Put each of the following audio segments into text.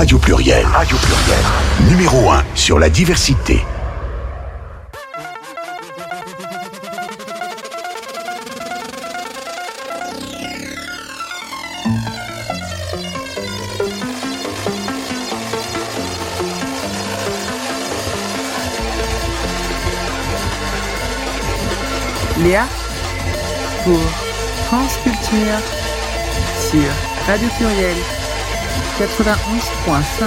Radio Pluriel. Radio Pluriel. Numéro 1 sur la diversité. Léa pour France Culture sur Radio Pluriel 91.5.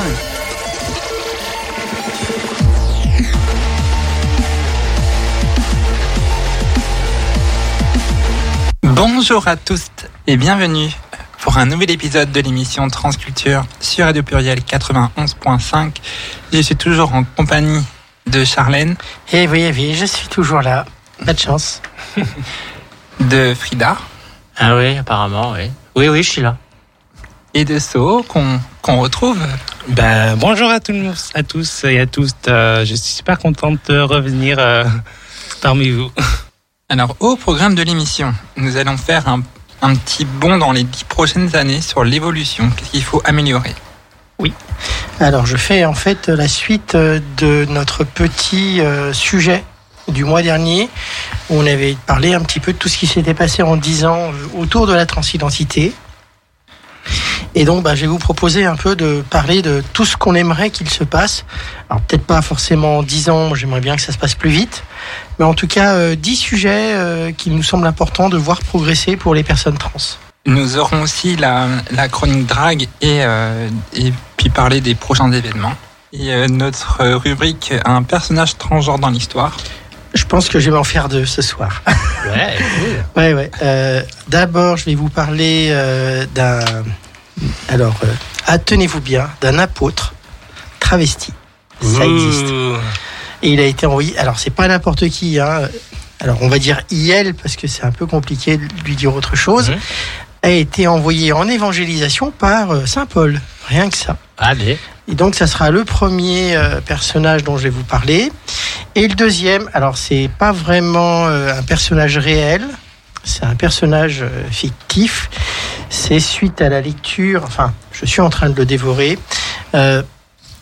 Bonjour à tous et bienvenue pour un nouvel épisode de l'émission Transculture sur Radio Pluriel 91.5. Je suis toujours en compagnie de Charlène. Eh oui, eh oui, je suis toujours là. Pas de chance. de Frida. Ah oui, apparemment, oui. Oui, oui, je suis là. Et de So, qu'on qu'on retrouve. Ben, bonjour à, tous, à tous et à toutes. Euh, je suis super contente de revenir euh, parmi vous. Alors, au programme de l'émission, nous allons faire un, un petit bond dans les dix prochaines années sur l'évolution. Qu'est-ce qu'il faut améliorer? Oui. Alors, je fais en fait la suite euh, de notre petit euh, sujet du mois dernier. Où on avait parlé un petit peu de tout ce qui s'était passé en dix ans autour de la transidentité. Et donc, bah, je vais vous proposer un peu de parler de tout ce qu'on aimerait qu'il se passe. Alors, peut-être pas forcément en 10 ans, j'aimerais bien que ça se passe plus vite. Mais en tout cas, euh, 10 sujets euh, qu'il nous semble important de voir progresser pour les personnes trans. Nous aurons aussi la, la chronique drague et, euh, et puis parler des prochains événements. Et euh, notre rubrique Un personnage transgenre dans l'histoire. Je pense que je vais m'en faire deux ce soir. Ouais, cool. Ouais, ouais. Euh, D'abord, je vais vous parler euh, d'un. Alors, euh, attenez-vous bien, d'un apôtre travesti. Ça existe. Ouh. Et il a été envoyé. Alors, c'est pas n'importe qui. Hein. Alors, on va dire IL parce que c'est un peu compliqué de lui dire autre chose. A été envoyé en évangélisation par euh, saint Paul. Rien que ça. Allez. Et donc, ça sera le premier euh, personnage dont je vais vous parler. Et le deuxième, alors, c'est pas vraiment euh, un personnage réel, c'est un personnage euh, fictif. C'est suite à la lecture, enfin, je suis en train de le dévorer, euh,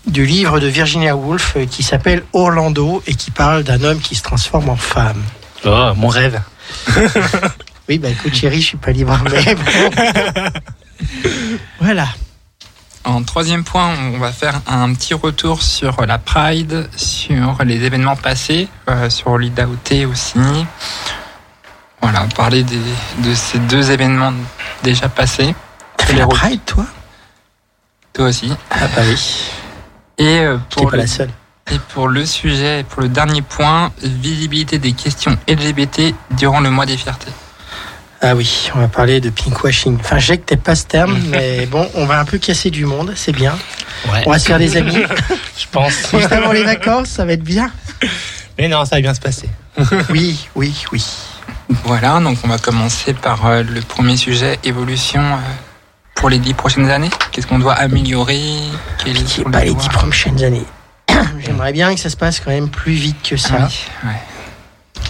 du livre de Virginia Woolf euh, qui s'appelle Orlando et qui parle d'un homme qui se transforme en femme. Oh, mon rêve. Oui, bah écoute, chérie, je suis pas libre, mais bon. voilà. En troisième point, on va faire un petit retour sur la Pride, sur les événements passés, euh, sur l'Ida OT aussi. Voilà, parler des, de ces deux événements déjà passés. T'as Les la Pride, toi? Toi aussi. Ah bah oui, Et, euh, pour pas le, la seule. et pour le sujet, pour le dernier point, visibilité des questions LGBT durant le mois des fiertés. Ah oui, on va parler de pinkwashing. Enfin, je sais que t'aimes pas ce terme, mais bon, on va un peu casser du monde, c'est bien. Ouais, On va se faire des amis. je pense. Juste avant les vacances, ça va être bien. Mais non, ça va bien se passer. Oui, oui, oui. Voilà, donc on va commencer par euh, le premier sujet, évolution euh, pour les dix prochaines années. Qu'est-ce qu'on doit améliorer? Pitié, sont pas les dix prochaines années. J'aimerais bien que ça se passe quand même plus vite que ça. Ah oui, ouais.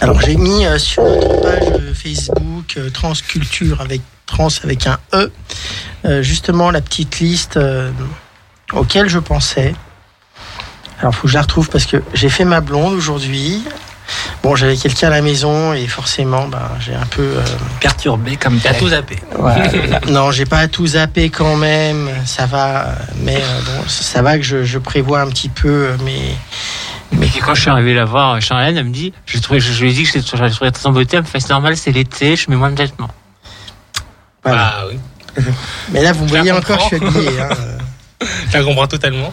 Alors j'ai mis euh, sur notre page Facebook Transculture avec trans avec un E, justement la petite liste auquel je pensais. Alors faut que je la retrouve parce que j'ai fait ma blonde aujourd'hui. Bon, j'avais quelqu'un à la maison et forcément, ben, j'ai un peu. euh, Perturbé comme T'as tout zappé. voilà. non, j'ai pas tout zappé quand même. Ça va, mais euh, bon, ça va que je, je prévois un petit peu euh, mes. Mais quand je suis arrivé la voir, Charlène, elle me dit, je, trouvais, je, je lui ai dit que j'étais- j'allais trouver très en beauté, elle me fait, c'est normal, c'est l'été, je mets moins de vêtements. Voilà. Ah oui. Mais là, vous me Je la voyez encore, je suis habillé. hein. Je la comprends totalement.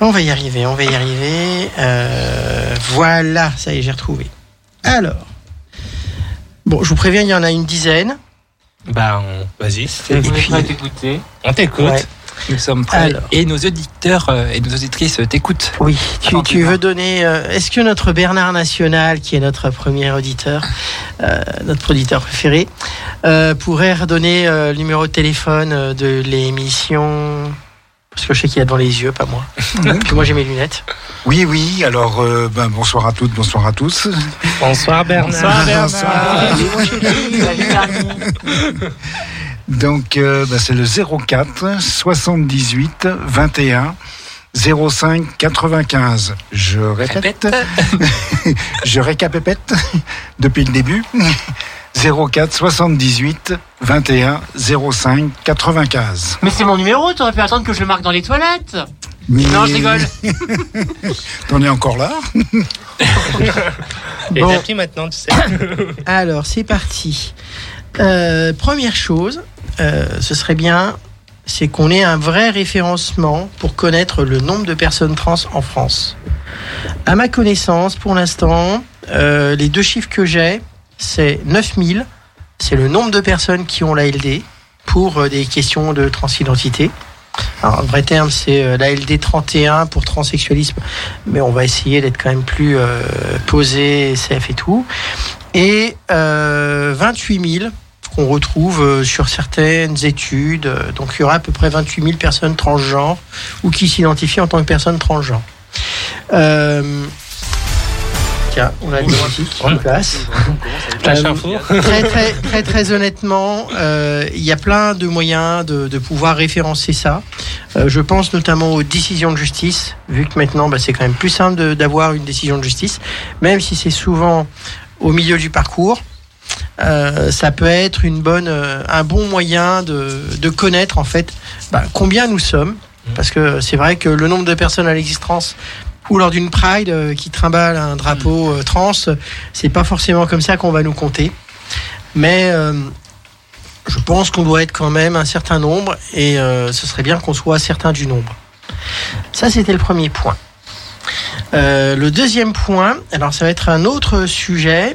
On va y arriver, on va y arriver. Euh, voilà, ça y est, j'ai retrouvé. Alors, bon, je vous préviens, il y en a une dizaine. Bah, on- vas-y. Écouté. On t'écoute. Ouais. nous sommes prêts. Alors. Et nos auditeurs euh, et nos auditrices euh, t'écoutent. Oui, tu, veux donner. euh, Est-ce que notre Bernard National, qui est notre premier auditeur, euh, notre auditeur préféré, euh, pourrait redonner euh, le numéro de téléphone de l'émission? Parce que je sais qu'il a devant les yeux, pas moi. Que moi j'ai mes lunettes. Oui, oui, alors euh, ben, bonsoir à toutes, bonsoir à tous. Bonsoir Bernard. Bonsoir, Bernard. Donc, euh, bah, c'est le 04 78 21 05 95. Je répète. je récapépète depuis le début. 04 78 21 05 95. Mais c'est mon numéro, t'aurais pu attendre que je le marque dans les toilettes. Mais... Non, je rigole. T'en es encore là Et Bon. t'as pris maintenant, tu sais. Alors, c'est parti. Euh, première chose, euh, ce serait bien, c'est qu'on ait un vrai référencement pour connaître le nombre de personnes trans en France. À ma connaissance, pour l'instant, euh, les deux chiffres que j'ai, c'est 9000, c'est le nombre de personnes qui ont l'ALD pour euh, des questions de transidentité. Alors, un vrai terme, c'est euh, l'ALD 31 pour transsexualisme, mais on va essayer d'être quand même plus euh, posé, SF et tout. Et euh, 28 000 qu'on retrouve sur certaines études. Donc il y aura à peu près 28 000 personnes transgenres ou qui s'identifient en tant que personnes transgenres. Tiens, on a une en place. Euh, très très très très honnêtement, euh, il y a plein de moyens de, de pouvoir référencer ça. Euh, je pense notamment aux décisions de justice, vu que maintenant bah, c'est quand même plus simple d'avoir une décision de justice, même si c'est souvent au milieu du parcours. Euh, ça peut être une bonne, euh, un bon moyen de, de connaître en fait bah, combien nous sommes, parce que c'est vrai que le nombre de personnes à l'existence ou lors d'une Pride euh, qui trimballe un drapeau euh, trans, c'est pas forcément comme ça qu'on va nous compter. Mais euh, je pense qu'on doit être quand même un certain nombre et ce serait bien qu'on soit certain du nombre. Ça, c'était le premier point. Le deuxième point, alors ça va être un autre sujet,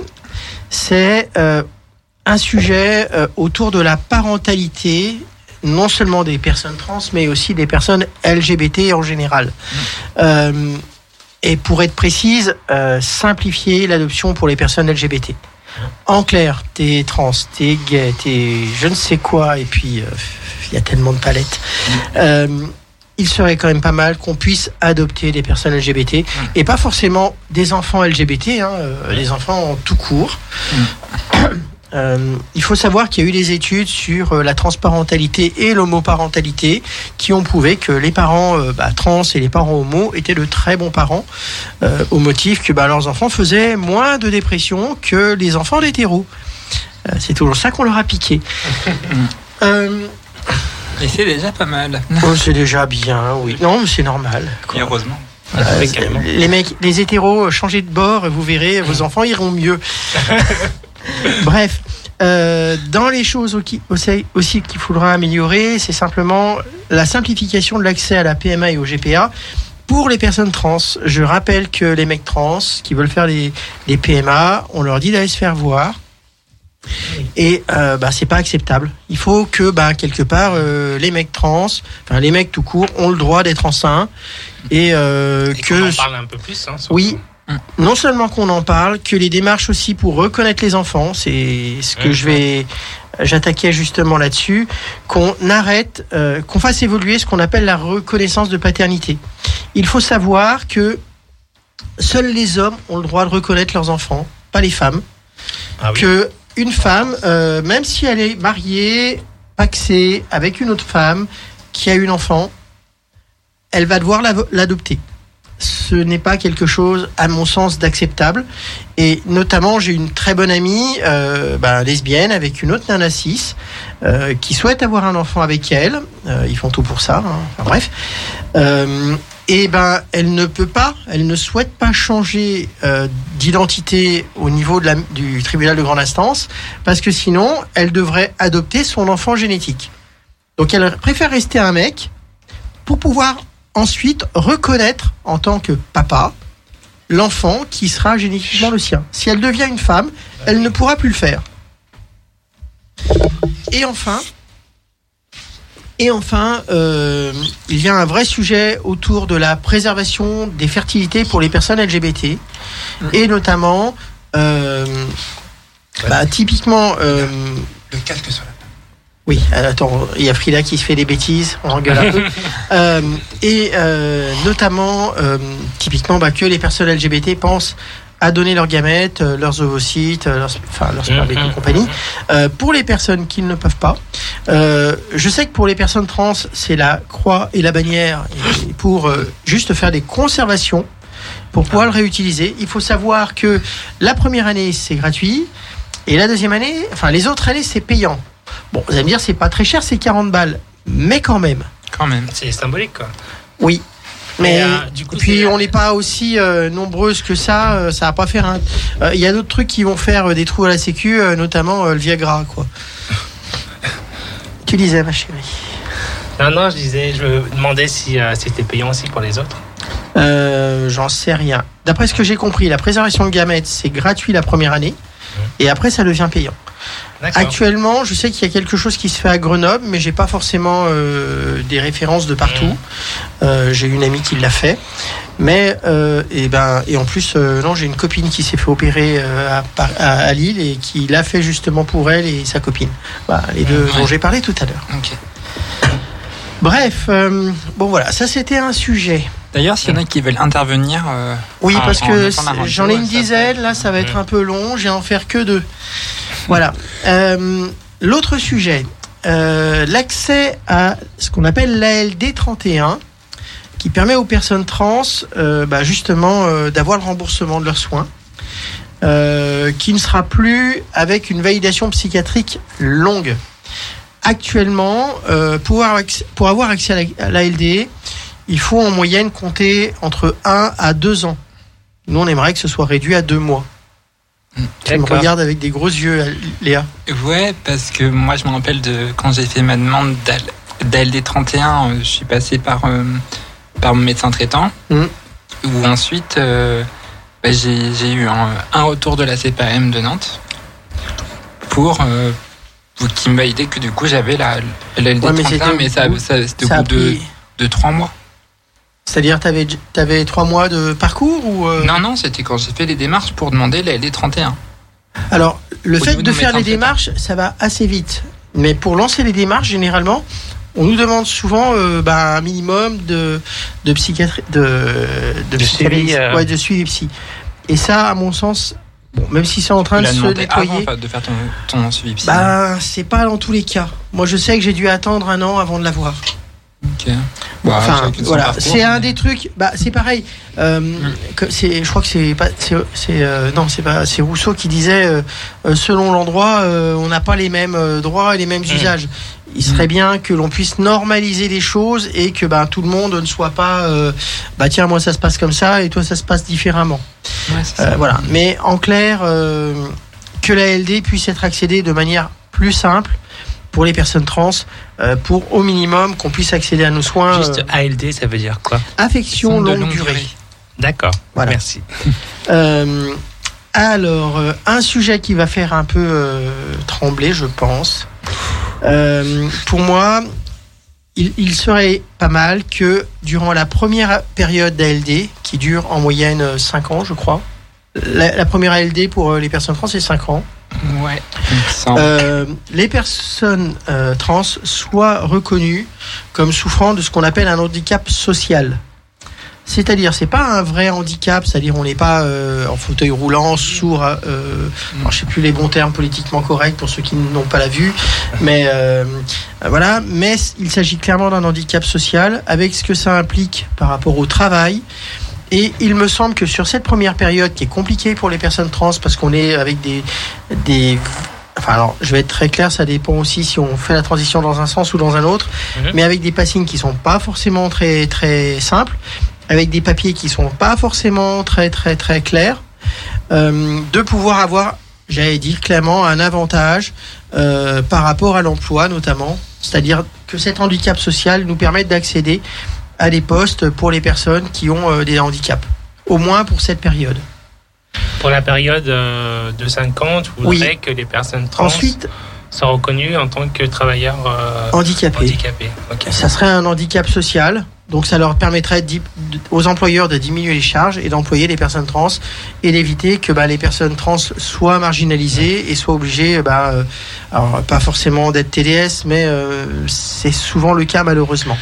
c'est un sujet autour de la parentalité, non seulement des personnes trans, mais aussi des personnes LGBT en général. Euh, et pour être précise, euh, simplifier l'adoption pour les personnes LGBT. En clair, t'es trans, t'es gay, t'es je ne sais quoi, et puis euh, il y a tellement de palettes. Euh, il serait quand même pas mal qu'on puisse adopter des personnes LGBT et pas forcément des enfants LGBT, hein, euh, des enfants en tout court. Euh, il faut savoir qu'il y a eu des études sur euh, la transparentalité et l'homoparentalité qui ont prouvé que les parents euh, bah, trans et les parents homo étaient de très bons parents euh, au motif que bah, leurs enfants faisaient moins de dépression que les enfants d'hétéros. Euh, c'est toujours ça qu'on leur a piqué. Euh, Et c'est déjà pas mal. oh, c'est déjà bien, oui. Non, mais c'est normal. quoi. Et heureusement. Euh, les mecs, les hétéros, changez de bord, vous verrez, vos enfants iront mieux. Bref, euh, dans les choses au- aussi, aussi qu'il faudra améliorer, c'est simplement la simplification de l'accès à la PMA et au GPA pour les personnes trans. Je rappelle que les mecs trans qui veulent faire les, les PMA, on leur dit d'aller se faire voir. Et euh, bah, c'est pas acceptable. Il faut que bah, quelque part euh, les mecs trans, enfin les mecs tout court, ont le droit d'être enceints et, euh, Et que qu'on en parle un peu plus. Hein, oui, non seulement qu'on en parle, que les démarches aussi pour reconnaître les enfants, c'est ce que je vais j'attaquais justement là-dessus, qu'on arrête, euh, qu'on fasse évoluer ce qu'on appelle la reconnaissance de paternité. Il faut savoir que seuls les hommes ont le droit de reconnaître leurs enfants, pas les femmes. Ah oui. Que une femme, euh, même si elle est mariée, paxée avec une autre femme qui a une enfant, elle va devoir l'adopter. Ce n'est pas quelque chose, à mon sens, d'acceptable. Et notamment, j'ai une très bonne amie, euh, ben, lesbienne, avec une autre nana cis, euh, qui souhaite avoir un enfant avec elle. Euh, ils font tout pour ça. hein. Enfin, bref. Et ben, elle ne peut pas, elle ne souhaite pas changer d'identité au niveau du tribunal de grande instance, parce que sinon, elle devrait adopter son enfant génétique. Donc, elle préfère rester un mec pour pouvoir ensuite reconnaître en tant que papa l'enfant qui sera génétiquement le sien. Si elle devient une femme, elle ne pourra plus le faire. Et enfin, et enfin, euh, il y a un vrai sujet autour de la préservation des fertilités pour les personnes LGBT, et notamment, euh, bah, typiquement, euh, Le casque la oui, euh, attends, il y a Frida qui se fait des bêtises, on rigole un peu. Euh, et euh, notamment, euh, typiquement, bah, que les personnes LGBT pensent à donner leurs gamètes, euh, leurs ovocytes, euh, leurs, enfin, leurs spermatozoïdes Mhm. et compagnie. Euh, pour les personnes qui ne peuvent pas, euh, je sais que pour les personnes trans, c'est la croix et la bannière et pour juste faire des conservations pour pouvoir le réutiliser. Il faut savoir que la première année, c'est gratuit et la deuxième année, enfin les autres années, c'est payant. Bon, vous allez me dire, c'est pas très cher, c'est 40 balles, mais quand même. Quand même. C'est symbolique, quoi. Oui. Mais euh, du coup, et puis on n'est pas aussi euh, nombreuses que ça. euh, ça va pas faire un. euh, Il y a d'autres trucs qui vont faire euh, des trous à la sécu, euh, notamment euh, le Viagra, quoi. tu disais, ma chérie. Non, non, je disais, je me demandais si euh, c'était payant aussi pour les autres. Euh, J'en sais rien. D'après ce que j'ai compris, la préservation de gamètes c'est gratuit la première année, et après ça devient payant. Actuellement, je sais qu'il y a quelque chose qui se fait à Grenoble, mais j'ai pas forcément euh, des références de partout. Mhm. Euh, j'ai une amie qui l'a fait, mais euh, et ben et en plus non, j'ai une copine qui s'est fait opérer à, Par- à, à Lille et qui l'a fait justement pour elle et sa copine. Les deux Ouais. dont j'ai parlé tout à l'heure. Bref, bon voilà, ça c'était un sujet. D'ailleurs, s'il y en a qui veulent intervenir, euh, Oui, parce en que j'en ai une dizaine, là ça va être un peu long, j'ai en faire que deux. Voilà. Euh, L'autre sujet, euh, l'accès à ce qu'on appelle l'ALD 31, qui permet aux personnes trans euh, bah, justement d'avoir le remboursement de leurs soins, qui ne sera plus avec une validation psychiatrique longue. Actuellement, pour, avoir accès, pour avoir accès à l'ALD, il faut en moyenne compter entre 1 à 2 ans. Nous, on aimerait que ce soit réduit à 2 mois. Tu me regardes avec des gros yeux, Léa. Ouais, parce que moi, je me rappelle de quand j'ai fait ma demande d'ALD 31, euh, je suis passé par, euh, par mon médecin traitant, Mhm. où ensuite, euh, bah, j'ai eu un, un retour de la CPAM de Nantes pour, euh, qui me validait que du coup, j'avais la l'ALD Ouais, mais 31, c'était mais, ça, ça- c'était au bout de, de 3 mois. C'est-à-dire, tu avais, avais 3 mois de parcours ou euh, Non, non, c'était quand j'ai fait les démarches pour demander l'ALD 31. Alors, le Au fait de faire les démarches, ça va assez vite. Mais pour lancer les démarches, généralement, on nous demande souvent euh, bah, un minimum de, de psychiatrie, de, de, De suivi, euh. Ouais, de suivi psy. Et ça, à mon sens, bon, même si c'est en train de se nettoyer, avant de faire ton, ton suivi psy. bah, c'est pas dans tous les cas. Moi, je sais que j'ai dû attendre un an avant de l'avoir. Bah, Enfin, voilà, c'est un mais- des trucs. Bah, c'est pareil. Euh, que c'est, je crois que c'est pas, c'est, euh, non, c'est pas, c'est Rousseau qui disait, euh, selon l'endroit, on n'a pas les mêmes droits et les mêmes usages. Il serait bien que l'on puisse normaliser les choses et que bah, tout le monde ne soit pas, bah tiens, moi ça se passe comme ça et toi ça se passe différemment. Ouais, voilà. Mais en clair, que la LD puisse être accédée de manière plus simple pour les personnes trans, euh, pour au minimum qu'on puisse accéder à nos soins. Juste euh, ALD, ça veut dire quoi? Affection longue, longue durée. durée. D'accord. Voilà. Merci. Euh, alors, un sujet qui va faire un peu euh, trembler, je pense. Pour moi, il, il serait pas mal que durant la première période d'ALD, qui dure en moyenne 5 ans, je crois, la, la première ALD pour les personnes trans, c'est 5 ans. Ouais. Euh, les personnes euh, trans soient reconnues comme souffrant de ce qu'on appelle un handicap social. C'est-à-dire, c'est pas un vrai handicap, c'est-à-dire on n'est pas euh, en fauteuil roulant, sourd, euh, alors, je sais plus les bons termes politiquement corrects pour ceux qui n'ont pas la vue, mais euh, voilà. Mais il s'agit clairement d'un handicap social avec ce que ça implique par rapport au travail. Et il me semble que sur cette première période qui est compliquée pour les personnes trans parce qu'on est avec des, des Enfin, alors, je vais être très clair, ça dépend aussi si on fait la transition dans un sens ou dans un autre, Mhm. mais avec des passings qui sont pas forcément très très simples, avec des papiers qui sont pas forcément très très très clairs, euh, de pouvoir avoir, j'avais dit clairement, un avantage euh, par rapport à l'emploi notamment, c'est-à-dire que cet handicap social nous permette d'accéder à des postes pour les personnes qui ont euh, des handicaps, au moins pour cette période. Pour la période euh, de 50, vous Oui. voudrez que les personnes trans Ensuite, soient reconnues en tant que travailleurs euh, handicapé. handicapés. Ok. Ça serait un handicap social, donc ça leur permettrait aux employeurs de diminuer les charges et d'employer les personnes trans et d'éviter que bah, les personnes trans soient marginalisées et soient obligées, bah, alors pas forcément d'être TDS, mais euh, c'est souvent le cas malheureusement.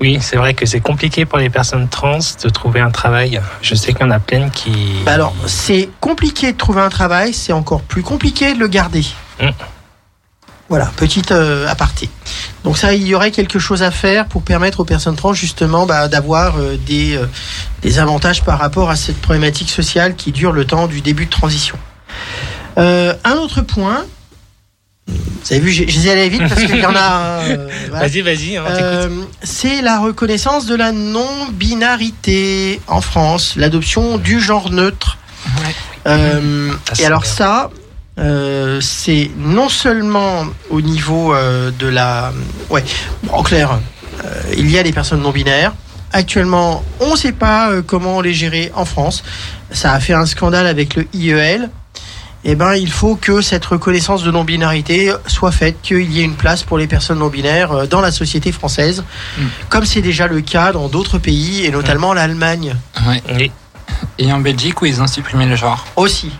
Oui, c'est vrai que c'est compliqué pour les personnes trans de trouver un travail. Je sais qu'il y en a plein qui. Bah alors, c'est compliqué de trouver un travail, c'est encore plus compliqué de le garder. Mm. Voilà, petite euh, aparté. Donc ça, il y aurait quelque chose à faire pour permettre aux personnes trans justement bah, d'avoir euh, des, euh, des avantages par rapport à cette problématique sociale qui dure le temps du début de transition. Euh, un autre point, vous avez vu, j'ai- j'essaie d'aller vite parce qu'il y en a. euh, voilà. Vas-y, vas-y, hein. Euh, c'est la reconnaissance de la non-binarité en France, l'adoption du genre neutre. Ouais. Euh, et alors bien. ça, euh, c'est non seulement au niveau euh, de la... Ouais, bon, en clair, euh, il y a des personnes non binaires. Actuellement, on ne sait pas euh, comment les gérer en France. Ça a fait un scandale avec le IEL. Eh ben, il faut que cette reconnaissance de non-binarité soit faite, qu'il y ait une place pour les personnes non-binaires euh, dans la société française, Mm. comme c'est déjà le cas dans d'autres pays, et notamment l'Allemagne Ouais. Et en Belgique où ils ont supprimé le genre. aussi.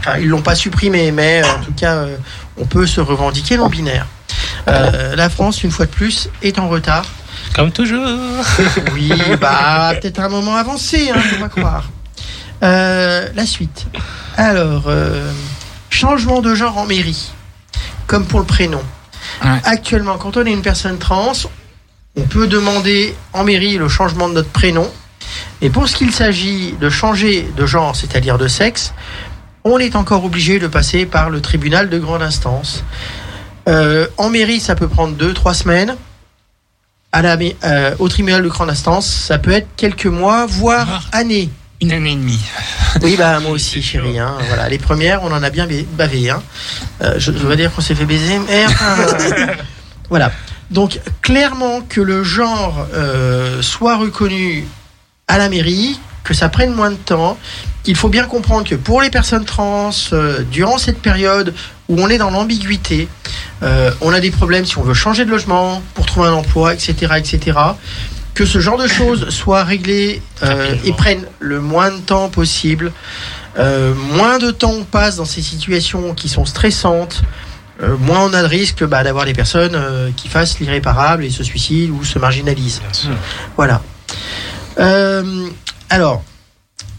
Enfin, ils l'ont pas supprimé, mais euh, en tout cas, euh, on peut se revendiquer non-binaire. Euh, la France, une fois de plus, est en retard. Comme toujours. Oui, bah peut-être un moment avancé, hein, faut pas croire. Euh, la suite. Alors, euh, changement de genre en mairie, comme pour le prénom. Ouais. Actuellement, quand on est une personne trans, on peut demander en mairie le changement de notre prénom. Et pour ce qu'il s'agit de changer de genre, c'est-à-dire de sexe, on est encore obligé de passer par le tribunal de grande instance. Euh, en mairie, ça peut prendre deux, trois semaines. À la, mai- euh, au tribunal de grande instance, ça peut être quelques mois, voire Ah. années. Une année et demie. Oui, bah moi aussi, chérie. Hein. Voilà, les premières, on en a bien ba- bavé. Hein. Euh, je, je veux dire qu'on s'est fait baiser, mais enfin, voilà. Donc clairement que le genre euh, soit reconnu à la mairie, que ça prenne moins de temps. Il faut bien comprendre que pour les personnes trans, euh, durant cette période où on est dans l'ambiguïté, euh, on a des problèmes si on veut changer de logement, pour trouver un emploi, etc., etc. Que ce genre de choses soit réglé euh, et prenne le moins de temps possible. Euh, moins de temps on passe dans ces situations qui sont stressantes, euh, moins on a de risque bah, d'avoir des personnes euh, qui fassent l'irréparable et se suicident ou se marginalisent. Voilà. Euh, alors,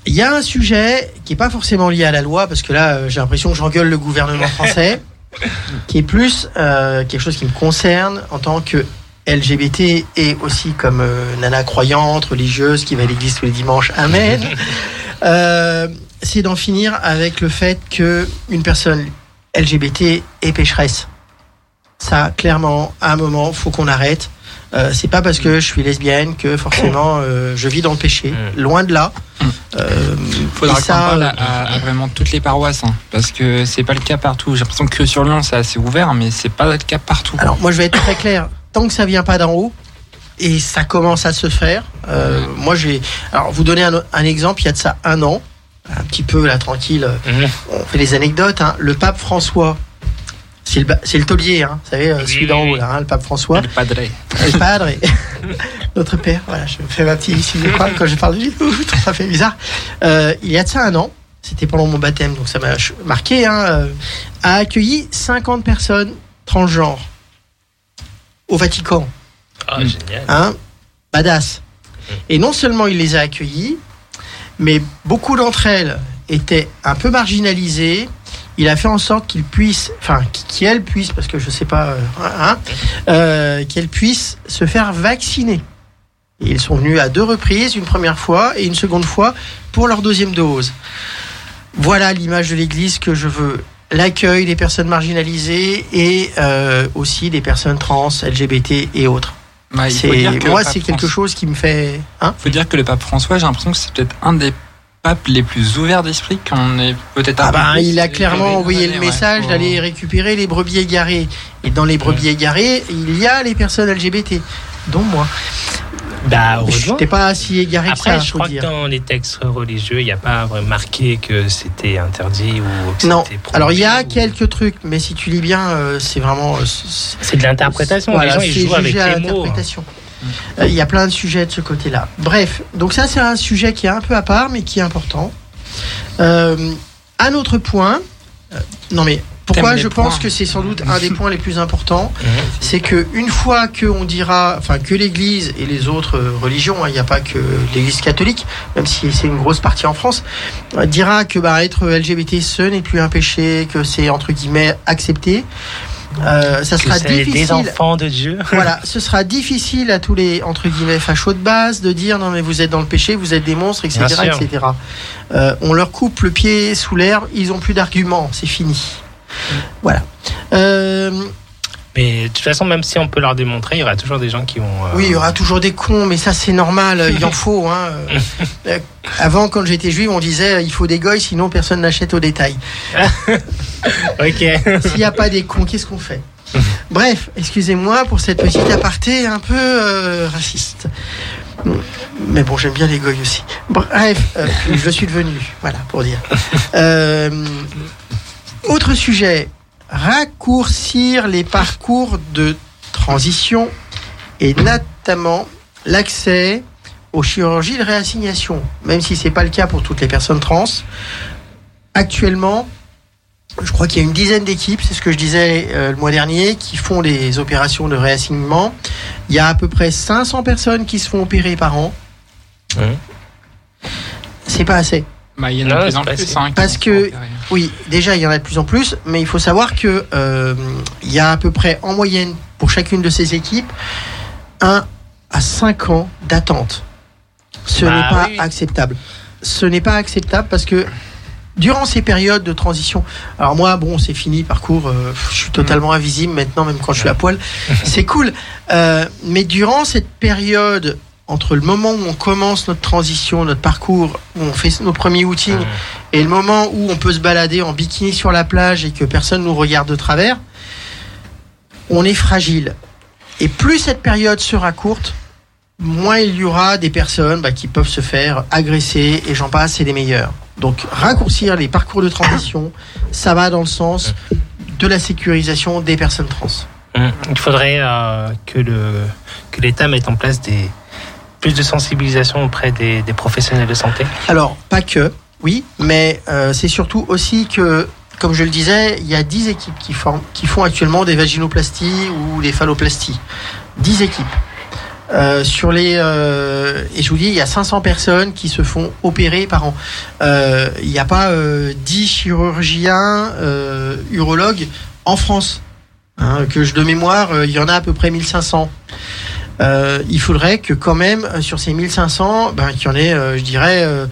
il y a un sujet qui n'est pas forcément lié à la loi, parce que là, j'ai l'impression que j'engueule le gouvernement français, qui est plus quelque chose qui me concerne en tant que LGBT et aussi comme euh, nana croyante, religieuse, qui va à l'église tous les dimanches. Amen. Euh, c'est d'en finir avec le fait que une personne LGBT est pécheresse. Ça, clairement, à un moment, faut qu'on arrête. Euh, c'est pas parce que je suis lesbienne que forcément euh, je vis dans le péché. Loin de là. Mm. Euh, Faudra qu'on parle à, à- à vraiment toutes les paroisses, hein, parce que c'est pas le cas partout. J'ai l'impression que sur Lyon c'est assez ouvert, mais c'est pas le cas partout. Alors moi je vais être très clair. Tant que ça vient pas d'en haut et ça commence à se faire. euh, moi j'ai. Alors vous donner un, un exemple. Il y a de ça un an, un petit peu là tranquille. Mhm. On fait des anecdotes. hein. Le pape François. C'est le, c'est le taulier, hein, vous savez, euh, Oui, celui d'en haut, là, hein, le pape François. Le padre. Le padre notre père. Voilà, je fais ma petite ici, quand je parle de lui. Ça fait bizarre. Euh, il y a de ça un an, c'était pendant mon baptême, donc ça m'a marqué, hein, euh, a accueilli 50 personnes transgenres au Vatican. Ah, Mm. génial. Hein, badass. Et non seulement il les a accueillis, mais beaucoup d'entre elles étaient un peu marginalisées. Il a fait en sorte qu'ils puissent, enfin, qu'elles puissent, parce que je sais pas, euh, hein, euh, qu'elles puissent se faire vacciner. Et ils sont venus à deux reprises, une première fois et une seconde fois pour leur deuxième dose. Voilà l'image de l'Église que je veux. L'accueil des personnes marginalisées et euh, aussi des personnes trans, LGBT et autres. Bah, il que moi, c'est quelque François- chose qui me fait. Hein faut dire que le pape François, j'ai l'impression que c'est peut-être un des papes les plus ouverts d'esprit qu'on est peut-être. ah ben, plus il a clairement envoyé le ouais. message d'aller récupérer les brebis égarées. Et dans les brebis égarées, il y a les personnes LGBT, dont moi. Bah, heureusement. pas si égaré Après, que ça, je crois que dans les textes religieux, il n'y a pas marqué que c'était interdit ou que Non. Alors il y a ou- quelques trucs, mais si tu lis bien, euh, c'est vraiment. euh, c'est- de l'interprétation. Voilà, les gens, ils jouent avec les mots. hein. Euh, Il y a plein de sujets de ce côté-là. Bref, donc ça c'est un sujet qui est un peu à part, mais qui est important. Euh, un autre point, non mais pourquoi je pense points. que c'est sans doute un des points les plus importants C'est que une fois que on dira, enfin que l'Église et les autres religions, hein, il n'y a pas que l'Église catholique, même si c'est une grosse partie en France, euh, dira que bah, être LGBT ce n'est plus un péché, que c'est entre guillemets accepté. euh, ça sera c'est des difficile. enfants de Dieu. Voilà, ce sera difficile à tous les entre guillemets fachos de base de dire non mais vous êtes dans le péché, vous êtes des monstres, etc., etc. Euh, on leur coupe le pied sous l'herbe, ils ont plus d'arguments, c'est fini. Voilà. Euh, Mais de toute façon, même si on peut leur démontrer, il y aura toujours des gens qui vont. euh, Oui, il y aura toujours des cons, mais ça c'est normal, il en faut. Hein. Euh, Avant, quand j'étais juif, on disait il faut des goy, sinon personne n'achète au détail. Ok. S'il n'y a pas des cons, qu'est-ce qu'on fait? Bref, excusez-moi pour cette petite aparté un peu euh, raciste. Mais bon, j'aime bien les goy aussi. Bref, je suis devenu, voilà, pour dire. Autre sujet, raccourcir les parcours de transition et notamment l'accès aux chirurgies de réassignation, même si c'est pas le cas pour toutes les personnes trans. Actuellement, je crois qu'il y a une dizaine d'équipes, c'est ce que je disais euh, le mois dernier, qui font des opérations de réassignement. Il y a à peu près 500 personnes qui se font opérer par an. C'est pas assez. Bah, il y en a de plus en plus. hein, Parce que-. Oui, déjà il y en a de plus en plus, mais il faut savoir que euh, il y a à peu près en moyenne pour chacune de ces équipes 1 à 5 ans d'attente. Ce Bah n'est pas oui. acceptable. Ce n'est pas acceptable parce que durant ces périodes de transition, alors moi bon c'est fini parcours, euh, je suis totalement invisible maintenant même quand je suis à poil, c'est cool. Euh, mais durant cette période entre le moment où on commence notre transition, notre parcours, où on fait nos premiers Mhm. et le moment où on peut se balader en bikini sur la plage et que personne nous regarde de travers, on est fragile. Et plus cette période sera courte, moins il y aura des personnes bah, qui peuvent se faire agresser et j'en passe, c'est des meilleurs. Donc raccourcir les parcours de transition, ça va dans le sens de la sécurisation des personnes trans. Mm. Il faudrait euh, que le que l'État mette en place des plus de sensibilisation auprès des, professionnels de santé. Alors, pas que, oui, mais euh, c'est surtout aussi que, comme je le disais, il y a 10 équipes qui, font actuellement des vaginoplasties ou des phalloplasties. 10 équipes. Euh, sur les euh, et je vous dis il y a 500 personnes qui se font opérer par an. Il n'y a pas euh, 10 chirurgiens urologues en France. Hein, que je de mémoire, il y en a à peu près 1500. Euh, il faudrait que quand même euh, sur ces 1500, ben, qu'il y en ait, euh, je dirais, euh,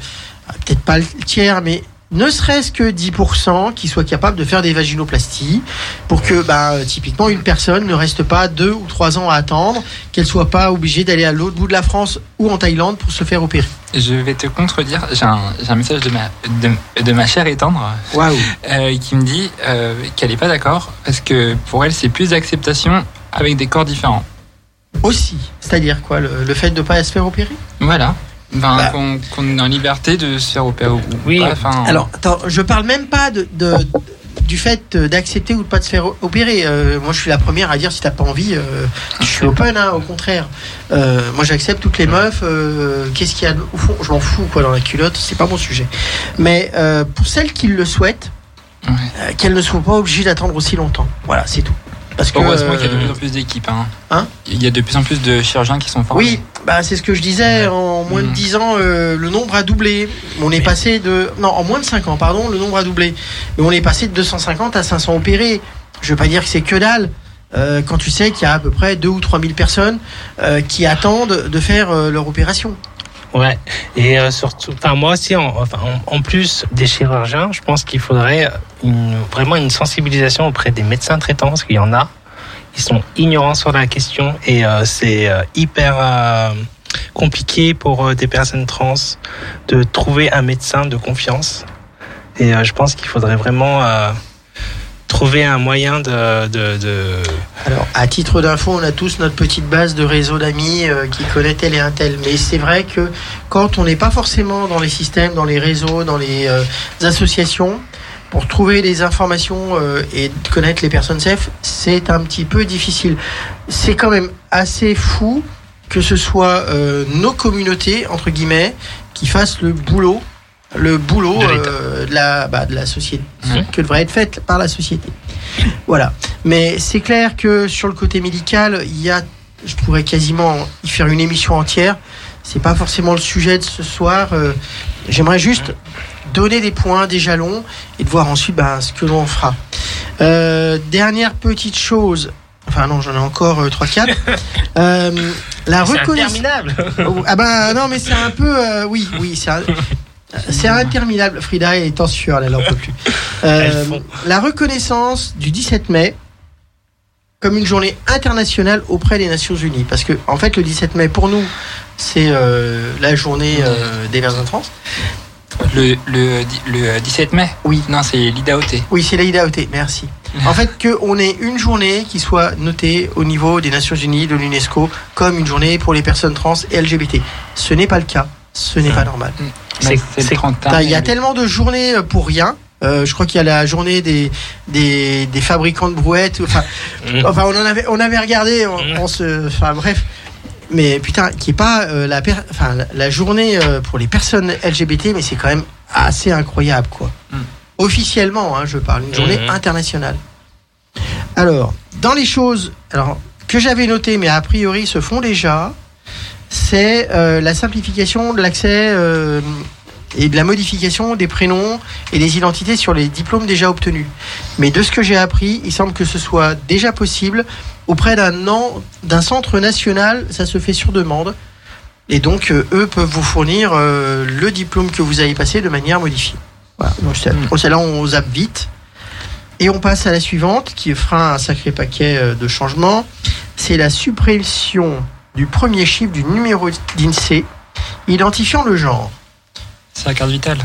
peut-être pas le tiers, mais ne serait-ce que 10% qui soient capables de faire des vaginoplasties pour que ben, euh, typiquement une personne ne reste pas deux ou trois ans à attendre, qu'elle soit pas obligée d'aller à l'autre bout de la France ou en Thaïlande pour se faire opérer. Je vais te contredire. J'ai un, message de ma, de, de ma chère et tendre Waouh euh, qui me dit euh, qu'elle n'est pas d'accord parce que pour elle, c'est plus d'acceptation avec des corps différents. Aussi, c'est-à-dire quoi, le, le fait de pas se faire opérer? Voilà. Ben, Bah. qu'on, est en liberté de se faire opérer ou Oui. pas. Enfin, Alors, attends, je parle même pas de, de- du fait d'accepter ou de pas de se faire opérer. Euh, moi, je suis la première à dire si t'as pas envie, euh, je suis open, hein, au contraire. Euh, moi, j'accepte toutes les meufs. euh, Qu'est-ce qu'il y a au fond Je m'en fous quoi dans la culotte, c'est pas mon sujet. Mais euh, pour celles qui le souhaitent, Ouais. euh, qu'elles ne soient pas obligées d'attendre aussi longtemps. Voilà, c'est tout. Parce que Heureusement qu'il y a de euh, plus en plus d'équipes. Hein. Hein Il y a de plus en plus de chirurgiens qui sont formés. Oui, bah c'est ce que je disais. En moins de Mhm. 10 ans, euh, le nombre a doublé. On est passé de. Non, en moins de 5 ans, pardon, le nombre a doublé. Mais on est passé de 250 à 500 opérés. Je veux pas dire que c'est que dalle. euh, quand tu sais qu'il y a à peu près 2 ou 3 000 personnes euh, qui attendent de faire leur opération. Ouais. Et euh, surtout, enfin moi aussi, en, en, plus des chirurgiens, je pense qu'il faudrait une, vraiment une sensibilisation auprès des médecins traitants, parce qu'il y en a, ils sont ignorants sur la question et euh, c'est euh, hyper euh, compliqué pour euh, des personnes trans de trouver un médecin de confiance. Et euh, je pense qu'il faudrait vraiment trouver un moyen de, Alors, à titre d'info, on a tous notre petite base de réseau d'amis euh, qui connaît tel et un tel. Mais c'est vrai que quand on n'est pas forcément dans les systèmes, dans les réseaux, dans les euh, associations, pour trouver des informations euh, et connaître les personnes safe, c'est un petit peu difficile. C'est quand même assez fou que ce soit nos communautés, entre guillemets, qui fassent le boulot le boulot De euh, la, bah, de la société, Ouais. que devrait être faite par la société. Voilà. Mais c'est clair que sur le côté médical, il y a, je pourrais quasiment y faire une émission entière. C'est pas forcément le sujet de ce soir. euh, J'aimerais juste donner des points, des jalons, et de voir ensuite ben, ce que l'on fera. Euh, dernière petite chose. Enfin non, j'en ai encore euh, 3-4. Euh, la reconnaissance. interminable. Oh, ah bah non mais c'est un peu oui oui c'est un- c'est interminable. Frida est en sueur elle en peut plus. Euh, la reconnaissance du 17 mai comme une journée internationale auprès des Nations Unies. Parce que en fait le 17 mai pour nous c'est euh, la journée euh, des Verts trans Le, le, di- le 17 mai Oui. Non, c'est l'IDAOT. oui c'est l'IDAOT merci. En fait que on ait une journée qui soit notée au niveau des Nations Unies de l'UNESCO comme une journée pour les personnes trans et LGBT ce n'est pas le cas ce n'est pas normal C'est le c'est- 31. Putain, Il y a tellement de journées euh, pour rien. Euh, je crois qu'il y a la journée des, des, des fabricants de brouettes. Enfin, Mm. enfin on, en avait, on avait regardé. On, Mm. on se, enfin, bref. Mais putain, qui est pas euh, la, per- enfin, la, journée euh, pour les personnes LGBT, mais c'est quand même assez incroyable, quoi. Mm. Officiellement, hein, je parle, une journée internationale. Alors, dans les choses alors, que j'avais notées, mais a priori se font déjà, c'est euh, la simplification de l'accès euh, et de la modification des prénoms et des identités sur les diplômes déjà obtenus. Mais de ce que j'ai appris, il semble que ce soit déjà possible auprès d'un an- d'un centre national, ça se fait sur demande. Et donc, euh, eux peuvent vous fournir euh, le diplôme que vous avez passé de manière modifiée. Voilà. Donc, celle-là, on zappe vite. Et on passe à la suivante, qui fera un sacré paquet euh, de changements. C'est la suppression du premier chiffre du numéro d'INSEE identifiant le genre. C'est la carte vitale.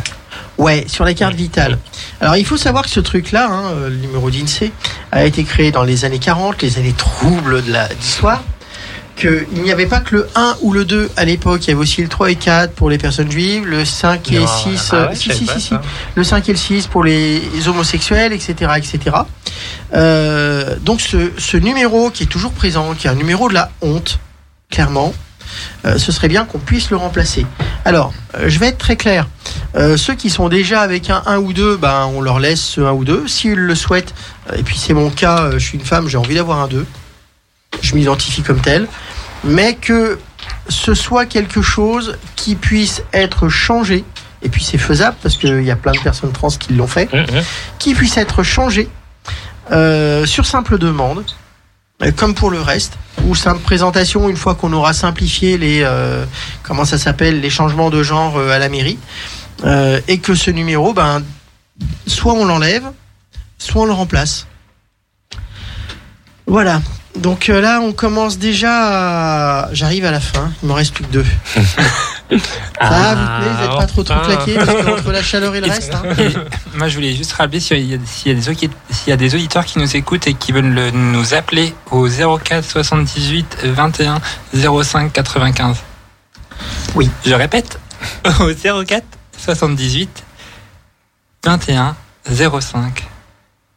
Ouais, sur la carte vitale. Alors il faut savoir que ce truc-là, hein, euh, le numéro d'INSEE, a été créé dans les années 40, les années troubles de d'histoire. Qu'il n'y avait pas que le 1 ou le 2 à l'époque, il y avait aussi le 3 et 4 pour les personnes juives, le 5 et Non, 6, ah euh, ouais, si, si, si, le 5 et le 6 pour les homosexuels, etc. etc. Euh, donc ce, ce numéro qui est toujours présent, qui est un numéro de la honte, clairement, euh, ce serait bien qu'on puisse le remplacer. Alors, euh, je vais être très clair. Euh, ceux qui sont déjà avec un 1 ou 2, ben, on leur laisse ce 1 ou 2. S'ils le souhaitent, et puis c'est mon cas, je suis une femme, j'ai envie d'avoir un 2. Je m'identifie comme tel. Mais que ce soit quelque chose qui puisse être changé, et puis c'est faisable parce qu'il y a plein de personnes trans qui l'ont fait, qui puisse être changé sur simple demande, comme pour le reste, ou simple présentation une fois qu'on aura simplifié les euh, comment ça s'appelle les changements de genre euh, à la mairie, euh, et que ce numéro, ben, soit on l'enlève, soit on le remplace. Voilà. Donc euh, là, on commence déjà. à- J'arrive à la fin. Il m'en reste plus que deux. Ça va, vous n'êtes pas trop trop claqué parce que entre la chaleur et le reste. hein. Moi, je voulais juste rappeler s'il y, a- des audi- s'il y a des auditeurs qui nous écoutent et qui veulent le- nous appeler au 04 78 21 05 95. Oui. Je répète, au 04 78 21 05.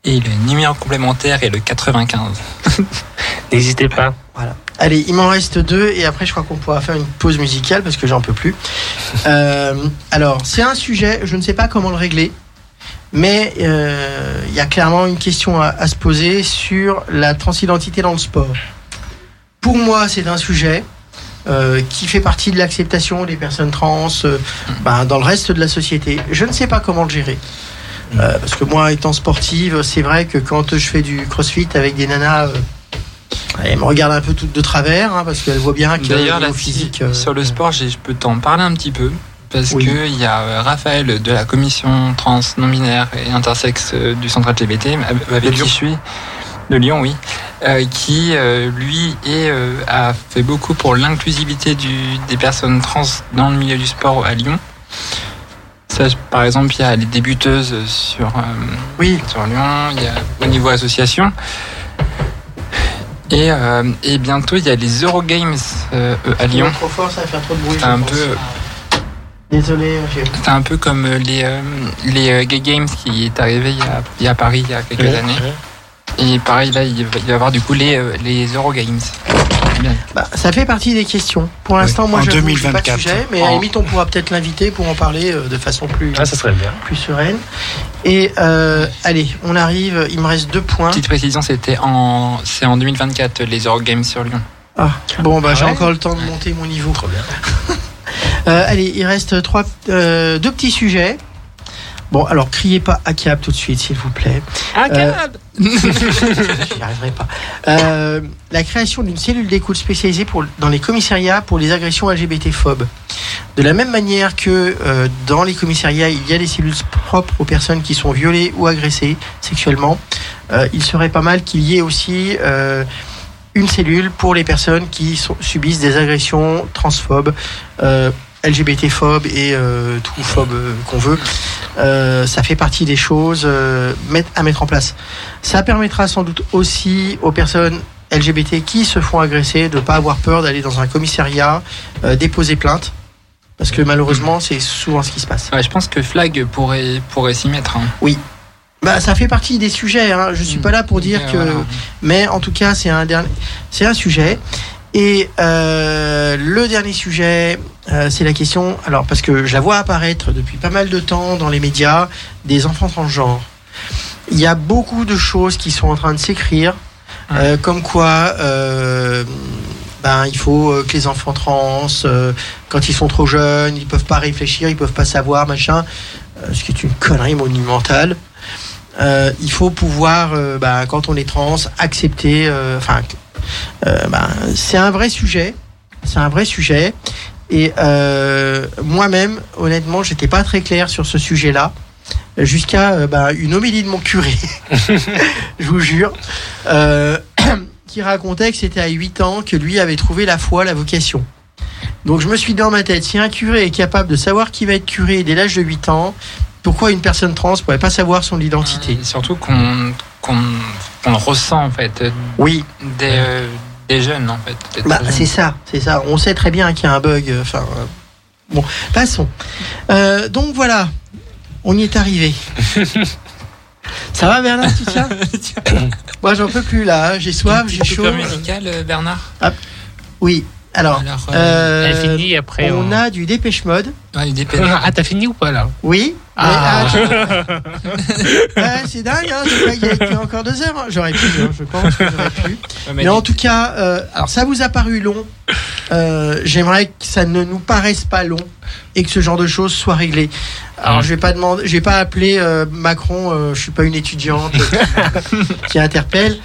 Et le numéro complémentaire est le 95. N'hésitez pas. Voilà. Allez, il m'en reste deux et après je crois qu'on pourra faire une pause musicale parce que j'en peux plus. Euh, alors, c'est un sujet, je ne sais pas comment le régler, mais euh, il y a clairement une question à, à se poser sur la transidentité dans le sport. Pour moi, c'est un sujet euh, qui fait partie de l'acceptation des personnes trans ben, dans le reste de la société. Je ne sais pas comment le gérer. Parce que moi, étant sportive, c'est vrai que quand je fais du crossfit avec des nanas, elles me regardent un peu de travers, hein, parce qu'elles voient bien que D'ailleurs, là, physique. euh, sur le sport, je peux t'en parler un petit peu. Parce Oui. que il y a euh, Raphaël de la commission trans, non-binaire et intersexe euh, du centre LGBT, avec qui je suis, de Lyon, oui, euh, qui, euh, lui, est, euh, a fait beaucoup pour l'inclusivité des personnes trans dans le milieu du sport à Lyon. Ça, par exemple, il y a les débuteuses sur, Oui, sur Lyon, il y a au niveau association. Et, euh, et bientôt, il y a les Eurogames euh, à Lyon. trop fort, ça va faire trop de bruit. C'est un pense. peu, Désolé, c'est un peu comme euh, les, euh, les euh, Gay Games qui est arrivé il y a, il y a à Paris il y a quelques années. Et pareil, là, il va y avoir du coup les, euh, les Eurogames. Bah, ça fait partie des questions. Pour l'instant, moi, en je pas de 2024. sujet, mais à la limite, on pourra peut-être l'inviter pour en parler euh, de façon plus, Ah, ça serait bien. plus sereine. Et euh, allez, on arrive. Il me reste deux points. Petite précision, c'était en, c'est en 2024 les Eurogames sur Lyon. Ah, bon, bah, Ah j'ai ouais encore le temps de monter mon niveau. Trop bien. Euh, allez, il reste trois, euh, deux petits sujets. Bon, alors criez pas ACAB tout de suite, s'il vous plaît. Ah, Euh, J'y arriverai pas. Euh, la création d'une cellule d'écoute spécialisée pour, dans les commissariats pour les agressions LGBT-phobes. De la même manière que euh, dans les commissariats, il y a des cellules propres aux personnes qui sont violées ou agressées sexuellement, il serait pas mal qu'il y ait aussi une cellule pour les personnes qui sont- subissent des agressions transphobes. LGBT-phobes et euh, tout phobe euh, qu'on veut. Euh, ça fait partie des choses à mettre en place. Ça permettra sans doute aussi aux personnes LGBT qui se font agresser de ne pas avoir peur d'aller dans un commissariat, déposer plainte. Parce que malheureusement, c'est souvent ce qui se passe. Ouais, je pense que Flag pourrait, pourrait s'y mettre. hein. Bah, ça fait partie des sujets. Hein. Je suis Mm. pas là pour dire que, mais en tout cas, c'est un dernier, c'est un sujet. Et euh, le dernier sujet, euh, c'est la question. Alors, parce que je la vois apparaître depuis pas mal de temps dans les médias, des enfants transgenres. Il y a beaucoup de choses qui sont en train de s'écrire, euh, comme quoi. euh, ben, il faut euh, que les enfants trans, euh, quand ils sont trop jeunes, ils peuvent pas réfléchir, ils peuvent pas savoir, machin, euh, ce qui est une connerie monumentale. Euh, il faut pouvoir, ben, quand on est trans, accepter. Enfin, ben, c'est un vrai sujet. C'est un vrai sujet. Et euh, moi-même, honnêtement, j'étais pas très clair sur ce sujet-là, jusqu'à euh, ben, une homélie de mon curé, je vous jure, euh, qui racontait que c'était à 8 ans que lui avait trouvé la foi, la vocation. Donc je me suis dit dans ma tête, si un curé est capable de savoir qui va être curé dès l'âge de 8 ans, pourquoi une personne trans pourrait pas savoir son identité? Surtout qu'on qu'on ressent en fait Oui, des, euh, des jeunes en fait. Bah, jeune. c'est ça, c'est ça. On sait très bien qu'il y a un bug. Enfin, euh, bon, passons. Euh, donc voilà, on y est arrivé. ça va Bernard, tu tiens Moi, j'en peux plus là. hein. J'ai soif, j'ai chaud. euh, Bernard? Oui. Alors, Alors, euh, Elle finit après. on a du dépêche mode. dépend. Ah, t'as fini ou pas là? Oui. Ah. Ah, ouais, c'est dingue. Hein, qu'il y a été encore deux heures. hein. J'aurais pu. hein, je pense que j'aurais pu. Mais en tout cas, euh, alors ça vous a paru long. Euh, J'aimerais que ça ne nous paraisse pas long et que ce genre de choses soit réglé. Alors Mm. je vais pas demander, je vais pas appeler euh, Macron. euh, je suis pas une étudiante qui, interpelle.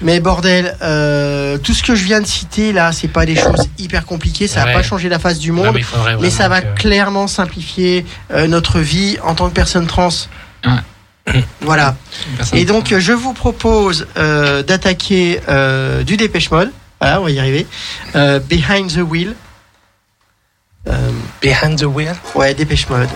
Mais bordel, euh, tout ce que je viens de citer là, c'est pas des choses hyper compliquées. Ça va Ouais. pas changer la face du Non, monde. mais ça va que- clairement simplifier notre vie en tant que personne trans. Ouais. Voilà. Personne- Et donc, je vous propose d'attaquer du Dépêche Mode. Voilà, on va y arriver. Euh, Behind the Wheel. Euh, Behind the wheel. ouais, Dépêche Mode.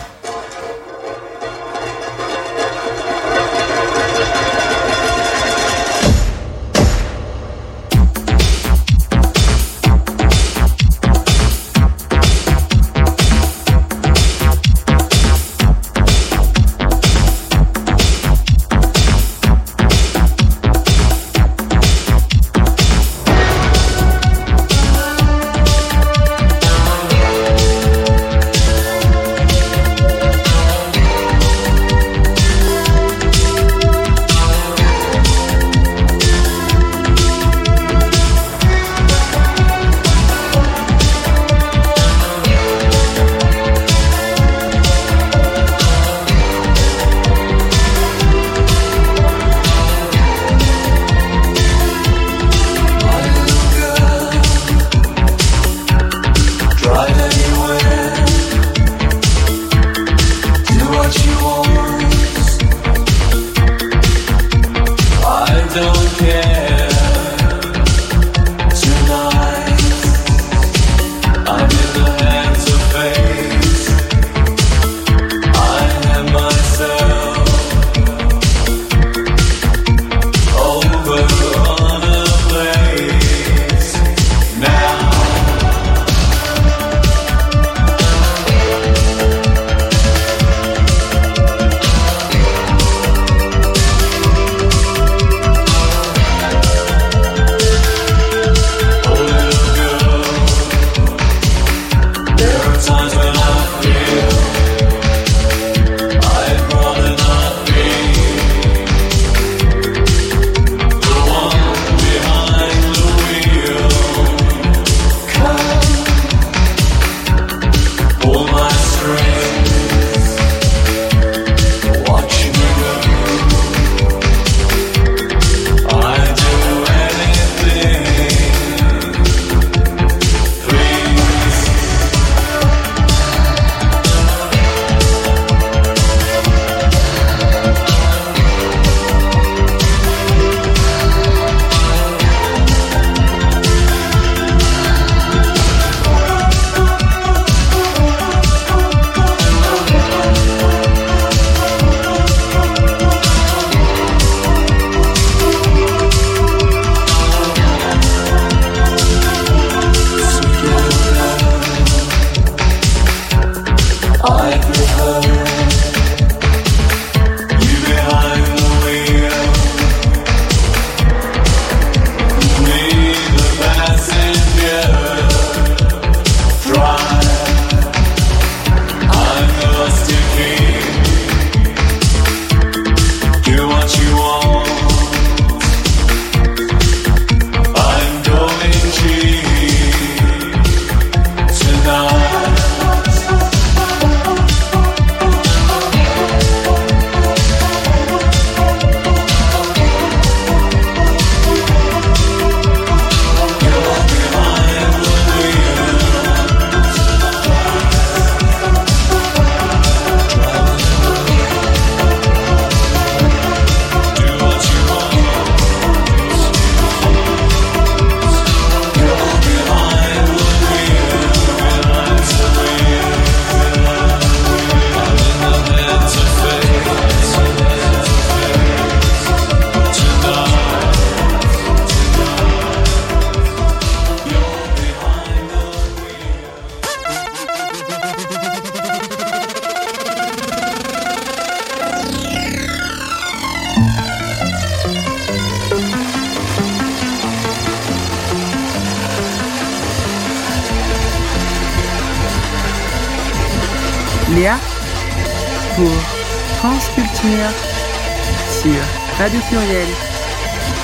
Radio Pluriel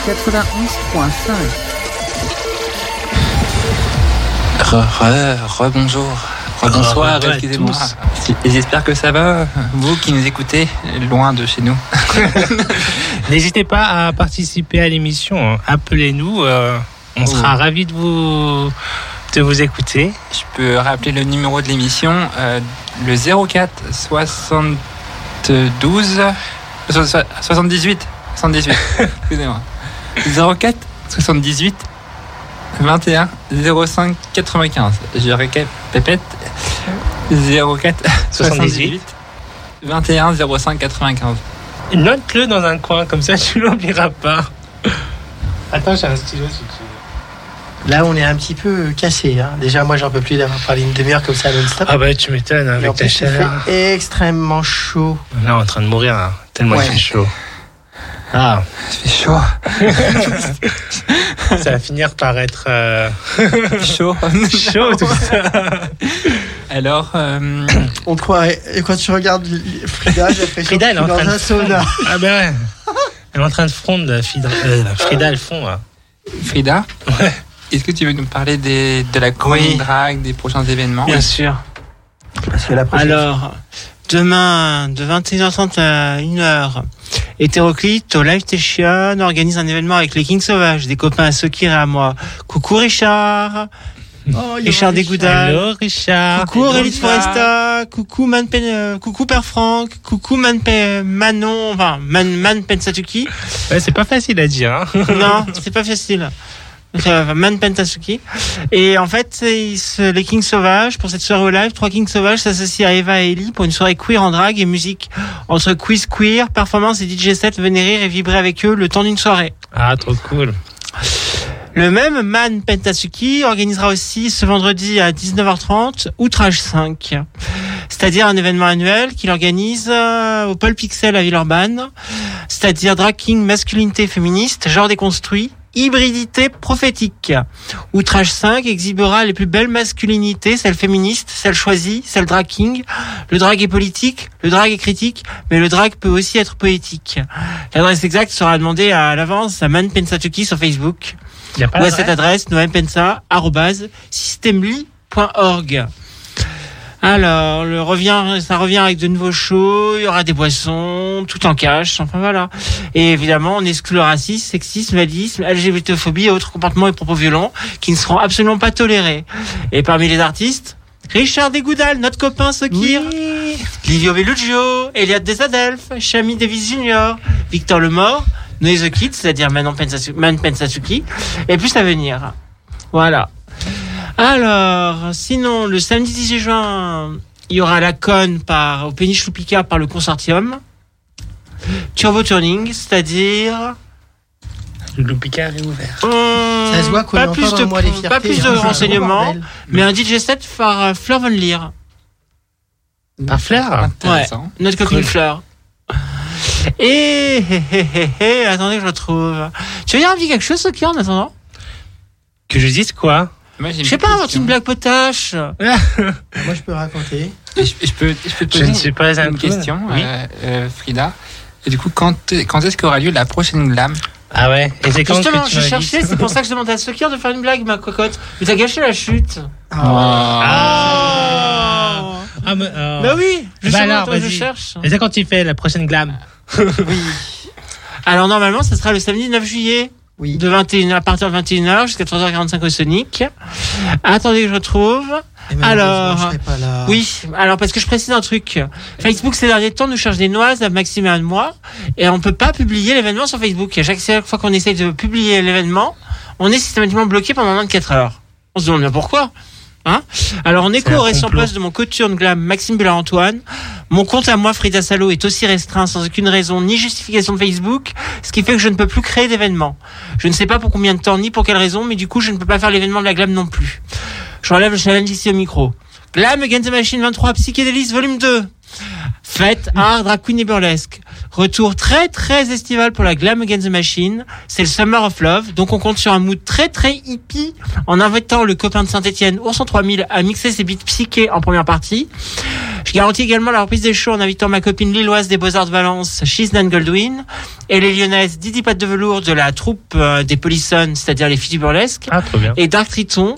91.5. Rebonjour. Rebonsoir, Re- re- excusez-moi. tous. Et J'espère que ça va, vous qui nous écoutez, loin de chez nous. N'hésitez pas à participer à l'émission. Appelez-nous. euh, on sera ravis de vous, de vous écouter. Je peux rappeler le numéro de l'émission, euh, le 04 72 so- so- 78 78, excusez-moi. 04 78 21 05 95. Je répète, répète 04 78 21 05 95. Note-le dans un coin, comme ça tu l'oublieras pas. Attends, j'ai un stylo si tu veux. Là, on est un petit peu cassé. Hein. Déjà, moi, j'en peux plus d'avoir parlé une demi-heure comme ça non-stop. Ah bah tu m'étonnes en avec il chaleur. fait extrêmement chaud. Là, on est en train de mourir, là, tellement Ouais. il fait chaud. Ah, Il fait chaud. ça va finir par être euh, chaud. chaud tout ça. Alors, euh, On croirait. Et quand tu regardes Frida, j'ai l'impression Frida, elle est en train dans de- un sauna. Ah bah ouais. Elle est en train de fondre, la Frida, euh, Frida elle fond. là. Frida, Ouais. est-ce que tu veux nous parler des, de la Coin Oui. Drag, des prochains événements? Bien sûr. Parce que la prochaine Alors, demain, de 21h30 à 1h, Hétéroclite au Live Station organise un événement avec les Kings Sauvages, des copains à Sokir et à moi. Coucou Richard, Oh, Richard des Desgoudal, Hello Richard. coucou Aurélie. Foresta, coucou Man Pen- euh, coucou Père Franck, coucou Man Pe- Manon, enfin Man, Man Pensatuki. Ouais, c'est pas facile à dire. Hein. non, c'est pas facile. Man Pentasuki. Et en fait, les Kings Sauvages, pour cette soirée au live, trois Kings Sauvages s'associent à Eva et Ellie pour une soirée queer en drague et musique. Entre quiz queer, performance et DJ set, venez rire et vibrer avec eux le temps d'une soirée. Ah, trop cool. Le même Man Pentasuki organisera aussi ce vendredi à 19h30 Outrage 5. C'est-à-dire un événement annuel qu'il organise euh, au Pôle Pixel à Villeurbanne. C'est-à-dire drag king, masculinité féministe, genre déconstruit hybridité prophétique. Outrage 5 exhibera les plus belles masculinités, celles féministes, celles choisies, celles drag king. Le drag est politique, le drag est critique, mais le drag peut aussi être poétique. L'adresse exacte sera demandée à l'avance à Man Pensatuki sur Facebook Il y a pas ou à cette adresse? Noempensa@systemly.org. Alors, le revient, ça revient avec de nouveaux shows, il y aura des boissons, tout en cash, enfin voilà. Et évidemment, on exclut le racisme, sexisme, validisme, LGBTophobie et autres comportements et propos violents qui ne seront absolument pas tolérés. Et parmi les artistes, Richard Desgoudal, notre copain Sokir, Livio Bellugio, Elliot Desadelph, Chami Davis Jr., Victor Lemort, Noé The Kid, c'est-à-dire Manon Pensatsuki, et plus à venir. Voilà. Alors, sinon, le samedi 18 juin, il y aura la conne par, au Péniche Loupika par le consortium. Turbo Turning, c'est-à-dire... Le Loupicard est ouvert. hum, Ça se voit qu'on pas plus de, dans le mois des fiertés. pas plus de hein, gros renseignements, mais un DJ set par euh, Fleur Von Leer. Par Fleur? Intéressant. Notre copine Cool. Fleur. Et hé, hé, hé, hé, attendez que je retrouve. Tu veux dire un petit quelque chose, Soki, en attendant? Que je dise quoi? Je sais pas, inventer une blague potache. Moi, je peux raconter. Et Je, je peux, je peux te Je poser ne suis pas un une question, Oui. euh, euh, Frida. Et du coup, quand, quand est-ce qu'aura lieu la prochaine glam? Ah ouais Et c'est quand Justement, que tu je cherchais, c'est pour ça que je demandais à Soki de faire une blague, ma cocotte. Mais t'as gâché la chute. Ah Ah, mais, euh, Bah oui, Bah alors, je vas-y. cherche. Et c'est quand tu fais la prochaine glam? Oui. Alors normalement, ça sera le samedi 9 juillet. Oui. De 21 à partir de 21h jusqu'à 3h45 au Sonic. Attendez que je retrouve. Alors, je serai pas là. Oui, alors parce que je précise un truc. Facebook ces derniers temps nous charge des noises à Maxime et moi et on peut pas publier l'événement sur Facebook. Et à chaque chaque fois qu'on essaye de publier l'événement, on est systématiquement bloqué pendant 24 heures. On se demande bien pourquoi. Hein alors en écho au récent complot. post de mon coturne glam Maxime Buller Antoine, mon compte à moi Frida Salo est aussi restreint sans aucune raison ni justification de Facebook, ce qui fait que je ne peux plus créer d'événement. Je ne sais pas pour combien de temps ni pour quelle raison, mais du coup je ne peux pas faire l'événement de la glam non plus. Je relève le challenge ici au micro. Glam Against the Machine 23 Psychédélis volume 2. Fête, art, drag queen et burlesque. Retour très très estival pour la Glam Against the Machine. C'est le Summer of Love. Donc on compte sur un mood très très hippie en invitant le copain de Saint-Etienne, Ourson 3000, à mixer ses beats psychés en première partie. Je garantis également la reprise des shows en invitant ma copine lilloise des Beaux-Arts de Valence, Shiznan Goldwyn, et les lyonnaises Didi Pat de Velours de la troupe euh, des Polissons, c'est-à-dire les filles Ah, et Dark Triton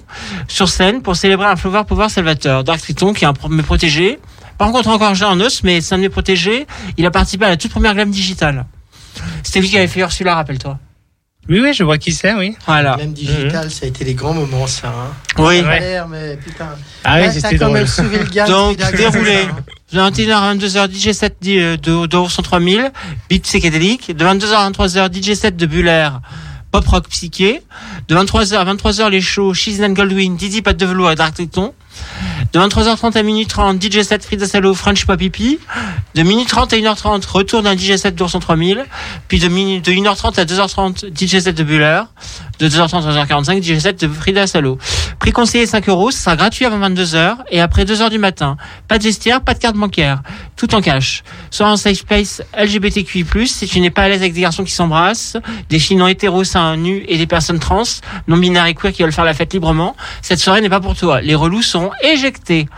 sur scène pour célébrer un Flower Pouvoir Salvateur. Dark Triton qui est un mes protégés, pas rencontré encore Jean en os, mais c'est un de mes protégés. Il a participé à la toute première glam digitale. C'était lui qui avait fait Ursula, rappelle-toi. Oui, oui, je vois qui c'est, oui. Voilà. Même digital, ça a été les grands moments, ça. Hein. Oui. Ça l'air, mais putain. Ah oui, c'était T'as quand drôle. même sauvé le gars. Donc, déroulé. comme De 21h à 22h, DJ 7 de, de, de Ourson 3000, beat psychédélique. De 22h à 23h, DJ 7 de Buller, pop rock psyché. De 23h à 23h, les shows Shiznan Goldwyn, Didi Pat de Velours et Dark Triton. De 23h30 à minuit 30, DJ 7 Frida Salo, French Pop Hippie. De minuit 30 à 1h30, retour d'un DJ 7 d'Ourson 3000. Puis de, de 1h30 à 2h30, DJ 7 de Buller. De 2h30 à 2h45, DJ 7 de Frida Salo. Prix conseillé 5 euros, ce sera gratuit avant 22h et après 2h du matin. Pas de vestiaire, pas de carte bancaire. Tout en cash. Soit en safe space LGBTQI+, si tu n'es pas à l'aise avec des garçons qui s'embrassent, des filles non hétéros, seins nus et des personnes trans, non binaires et queer qui veulent faire la fête librement, cette soirée n'est pas pour toi. Les relous seront éjectés.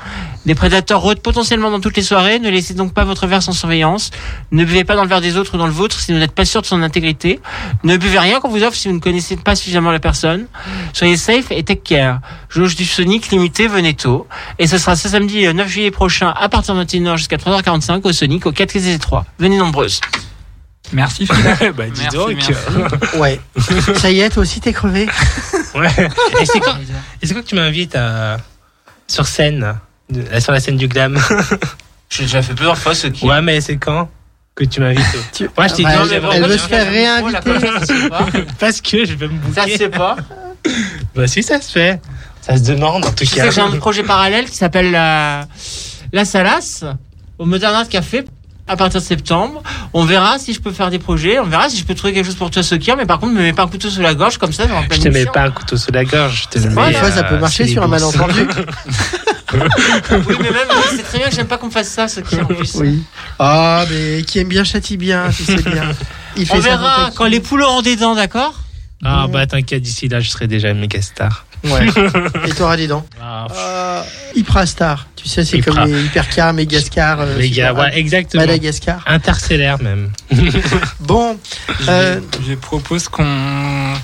Des prédateurs rôdent potentiellement dans toutes les soirées, ne laissez donc pas votre verre sans surveillance. Ne buvez pas dans le verre des autres ou dans le vôtre si vous n'êtes pas sûr de son intégrité. Ne buvez rien qu'on vous offre si vous ne connaissez pas suffisamment la personne. Soyez safe et take care. Jauge du Sonic limité, venez tôt. Et ce sera ce samedi euh, 9 juillet prochain à partir de 21h jusqu'à 3h45 au Sonic au 4 et 3. Venez nombreuses. Merci bah, dis Merci, donc. merci. Ouais. ça y est, toi aussi, t'es crevé. Ouais. Et c'est quand, et c'est quand que tu m'invites à... sur scène? Sur la scène du glam J'ai déjà fait plusieurs fois ce qui. Ouais, mais c'est quand que tu m'invites Tu- Moi, je t'ai Ah, dit, bah, elle vraiment, veut je- se faire réinviter. Ça se fait pas. Parce que je vais me Ça se fait pas. Bah si, ça se fait. Ça se demande, en tout cas. j'ai un projet parallèle qui s'appelle la, la Salas au Modern Art Café à partir de septembre. On verra si je peux faire des projets. On verra si je peux trouver quelque chose pour toi, Sokir. Mais par contre, ne me mets pas un couteau sous la gorge comme ça. en Je te mets pas un couteau sous la gorge. Je te mets, Des fois, ça euh, peut marcher sous sur un malentendu. Oui, mais même, c'est très bien que j'aime pas qu'on me fasse ça, Sokir, en plus. Oui. Ah, mais qui aime bien châtie bien, tu sais bien. Il On ça verra quand les poules auront des dents, d'accord? Ah bah t'inquiète, d'ici là, je serai déjà une méga star. Ouais. Et t'auras des dents. Ah, Euh, Hyprastar. Tu sais, c'est Hypra. comme les Hypercar, Mégascar. euh, ouais, exactement. Madagascar. Interstellaire même. Bon, Je, Euh, je propose qu'on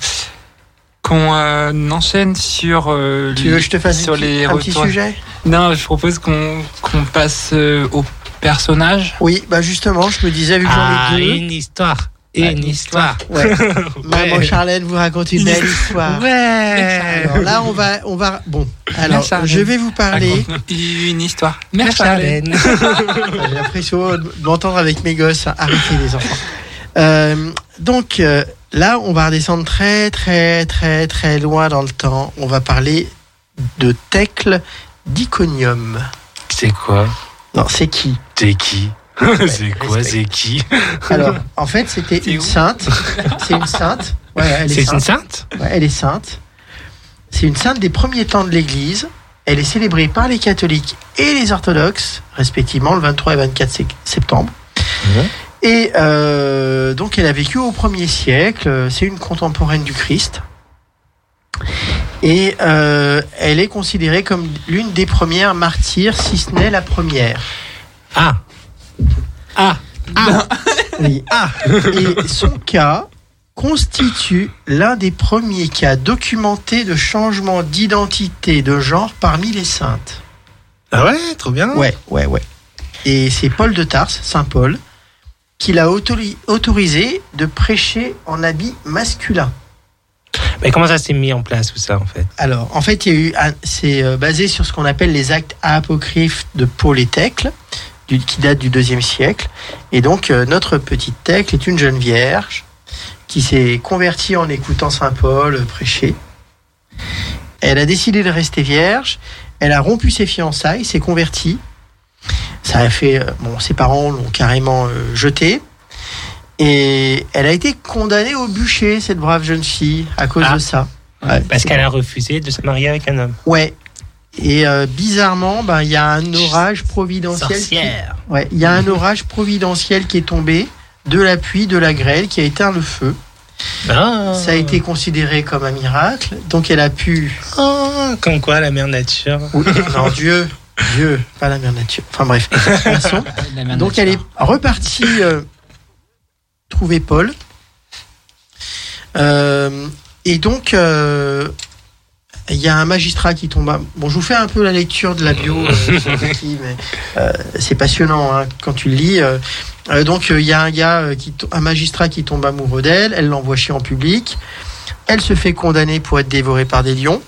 qu'on euh, enchaîne sur euh, tu veux que je te fasse sur les un petit retours. sujet? Non, je propose qu'on qu'on passe euh, au personnage. Oui, bah justement, je me disais, vu que j'en Ah, ai deux. une histoire. Une histoire. Ouais. Maman. Charlène vous raconte une belle histoire. Ouais. Alors là, on va, on va. Bon, alors je vais vous parler. Une histoire. Mère Charlène. J'ai l'impression de m'entendre avec mes gosses. Arrêtez les enfants. Euh, donc euh, là, on va redescendre très, très, très, très loin dans le temps. On va parler de Thècle d'Iconium. C'est quoi? Non, c'est qui? T'es qui? C'est quoi. C'est qui Alors, en fait, c'était une sainte. C'est une sainte. Ouais, elle est, C'est une sainte. sainte Ouais, elle est sainte. C'est une sainte des premiers temps de l'Église. Elle est célébrée par les catholiques et les orthodoxes, respectivement le 23 et 24 sé- septembre. Et euh, donc elle a vécu au 1er siècle. C'est une contemporaine du Christ. Et euh, elle est considérée comme l'une des premières martyrs, si ce n'est la première. Ah Ah Oui. Et son cas constitue l'un des premiers cas documentés de changement d'identité de genre parmi les saintes. Ah ouais, trop bien. Ouais, ouais, ouais. Et c'est Paul de Tarse, Saint Paul, qui l'a autori- autorisé de prêcher en habit masculin. Mais comment ça s'est mis en place tout ça en fait? Alors, en fait, il y a eu, un- c'est euh, basé sur ce qu'on appelle les actes apocryphes de Paul et Thècle, du- qui datent du deuxième siècle. Et donc, euh, notre petite Thècle est une jeune vierge qui s'est convertie en écoutant Saint Paul prêcher. Elle a décidé de rester vierge. Elle a rompu ses fiançailles, s'est convertie. Ça a fait, euh, bon, ses parents l'ont carrément euh, jetée. Et elle a été condamnée au bûcher, cette brave jeune fille, à cause Ah. de ça. Ouais, Parce qu'elle a refusé de se marier avec un homme. Ouais. Et euh, bizarrement, ben, il y a un orage providentiel. qui- Sorcière. Ouais, il y a un orage providentiel qui est tombé, de la pluie, de la grêle, qui a éteint le feu. Ah. Ça a été considéré comme un miracle, donc elle a pu. Ah, comme quoi la mère nature. Oui, non, Dieu, Dieu, pas la mère nature. Enfin bref. de toute façon, La mère donc elle est nature. repartie euh, trouver Paul. Euh, et donc, euh, il y a un magistrat qui tombe. à- Bon, je vous fais un peu la lecture de la bio, euh, euh, c'est passionnant hein, quand tu le lis. euh. Euh, donc, euh, il y a un gars, euh, qui, to- un magistrat qui tombe amoureux d'elle. Elle l'envoie chier en public. Elle se fait condamner pour être dévorée par des lions.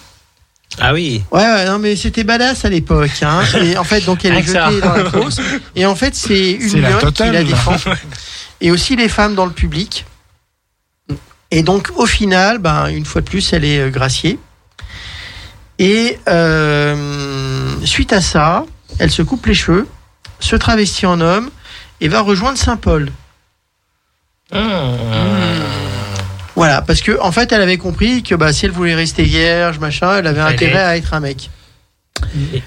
Ah oui. Ouais, ouais, non, mais c'était badass à l'époque. Hein. Et en fait, donc elle est jetée dans la fosse. Et en fait, c'est une C'est la lionne qui la défend. Et aussi les femmes dans le public. Et donc, au final, ben, une fois de plus, elle est euh, graciée. Et euh, suite à ça, elle se coupe les cheveux, se travestit en homme et va rejoindre Saint Paul. Mmh. Voilà, parce que en fait, elle avait compris que bah, si elle voulait rester vierge, machin, elle avait intérêt à être un mec.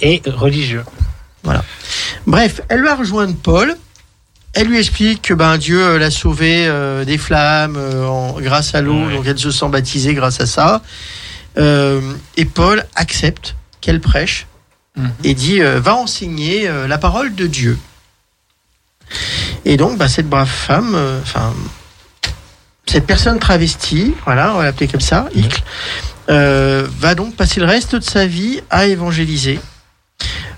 Et religieux. Bref, elle va rejoindre Paul. Elle lui explique que ben, Dieu euh, l'a sauvée euh, des flammes euh, en- grâce à l'eau, Ouais. donc elle se sent baptisée grâce à ça. Euh, et Paul accepte qu'elle prêche Mhm. et dit euh, va enseigner euh, la parole de Dieu. Et donc, bah, cette brave femme, euh, enfin, cette personne travestie, voilà, on va l'appeler comme ça, Icle, euh, va donc passer le reste de sa vie à évangéliser,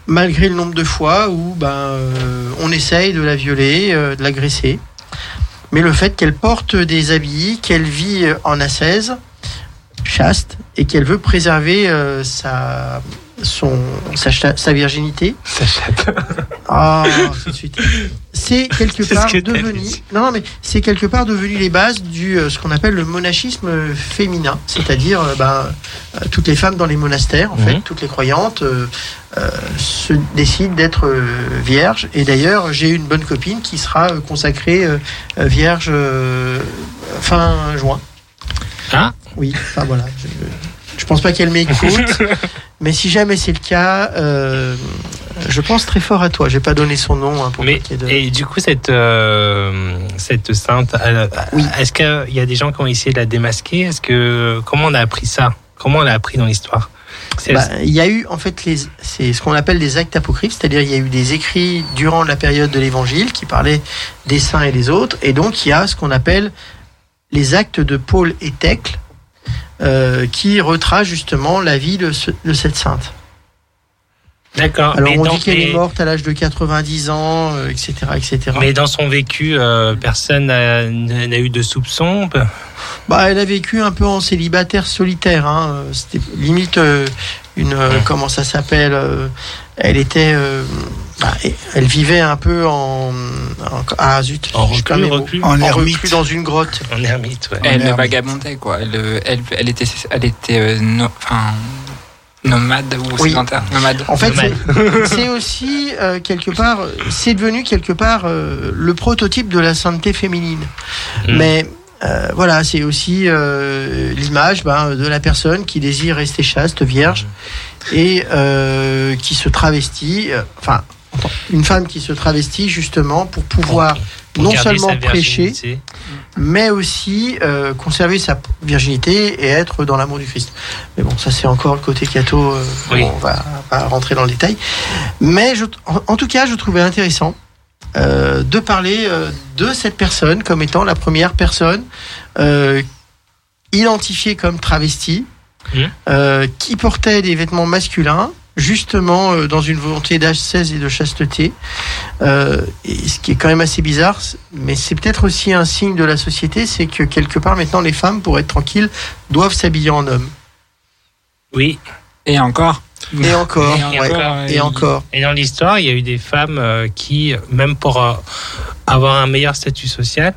malgré le nombre de fois où ben, euh, on essaye de la violer, euh, de l'agresser. Mais le fait qu'elle porte des habits, qu'elle vit en ascèse, chaste, et qu'elle veut préserver euh, sa, son, sa, sa virginité, Ça chatte. ah, tout de suite. C'est quelque ce part que devenu. Non, non, mais c'est quelque part devenu les bases du euh, ce qu'on appelle le monachisme féminin, c'est-à-dire euh, ben, toutes les femmes dans les monastères, en Mhm. fait, toutes les croyantes euh, euh, se décident d'être euh, vierges. Et d'ailleurs, j'ai une bonne copine qui sera euh, consacrée vierge fin juin. Ah. Oui, enfin voilà. Je, je pense pas qu'elle m'écoute, mais si jamais c'est le cas, euh, Je pense très fort à toi. J'ai pas donné son nom hein, pour Mais, de- et du coup, cette, euh, cette sainte, Oui. est-ce qu'il y a des gens qui ont essayé de la démasquer? Est-ce que comment on a appris ça? Comment on l'a appris dans l'histoire? Bah, il y a eu en fait les, c'est ce qu'on appelle des actes apocryphes, c'est-à-dire il y a eu des écrits durant la période de l'Évangile qui parlaient des saints et des autres, et donc il y a ce qu'on appelle les actes de Paul et Thècle euh, qui retracent justement la vie de, ce- de cette sainte. D'accord. Alors mais on dit qu'elle est morte à l'âge de 90 ans, euh, etc., etc. Mais dans son vécu, euh, personne n'a eu de soupçons. Bah, elle a vécu un peu en célibataire solitaire. Hein. C'était limite euh, une Ouais. comment ça s'appelle Elle était, et- elle vivait un peu en, en- ah zut, En reclus. En en ermite. dans une grotte. En ermite, ouais. Elle merde. vagabondait, quoi. Elle, euh, elle, elle était, elle était euh, no- enfin, nomade ou Oui. sédentaire. Nomade. En fait, c'est- aussi euh, quelque part, c'est devenu quelque part euh, le prototype de la sainteté féminine. Mm. Mais euh, voilà, c'est aussi euh, l'image ben, de la personne qui désire rester chaste, vierge, et euh, qui se travestit. euh, Une femme qui se travestit justement pour pouvoir Pour non seulement prêcher, mais aussi euh, conserver sa virginité et être dans l'amour du Christ. Mais bon, ça c'est encore le côté catho, euh, Oui. on va pas rentrer dans le détail. Mais je, en, en tout cas, je trouvais intéressant euh, de parler de cette personne comme étant la première personne identifiée comme travestie, euh, qui portait des vêtements masculins, justement euh, dans une volonté d'ascèse et de chasteté. Euh, et ce qui est quand même assez bizarre, mais c'est peut-être aussi un signe de la société, c'est que quelque part maintenant les femmes, pour être tranquilles, doivent s'habiller en homme. Oui. Et encore. Et encore, Et ouais, encore, et il- encore. Et dans l'histoire, il y a eu des femmes euh, qui, même pour euh, avoir un meilleur statut social,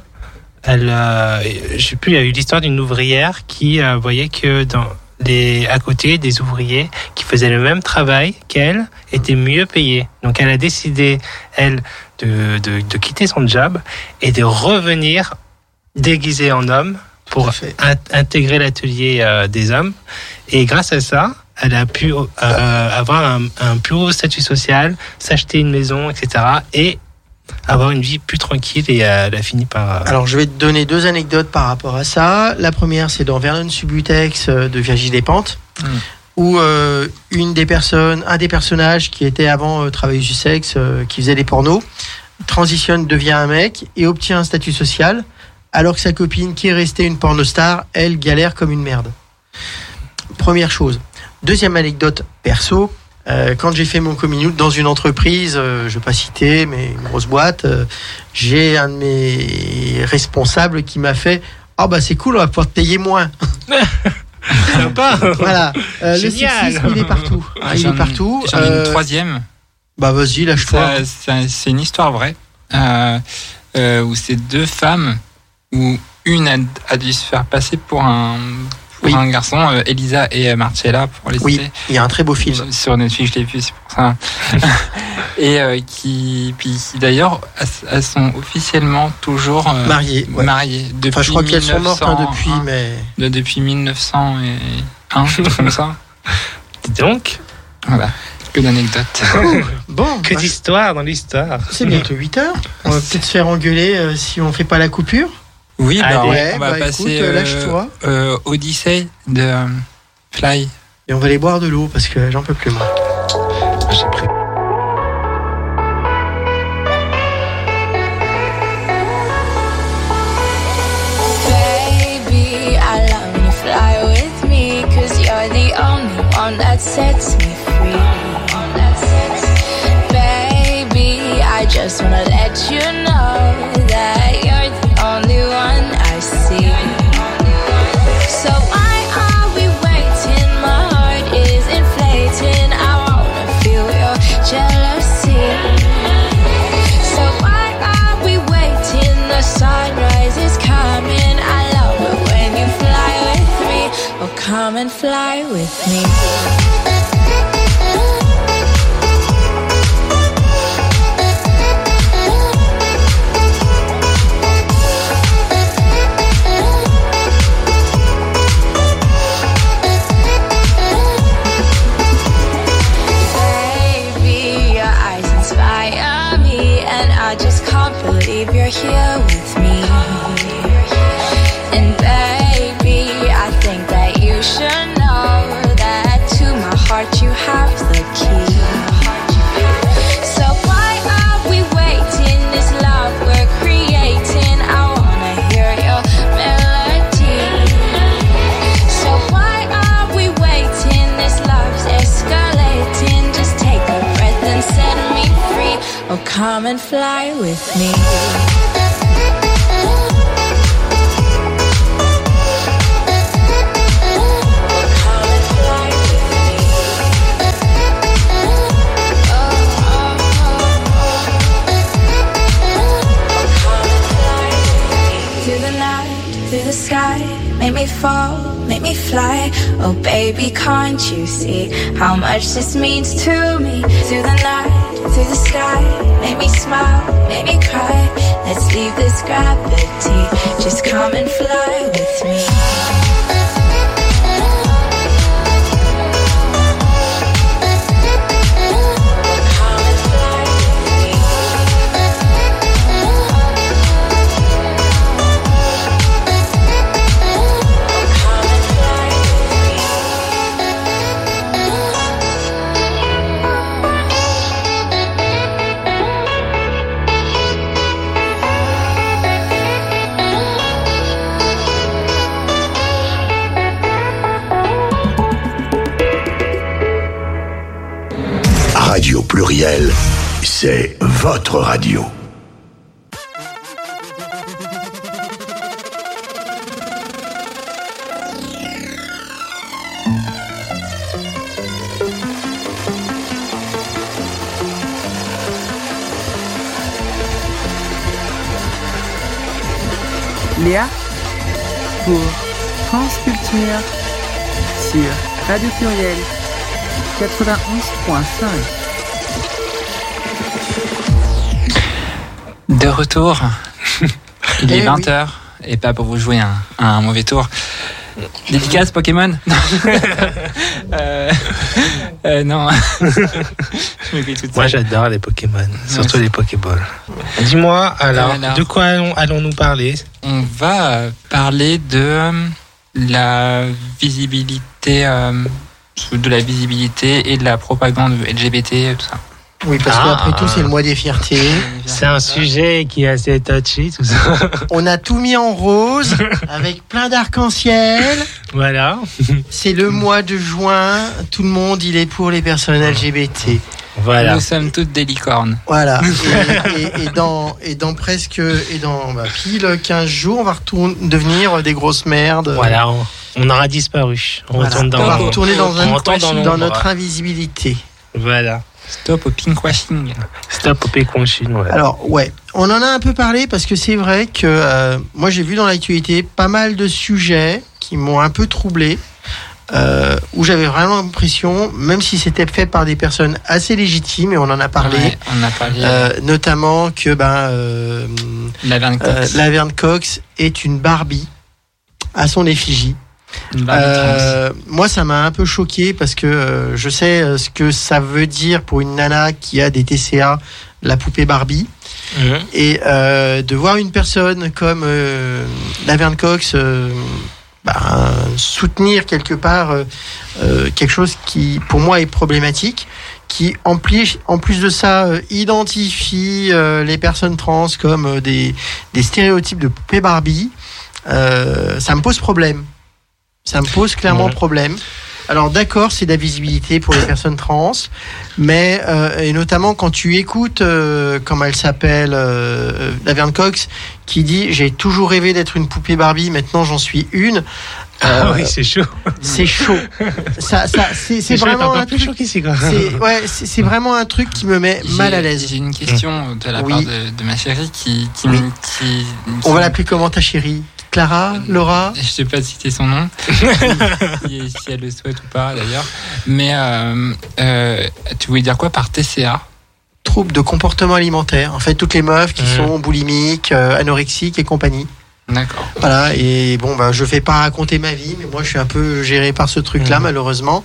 elle, euh, je sais plus, il y a eu l'histoire d'une ouvrière qui euh, voyait que dans à côté des ouvriers qui faisaient le même travail qu'elle étaient mieux payés. Donc elle a décidé, elle, de, de, de quitter son job et de revenir déguisée en homme pour in- intégrer l'atelier euh, des hommes. Et grâce à ça, elle a pu euh, avoir un, un plus haut statut social, s'acheter une maison, etc. Et avoir une vie plus tranquille. Et euh, elle a fini par. euh, Alors je vais te donner deux anecdotes par rapport à ça. La première, c'est dans Vernon Subutex euh, de Virginie Despentes, Mm. où euh, une des personnes, un des personnages qui était avant euh, travailleuse du sexe, euh, qui faisait des pornos, transitionne, devient un mec et obtient un statut social, alors que sa copine, qui est restée une pornostar, elle galère comme une merde. Première chose. Deuxième anecdote perso. Euh, quand j'ai fait mon coming out dans une entreprise, euh, je vais pas citer, mais une grosse boîte, euh, j'ai un de mes responsables qui m'a fait Ah bah c'est cool, on va pouvoir te payer moins. Sympa. Voilà. Euh, le Génial. sexisme, il est partout. hein, il est partout. J'en ai Euh, une troisième. bah vas-y, lâche-toi. C'est une histoire vraie. Euh, euh, où c'est deux femmes, où une a, a dû se faire passer pour un, pour un garçon, euh, Elisa et euh, Marcella, pour les Oui, il y a un très beau film. Sur Netflix, je l'ai vu, c'est pour ça. et euh, qui, puis qui, d'ailleurs, elles, sont officiellement toujours euh, Marié. ouais. mariées depuis Enfin, je crois qu'elles sont mortes hein, 1900, depuis, hein, mais. de- depuis 1900 et un, quelque chose comme ça. Dis donc, Voilà, que d'anecdotes. Bon, que bah, d'histoire dans l'histoire. c'est bientôt 8 heures. On va peut-être se faire engueuler euh, si on fait pas la coupure. Oui, bah, Allez. Ouais, on va bah, passer écoute, euh, lâche-toi. euh, Odyssey de euh, Fly. Et on va aller boire de l'eau parce que j'en peux plus moi. J'ai pris. Baby, I love when you fly with me Cause you're the only one that sets me free Baby, I just wanna let you know and fly with me. Much this means to me? Through the night, through the sky, make me smile, make me cry. Let's leave this gravity, just come and fly Pluriel, c'est votre radio. Léa pour France Culture sur Radio Pluriel 91.5. retour. Il est Eh oui. 20h et pas pour vous jouer un, un mauvais tour. Dédicace Pokémon Non. Euh, euh, non. Moi, j'adore les Pokémon, surtout Ouais. les Pokéballs. Dis-moi, alors, Alors. de quoi allons- allons-nous parler On va euh, parler de euh, la visibilité, euh, de la visibilité et de la propagande LGBT, tout ça. Oui, parce Ah. qu'après tout, c'est le mois des fiertés. C'est un sujet qui est assez touchy, tout ça. On a tout mis en rose, avec plein d'arc-en-ciel. voilà. C'est le mois de juin. Tout le monde, il est pour les personnes LGBT. Voilà. Nous sommes toutes des licornes. Voilà. Et, et- et dans, et dans presque, et dans bah, pile 15 jours, on va retourner, devenir des grosses merdes. Voilà, on, on aura disparu. On Voilà. retourne dans on va retourner dans, un, On retourne dans dans l'ombre. notre invisibilité. Voilà. Stop au pinkwashing. Stop au péconchine, voilà. Alors ouais, on en a un peu parlé parce que c'est vrai que euh, moi j'ai vu dans l'actualité pas mal de sujets qui m'ont un peu troublé, euh, où j'avais vraiment l'impression, même si c'était fait par des personnes assez légitimes et on en a parlé, Ouais, on a parlé euh, notamment que ben euh, de la Verne euh, Cox. Laverne Cox est une Barbie à son effigie. Euh, moi, ça m'a un peu choqué parce que euh, je sais euh, ce que ça veut dire pour une nana qui a des TCA, la poupée Barbie, et euh, de voir une personne comme Laverne Cox bah, soutenir quelque part quelque chose qui, pour moi, est problématique, qui en plus, en plus de ça euh, identifie euh, les personnes trans comme euh, des, des stéréotypes de poupée Barbie. Ça me pose problème. Ça me pose clairement Ouais. problème. Alors d'accord, c'est de la visibilité pour les personnes trans, mais euh, et notamment quand tu écoutes, euh, comment elle s'appelle, euh, Laverne Cox, qui dit j'ai toujours rêvé d'être une poupée Barbie, maintenant j'en suis une. Ah Euh, oui, c'est chaud. c'est chaud. Ça, ça, c'est vraiment un truc. C'est ouais, c'est vraiment un truc qui me met mal à l'aise. J'ai une question de la Oui. part de, de ma chérie qui, qui, Oui. qui- On qui- va l'appeler comment ta chérie? Clara, Laura. Je sais pas citer son nom, si, si elle le souhaite ou pas d'ailleurs. Mais euh, euh, tu voulais dire quoi par TCA Trouble de comportement alimentaire. En fait, toutes les meufs qui sont boulimiques, euh, anorexiques et compagnie. D'accord. Voilà, et bon, bah, je vais pas raconter ma vie, mais moi, je suis un peu géré par ce truc-là, Mhm. malheureusement.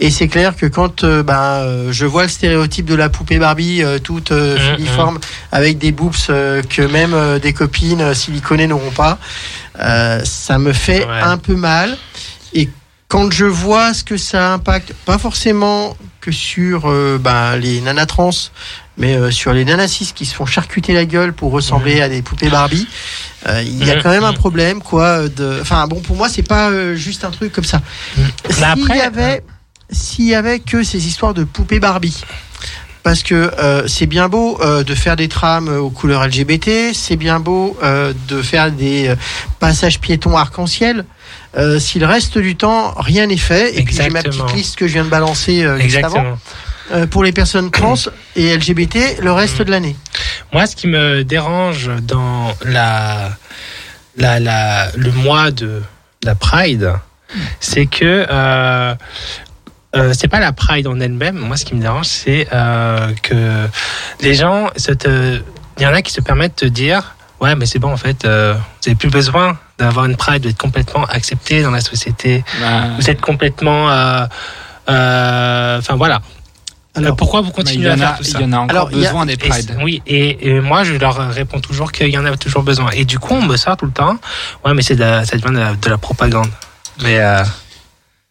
Et c'est clair que quand euh, bah, euh, je vois le stéréotype de la poupée Barbie euh, toute euh, Mhm, filiforme, avec des boobs que même des copines siliconées n'auront pas, ça me fait Ouais. un peu mal. Et quand je vois ce que ça impacte, pas forcément que sur euh, bah, les nanas trans, mais euh, sur les nanas cis qui se font charcuter la gueule pour ressembler à des poupées Barbie, euh, il y a Mhm. quand même un problème, quoi. De... Enfin, bon, pour moi, c'est pas euh, juste un truc comme ça. S'il après, y avait, s'il y avait que ces histoires de poupées Barbie. Parce que euh, c'est bien beau euh, de faire des trames aux couleurs LGBT, c'est bien beau euh, de faire des passages piétons arc-en-ciel. Euh, si le reste du temps, rien n'est fait, et puis j'ai ma Exactement. petite liste que je viens de balancer euh, juste avant, Exactement. Euh, pour les personnes trans et LGBT, le reste de l'année. Moi, ce qui me dérange dans la, la, la, le mois de la Pride, c'est que euh, euh, c'est pas la Pride en elle-même. Moi, ce qui me dérange, c'est euh, que les gens, il y en a qui se permettent de te dire, ouais, mais c'est bon, en fait, euh, vous n'avez plus besoin d'avoir une Pride, d'être complètement accepté dans la société. Vous êtes complètement, euh, euh, enfin voilà. Alors, pourquoi vous continuez à faire a, tout ça il y en a encore Alors, il y a- besoin des prides. oui, et, et moi je leur réponds toujours qu'il y en a toujours besoin. Et du coup, on me sort tout le temps. Ouais, mais c'est de la- ça devient de la, de la propagande. Mais euh,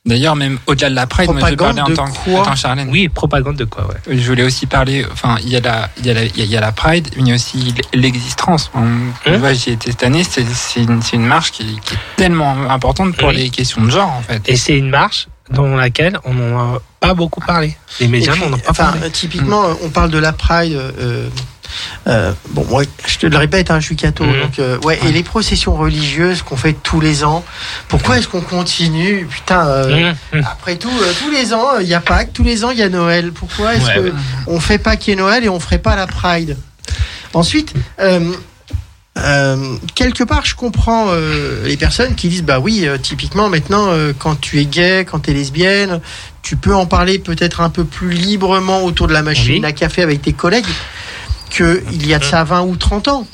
D'ailleurs, même au-delà de la Pride, moi je parler en tant que. Attends, Charlène. oui, propagande de quoi, ouais. Je voulais aussi parler, enfin, il y a la, il y a la, il y a- il y a la Pride, mais il y a aussi l'existence. On- tu Hein vois, J'y étais cette année, c'est c'est une, c'est une marche qui, qui est tellement importante pour Oui. les questions de genre, en fait. Et c'est une marche dans laquelle on n'en a pas beaucoup parlé. Les médias n'en ont pas enfin, parlé. euh, typiquement, euh, on parle de la Pride. euh, euh, bon, moi, je te le répète, hein, je suis catho. Mhm. Donc, euh, ouais, et les processions religieuses qu'on fait tous les ans. Pourquoi est-ce qu'on continue? Putain. euh, Mmh, mmh. Après tout, euh, tous les ans, euh, il y a Pâques, tous les ans, il y a Noël. Pourquoi est-ce Ouais, que ouais. fait Pâques et Noël et on ferait pas la Pride? Ensuite, euh, euh, quelque part, je comprends euh, les personnes qui disent bah oui, euh, typiquement maintenant, euh, quand tu es gay, quand tu es lesbienne, tu peux en parler peut-être un peu plus librement autour de la machine Oui. à café avec tes collègues que il y a de ça 20 ou 30 ans.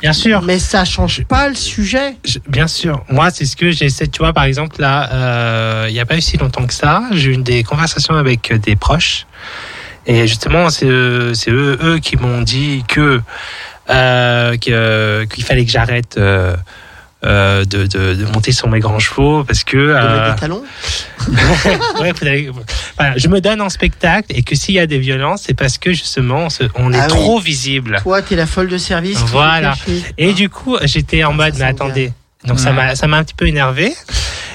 Bien sûr. Mais ça change pas le sujet. Je- Bien sûr. Moi, c'est ce que j'essaie. Tu vois, par exemple, là, euh, il n'y a pas eu si longtemps que ça, j'ai eu des conversations avec des proches. Et justement, c'est eux, eux qui m'ont dit que euh, que- qu'il fallait que j'arrête euh, euh, de, de, de monter sur mes grands chevaux parce que De euh, mettre des talons? ouais, faudrait- voilà, je me donne en spectacle et que s'il y a des violences, c'est parce que justement on, se- on est Ah oui. trop visible. Toi, t'es la folle de service. Voilà. Et du coup, j'étais en Ah, mode, mais attendez. Donc ça Ouais. m'a ça m'a un petit peu énervé.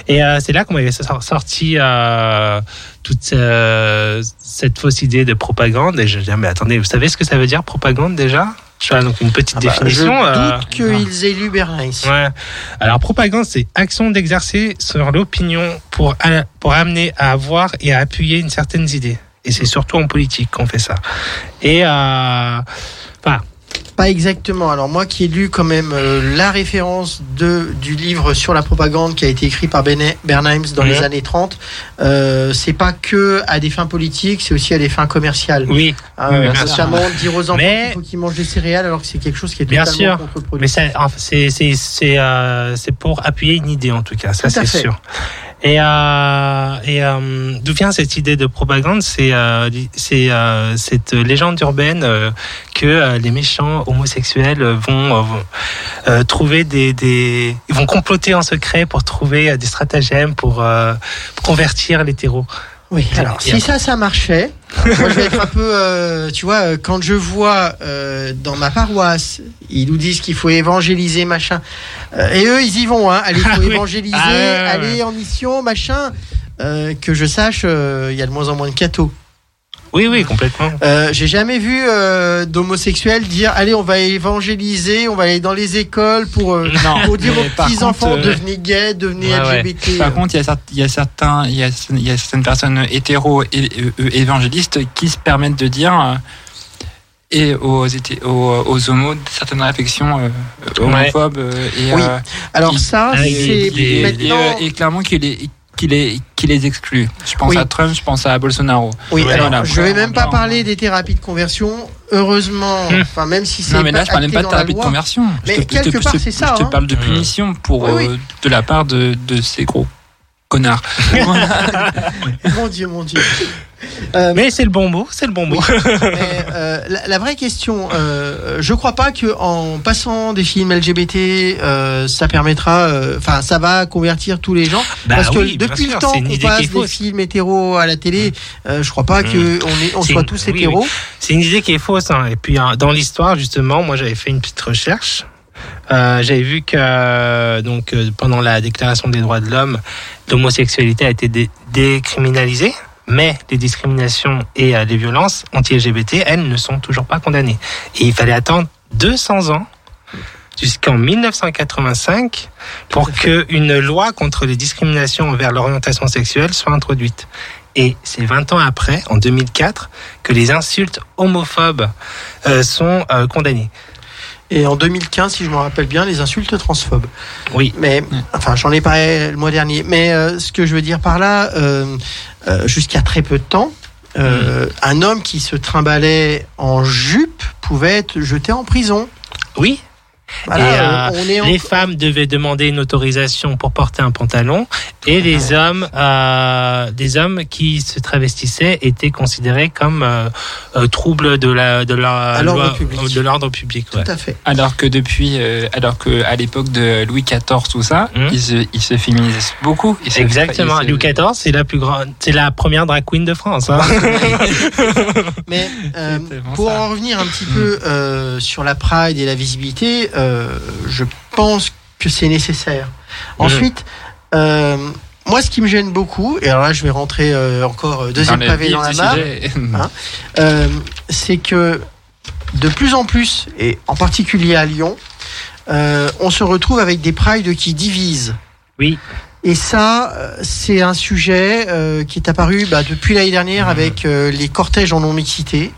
Et euh, c'est là qu'on m'avait sor- sorti euh, toute euh, cette fausse idée de propagande. Et je dis, ah, mais attendez, vous savez ce que ça veut dire propagande déjà? Je fais donc une petite Ah bah, définition. je euh, doute qu'ils aient lu Bernays. Ouais. Alors, propagande, c'est action d'exercer sur l'opinion pour, pour amener à avoir et à appuyer une certaine idée. Et c'est surtout en politique qu'on fait ça. Et, euh, enfin, Pas exactement. Alors moi qui ai lu quand même euh, la référence de, du livre sur la propagande qui a été écrit par Bene- Bernheim dans Mhm. les années 30, euh, c'est pas que à des fins politiques, c'est aussi à des fins commerciales. oui, Hein, oui, bien notamment dire aux enfants Mais- qu'il faut qu'ils mangent des céréales alors que c'est quelque chose qui est Bien totalement sûr. contre-productif. mais ça, enfin, c'est, c'est, c'est, euh, c'est pour appuyer une idée en tout cas, ça c'est sûr. Et, euh, et euh, d'où vient cette idée de propagande? C'est euh, euh, cette légende urbaine euh, que les méchants homosexuels vont, vont, trouver des, des ils vont comploter en secret pour trouver des stratagèmes pour, convertir l'hétéro. Oui, alors si ça, ça marchait, moi je vais être un peu, euh, tu vois, euh, quand je vois euh, dans ma paroisse, ils nous disent qu'il faut évangéliser, machin, euh, et eux ils y vont, hein, allez, il faut Ah évangéliser, Ah ouais, ouais, ouais. aller en mission, machin, que je sache, il y a de moins en moins de cathos. Oui, oui, complètement. Euh, J'ai jamais vu euh, d'homosexuels dire, allez, on va évangéliser, on va aller dans les écoles pour, euh, Non, pour dire aux petits enfants, euh, devenez gays, devenez ouais, ouais. LGBT. Par contre, il y a, y certains, il y a, il y a certaines personnes hétéro évangélistes qui se permettent de dire et aux, aux, aux homos certaines réflexions euh, homophobes et, Oui. euh, alors ça, c'est et, et clairement qui les qui les, qui les exclut. Je pense Oui. à Trump, je pense à Bolsonaro. Oui, alors voilà. je vais même pas parler des thérapies de conversion. Heureusement, Hmm. enfin même si c'est Non, mais là, je parlais acté pas de thérapie de conversion. Mais je te, quelque je te- part, je te- c'est ça, Je te hein. parle de Mm. punition pour, Oui, oui. euh, de la part de, de ces gros connards. Mon Dieu, mon Dieu. Euh, Mais c'est le bon mot, c'est le bon mot. mais, euh, la, la vraie question, euh, je crois pas que en passant des films LGBT, euh, ça permettra, enfin, ça va convertir tous les gens. Bah parce que oui, depuis le temps qu'on passe des films hétéros à la télé, euh, je crois pas Mm. que on, est, on C'est soit une- tous oui, hétéros. C'est une idée qui est fausse. hein. Et puis hein, dans l'histoire, justement, moi j'avais fait une petite recherche. Euh, j'avais vu que euh, donc euh, pendant la Déclaration des droits de l'homme, l'homosexualité a été dé- décriminalisée, mais les discriminations et euh, les violences anti-LGBT, elles, ne sont toujours pas condamnées. Et il fallait attendre 200 ans jusqu'en 1985 pour que une loi contre les discriminations envers l'orientation sexuelle soit introduite. Et c'est 20 ans après, en 2004, que les insultes homophobes euh, sont euh, condamnées. Et en 2015, si je me rappelle bien, les insultes transphobes. Oui. Mais, enfin, j'en ai parlé le mois dernier. Mais euh, ce que je veux dire par là, euh, euh, jusqu'à très peu de temps, euh, un homme qui se trimballait en jupe pouvait être jeté en prison. Oui. Voilà, Et, euh, on est en- Les femmes devaient demander une autorisation pour porter un pantalon et les hommes, euh, des hommes qui se travestissaient étaient considérés comme euh, euh, troubles de la de la loi- public. de l'ordre public. ouais. Tout à fait. Alors que depuis, euh, alors que à l'époque de Louis XIV, tout ça, Hmm. ils, se, ils se féminisent beaucoup. Ils se- Exactement. ils se- Louis XIV, c'est la plus grande, c'est la première drag queen de France. hein. Mais euh, pour ça. en revenir un petit peu euh, sur la Pride et la visibilité, euh, je pense que c'est nécessaire. Ensuite, euh, moi, ce qui me gêne beaucoup, et alors là, je vais rentrer euh, encore euh, deuxième pavé dans la mare. Hein euh, c'est que de plus en plus, et en particulier à Lyon, euh, on se retrouve avec des prides qui divisent. Oui. Et ça, euh, c'est un sujet euh, qui est apparu bah, depuis l'année dernière avec euh, les cortèges en non-mixité.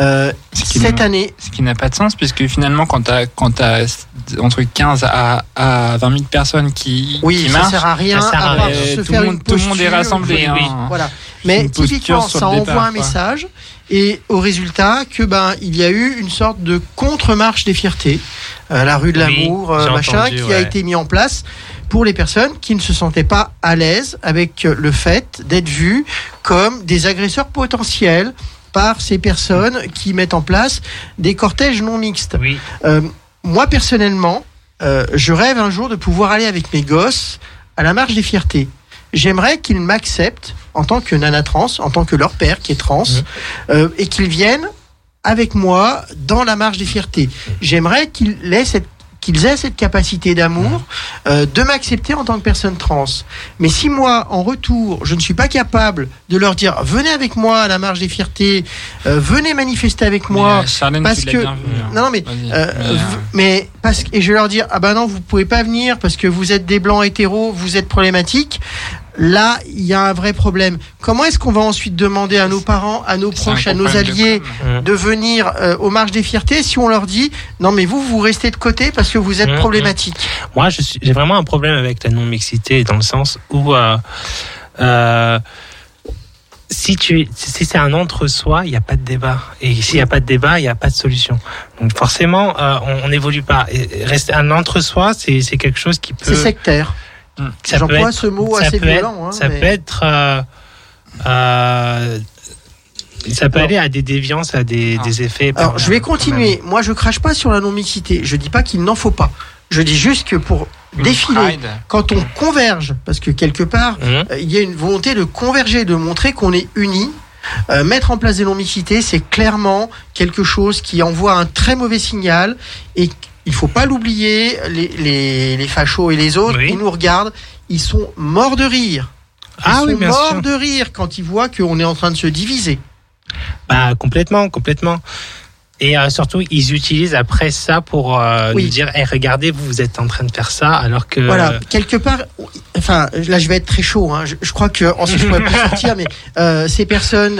Euh, Ce qui cette année, Ce qui n'a pas de sens, puisque finalement, quand tu as, quand t'as entre 15 à, à 20 000 personnes qui, oui, qui ça marchent, sert à rien ça sert à à se Tout faire une monde- tout le monde est posture, rassemblé, hein. oui, Voilà. Mais posture typiquement, ça envoie un quoi. message et au résultat que ben il y a eu une sorte de contre-marche des fiertés, euh, la rue de Oui, l'amour, euh, machin, entendu, qui a été mis en place pour les personnes qui ne se sentaient pas à l'aise avec le fait d'être vues comme des agresseurs potentiels par ces personnes qui mettent en place des cortèges non mixtes. Oui. Euh, moi personnellement, euh, je rêve un jour de pouvoir aller avec mes gosses à la marche des fiertés. J'aimerais qu'ils m'acceptent en tant que nana trans, en tant que leur père qui est trans, euh, et qu'ils viennent avec moi dans la marche des fiertés. J'aimerais qu'ils aient cette qu'ils aient cette capacité d'amour euh, de m'accepter en tant que personne trans. Mais si moi, en retour, je ne suis pas capable de leur dire venez avec moi à la marche des fiertés, euh, venez manifester avec moi, Mais, euh, parce que- hein. non, non, mais, euh, Mais, parce que et je vais leur dire ah bah non vous pouvez pas venir parce que vous êtes des blancs hétéros vous êtes problématiques là il y a un vrai problème comment est-ce qu'on va ensuite demander à nos parents à nos proches à nos de alliés de venir euh, aux marches des fiertés si on leur dit non mais vous vous restez de côté parce que vous êtes problématique Moi, je suis- j'ai vraiment un problème avec la non-mixité dans le sens où euh, euh, si tu si c'est un entre-soi, il n'y a pas de débat. Et s'il n'y a pas de débat, il n'y a pas de solution. Donc forcément, euh, on n'évolue pas. Et rester un entre-soi, c'est quelque chose qui peut. c'est sectaire j'emploie être- ce mot ça assez peut être- violent hein, ça mais- peut être. euh, euh, ça peut Alors- aller à des déviances, à des, Ah. des effets. Alors, je vais continuer. Moi, je crache pas sur la non-mixité. Je dis pas qu'il n'en faut pas. Je dis juste que pour défiler, quand on converge, parce que quelque part, Mhm. euh, il y a une volonté de converger, de montrer qu'on est unis. Euh, mettre en place des non-mixités, c'est clairement quelque chose qui envoie un très mauvais signal et il faut pas l'oublier. Les, les, les fachos et les autres, ils nous regardent, ils sont morts de rire. Ils Ah sont oui, bien morts sûr. de rire quand ils voient qu'on est en train de se diviser. Bah complètement, complètement. Et euh, surtout, ils utilisent après ça pour euh, Oui. nous dire hey, regardez, vous, vous êtes en train de faire ça, alors que. Voilà, quelque part, enfin, là je vais être très chaud, hein, je, je crois que ensuite je pourrais plus sortir, mais euh, ces personnes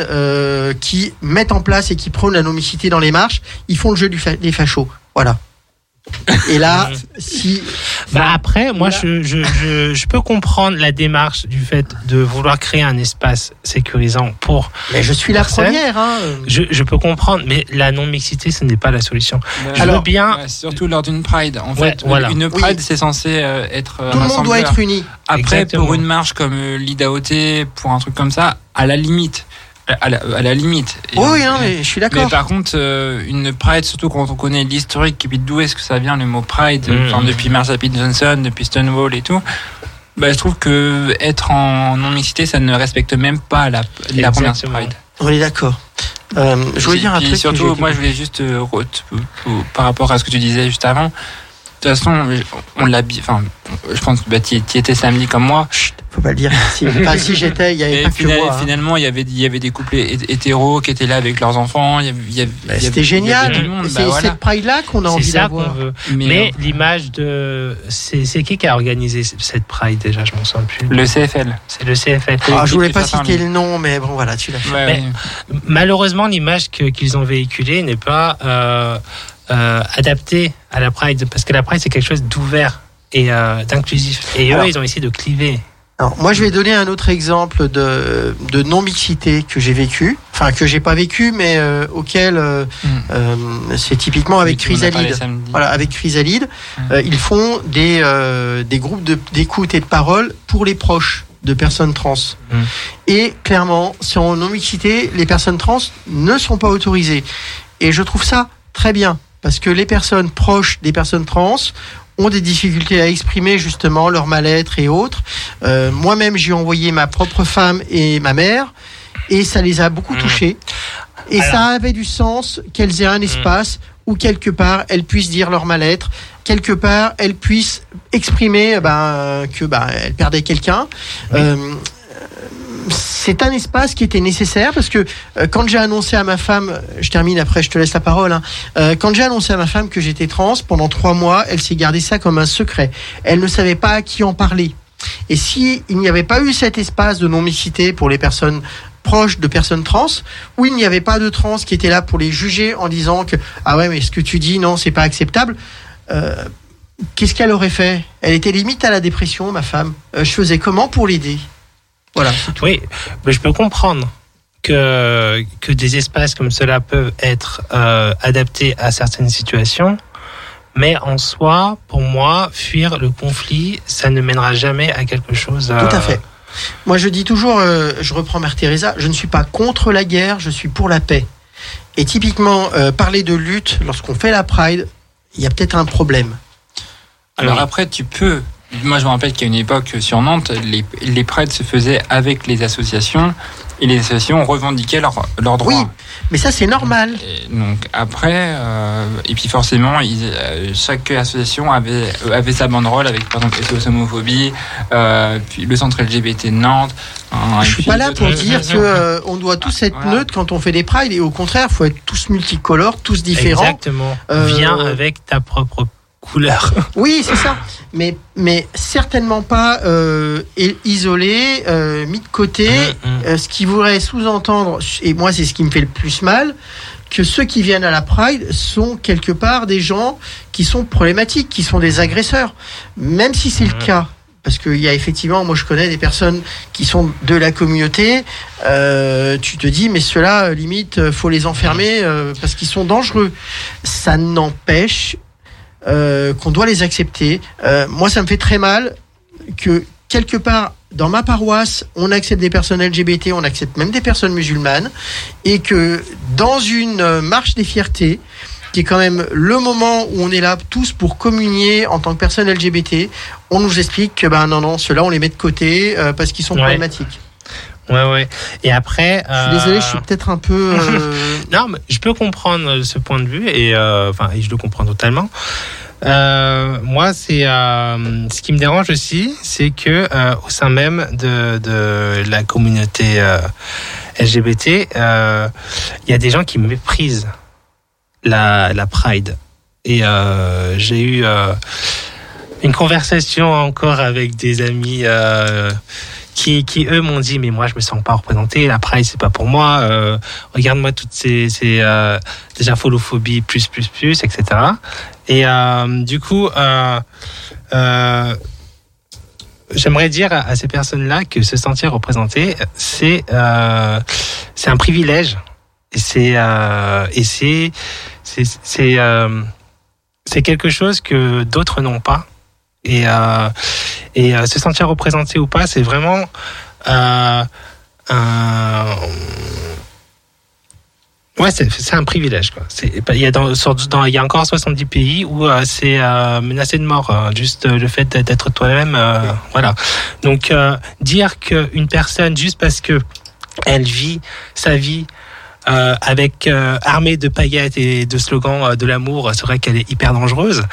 qui mettent en place et qui prônent la nomicité dans les marches, ils font le jeu du fa- des fachos. Voilà. Et là, si Bah après, moi, Là- je, je, je, je peux comprendre la démarche du fait de vouloir créer un espace sécurisant pour. mais je suis la Personne. première. Hein. Je, je peux comprendre, mais la non-mixité, ce n'est pas la solution. Je Alors, veux bien. Ouais, surtout lors d'une Pride. En Ouais, fait, voilà. une Oui. Pride, c'est censé euh, être un Tout le monde doit être uni. Après, Exactement. pour une marche comme euh, l'IDAOT, pour un truc comme ça, à la limite. À la, à la limite. Et- Oui, oui, mais je suis Mais d'accord. par contre, euh, une Pride, surtout quand on connaît l'historique, et puis d'où est-ce que ça vient le mot Pride, Mmh. enfin, depuis Marsha P. Johnson, depuis Stonewall et tout, bah, je trouve que être en non-mixité, ça ne respecte même pas la, la première. Pride. On est d'accord. Euh, je voulais dire un truc. surtout, moi, je voulais juste euh, euh, par rapport à ce que tu disais juste avant. De toute façon, on l'a, enfin, je pense que bah, tu y étais samedi comme moi. Chut, faut pas le dire. Si, enfin, si j'étais, il y avait pas que final- moi. hein. finalement, il y avait, il y avait des couples hé- hétéros qui étaient là avec leurs enfants. Il y avait, il y avait- Bah, C'était génial. C'est bah, voilà. cette Pride-là qu'on a envie d'avoir. Mais, Mais euh, l'image de. C'est qui qui a organisé cette Pride déjà? Je m'en souviens plus. le CFL. C'est le CFL. Ah, je voulais pas citer le nom, mais bon, voilà, tu l'as fait. Ouais. Malheureusement, l'image que- qu'ils ont véhiculée n'est pas euh, euh, adaptée à la Pride, parce que la Pride, c'est quelque chose d'ouvert et euh, d'inclusif. Et eux, Alors- ils ont essayé de cliver. Alors, moi, je vais donner un autre exemple de, de non-mixité que j'ai vécu. Enfin, que j'ai pas vécu, mais euh, auquel euh, Mm. euh, c'est typiquement avec Chrysalide. Voilà, avec Chrysalide, Mm. euh, ils font des, des groupes de- d'écoute et de parole pour les proches de personnes trans. Mm. Et clairement, si en non-mixité, les personnes trans ne sont pas autorisées. Et je trouve ça très bien, parce que les personnes proches des personnes trans ont des difficultés à exprimer justement leur mal-être et autres. Euh, Moi-même, j'ai envoyé ma propre femme et ma mère, et ça les a beaucoup Mm. touchés. Et Alors- ça avait du sens qu'elles aient un espace où quelque part elles puissent dire leur mal-être, quelque part elles puissent exprimer eh ben, que ben, elles perdaient quelqu'un. Euh, c'est un espace qui était nécessaire parce que euh, quand j'ai annoncé à ma femme, je termine après, je te laisse la parole. hein. Euh, quand j'ai annoncé à ma femme que j'étais trans pendant trois mois, elle s'est gardée ça comme un secret. Elle ne savait pas à qui en parler. Et si il n'y avait pas eu cet espace de non-mixité pour les personnes proches de personnes trans, où il n'y avait pas de trans qui étaient là pour les juger en disant que ah ouais mais ce que tu dis non c'est pas acceptable. euh, Qu'est-ce qu'elle aurait fait? Elle était limite à la dépression, ma femme. Je faisais comment pour l'aider? Voilà. c'est tout. Oui, mais je peux comprendre que, que des espaces comme cela peuvent être euh, adaptés à certaines situations. Mais en soi, pour moi, fuir le conflit, ça ne mènera jamais à quelque chose. euh, Tout à fait. Moi, je dis toujours, euh, je reprends Mère Teresa, je ne suis pas contre la guerre, je suis pour la paix. Et typiquement, euh, parler de lutte lorsqu'on fait la Pride, il y a peut-être un problème. Alors Oui. après, tu peux. Moi, je me rappelle qu'à une époque sur Nantes, les, les prides se faisaient avec les associations et les associations revendiquaient leurs droits. Oui. Mais ça, c'est normal. Et donc après, euh, et puis forcément, ils, euh, chaque association avait, euh, avait sa banderole avec par exemple SOS homophobie, euh, puis le centre LGBT de Nantes. hein, Je suis pas là pour dire que euh, on doit tous être Voilà. neutres quand on fait des prides et au contraire, il faut être tous multicolores, tous différents. Exactement. Euh, Viens avec ta propre couleur. Oui, c'est ça. Mais, mais certainement pas euh, isolé, euh, mis de côté. Mm, mm. Euh, ce qui voudrait sous-entendre, et moi c'est ce qui me fait le plus mal, que ceux qui viennent à la Pride sont quelque part des gens qui sont problématiques, qui sont des agresseurs. Même si c'est le cas. Parce qu'il y a effectivement, moi je connais des personnes qui sont de la communauté, euh, tu te dis, mais ceux-là, limite, faut les enfermer euh, parce qu'ils sont dangereux. Ça n'empêche euh, qu'on doit les accepter. Euh, moi, ça me fait très mal que quelque part dans ma paroisse, on accepte des personnes LGBT, on accepte même des personnes musulmanes, et que dans une euh, marche des fiertés, qui est quand même le moment où on est là tous pour communier en tant que personne LGBT, on nous explique que ben non non, ceux-là on les met de côté euh, parce qu'ils sont Ouais. problématiques. Ouais, ouais. Et après. Je suis désolé, je suis peut-être un peu. euh, Non, mais je peux comprendre ce point de vue et euh, enfin, et je le comprends totalement. Euh, moi, c'est euh, ce qui me dérange aussi, c'est que euh, au sein même de, de la communauté euh, LGBT, euh, il y a des gens qui méprisent la, la Pride. Et euh, j'ai eu euh, une conversation encore avec des amis euh, qui, eux m'ont dit mais moi je me sens pas représenté, la Pride c'est pas pour moi. euh, Regarde-moi toutes ces, ces euh, déjà folophobie plus plus plus etc. Et euh, du coup, j'aimerais dire à, ces personnes-là que se sentir représenté, c'est c'est un privilège et c'est et c'est c'est c'est quelque chose que d'autres n'ont pas. Et euh, et euh, se sentir représenté ou pas, c'est vraiment euh, un Ouais, c'est un privilège. Quoi. Il y, a dans, sur- dans- il y a encore 70 pays où euh, c'est euh, menacé de mort. hein. Juste euh, le fait d'être toi-même. Voilà. Donc, dire qu'une personne, juste parce que elle vit sa vie avec armée de paillettes et de slogans de l'amour, c'est vrai qu'elle est hyper dangereuse.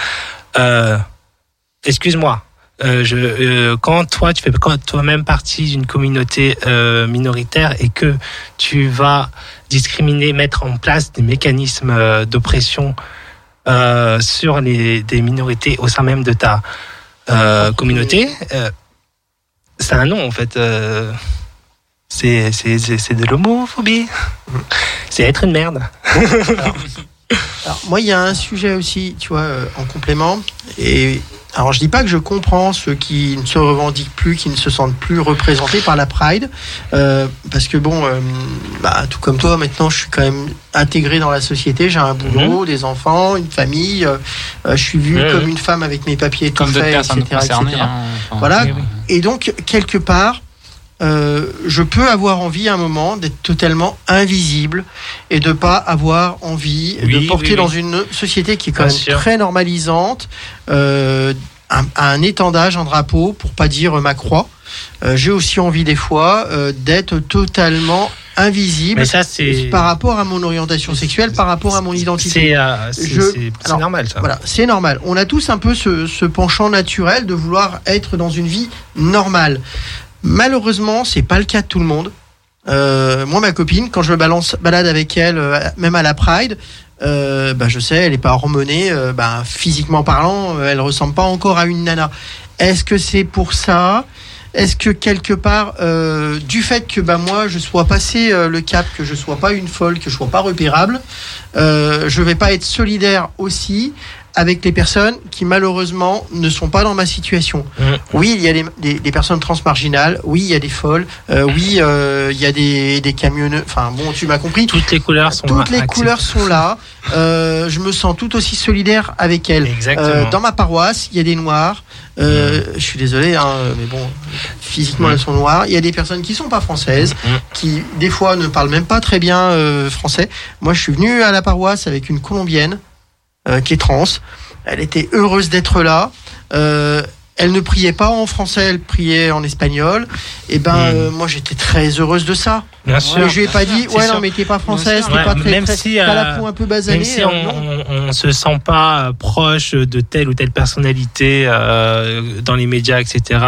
Excuse-moi. Euh, je, euh, quand toi tu fais toi-même partie d'une communauté euh, minoritaire et que tu vas discriminer, mettre en place des mécanismes d'oppression sur des minorités au sein même de ta communauté, c'est un nom en fait. C'est de l'homophobie. C'est être une merde. Alors, moi, il y a un sujet aussi, tu vois, en complément. Et alors, je dis pas que je comprends ceux qui ne se revendiquent plus, qui ne se sentent plus représentés par la Pride, euh, parce que bon, euh, bah, tout comme toi, maintenant, je suis quand même intégré dans la société. J'ai un boulot, des enfants, une famille. euh, euh, je suis vu comme une femme avec mes papiers tout faits, etc., etc. hein. Enfin, Voilà. oui. Et donc, quelque part, euh, je peux avoir envie à un moment d'être totalement invisible et de pas avoir envie Oui, de porter oui, dans oui. une société qui est quand Bien même sûr. très normalisante euh, un, un étendage, un drapeau, pour pas dire ma croix. Euh, J'ai aussi envie des fois d'être totalement invisible Mais ça par rapport à mon orientation sexuelle, par rapport à mon identité. c'est Je- normal ça. Voilà, c'est normal. On a tous un peu ce, ce penchant naturel de vouloir être dans une vie normale. Malheureusement, c'est pas le cas de tout le monde. Euh, moi, ma copine, quand je me balance, balade avec elle, euh, même à la Pride, euh, bah, je sais, elle est pas hormonée. euh, bah, physiquement parlant, elle ressemble pas encore à une nana. Est-ce que c'est pour ça? Est-ce que quelque part, du fait que bah, moi, je sois passé le cap, que je sois pas une folle, que je sois pas repérable, je vais pas être solidaire aussi avec les personnes qui malheureusement ne sont pas dans ma situation. Mm. Oui, il y a des, des- des personnes transmarginales, oui, il y a des folles, euh, oui, euh, il y a des, des camionneux, enfin bon, tu m'as compris. Toutes les couleurs sont Toutes les acceptées. couleurs sont là. Euh, je me sens tout aussi solidaire avec elles. Exactement. Euh, dans ma paroisse, il y a des noirs. Euh, Je suis désolé, hein, mais bon, physiquement Mm. elles sont noires. Il y a des personnes qui sont pas françaises, Mm. qui des fois ne parlent même pas très bien euh, français. Moi, je suis venu à la paroisse avec une colombienne euh, qui est trans. Elle était heureuse d'être là. Euh, elle ne priait pas en français, elle priait en espagnol. Et ben, Mm. euh, moi, j'étais très heureuse de ça. Bien sûr. je lui ai pas dit, ouais, sûr. non, mais t'es pas française, t'es Ouais, pas très, même très- si, t'as la euh, peau un peu basanée. Même si euh, on, on se sent pas euh, proche de telle ou telle personnalité euh, dans les médias, etc.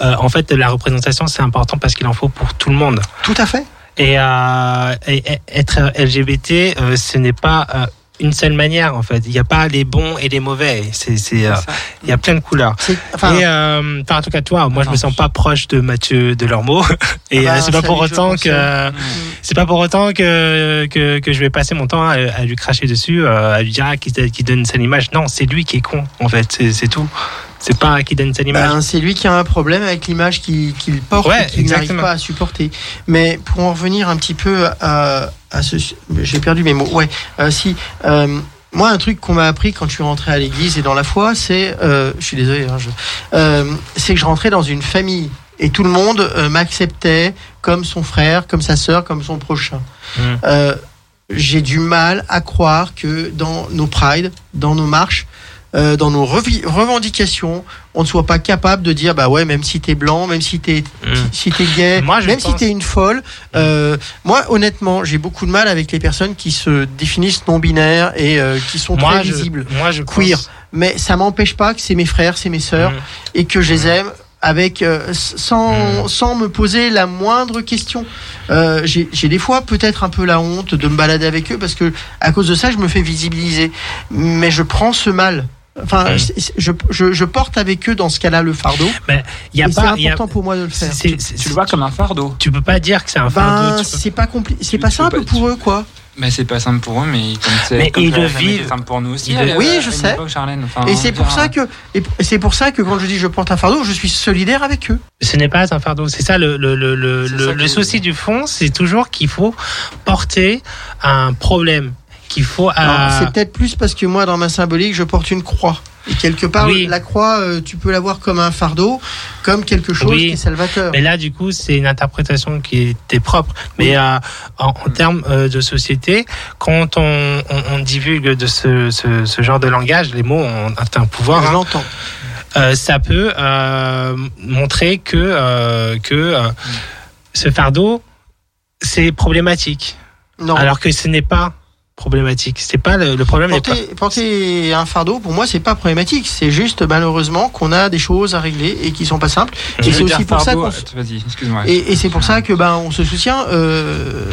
euh, en fait, la représentation c'est important parce qu'il en faut pour tout le monde. Tout à fait. Et, euh, être LGBT, euh, ce n'est pas euh, une seule manière en fait. Il n'y a pas les bons et les mauvais. C'est, euh, il y a plein de couleurs. Enfin, et euh, enfin, en tout cas toi, moi je me sens pas proche de Mathieu Delormeau. et Ah bah, euh, c'est pas pour autant que c'est pas pour autant que, que, que je vais passer mon temps à, à lui cracher dessus, euh, à lui dire ah, qu'il qui donne sa image. Non, c'est lui qui est con, en fait, c'est tout. C'est pas qui donne sa image. Ben, c'est lui qui a un problème avec l'image qu'il porte Ouais, et qu'il n'arrive pas à supporter. Mais pour en revenir un petit peu à, à ce... J'ai perdu mes mots. Ouais, euh, si... euh, moi, un truc qu'on m'a appris quand je suis rentré à l'église et dans la foi, c'est... euh, je suis désolé, hein, euh, c'est que je rentrais dans une famille. Et tout le monde euh, m'acceptait comme son frère, comme sa sœur, comme son prochain. Mm. Euh, J'ai du mal à croire que dans nos prides, dans nos marches, euh, dans nos revendications, on ne soit pas capable de dire bah ouais même si t'es blanc, même si t'es Mm. si t'es gay, Moi, même si t'es une folle. euh, moi honnêtement j'ai beaucoup de mal avec les personnes qui se définissent non binaires et euh, qui sont moi, très je, visibles. moi, je Queer. pense- Mais ça m'empêche pas que c'est mes frères, c'est mes sœurs Mm. et que je les aime avec euh, sans, sans me poser la moindre question. Euh, J'ai j'ai des fois peut-être un peu la honte de me balader avec eux parce que à cause de ça je me fais visibiliser. Mais je prends ce mal Enfin, je, je, je porte avec eux dans ce cas-là le fardeau. Mais il y a c'est pas. il y a- important pour moi de le faire. c'est- c'est- Tu le vois comme un fardeau. tu peux pas dire que c'est un fardeau. Ben, peux- c'est pas compli- c'est pas simple pas- pour eux, quoi. Mais c'est pas simple pour eux, mais comme Mais comme ils le vivent. simple pour nous aussi. Le- Oui, je sais. époque. Enfin, et c'est pour ça que, et c'est pour ça que quand je dis je porte un fardeau, je suis solidaire avec eux. Ce n'est pas un fardeau. C'est ça le, le, le, le, ça souci du fond, c'est toujours qu'il faut porter un problème. Qu'il faut. C'est peut-être plus parce que moi, dans ma symbolique, je porte une croix. Et quelque part, Oui. la croix, euh, tu peux la voir comme un fardeau, comme quelque chose Oui. qui est salvateur. Mais là, du coup, c'est une interprétation qui était propre. Mais euh, en, en termes euh, de société, quand on, on, on divulgue de ce, ce, ce genre de langage, les mots ont un pouvoir. je hein. l'entends. Euh, ça peut montrer que, que euh, ce fardeau, c'est problématique. Non. Alors que ce n'est pas problématique. C'est pas le, le problème. n'est pas- Porter, porter un fardeau, pour moi, c'est pas problématique. C'est juste, malheureusement, qu'on a des choses à régler et qui sont pas simples. Je Et c'est aussi pour ça fardeau, qu'on euh, Vas-y, excuse-moi. Et, et c'est pour ça que ben on se soutient. Euh,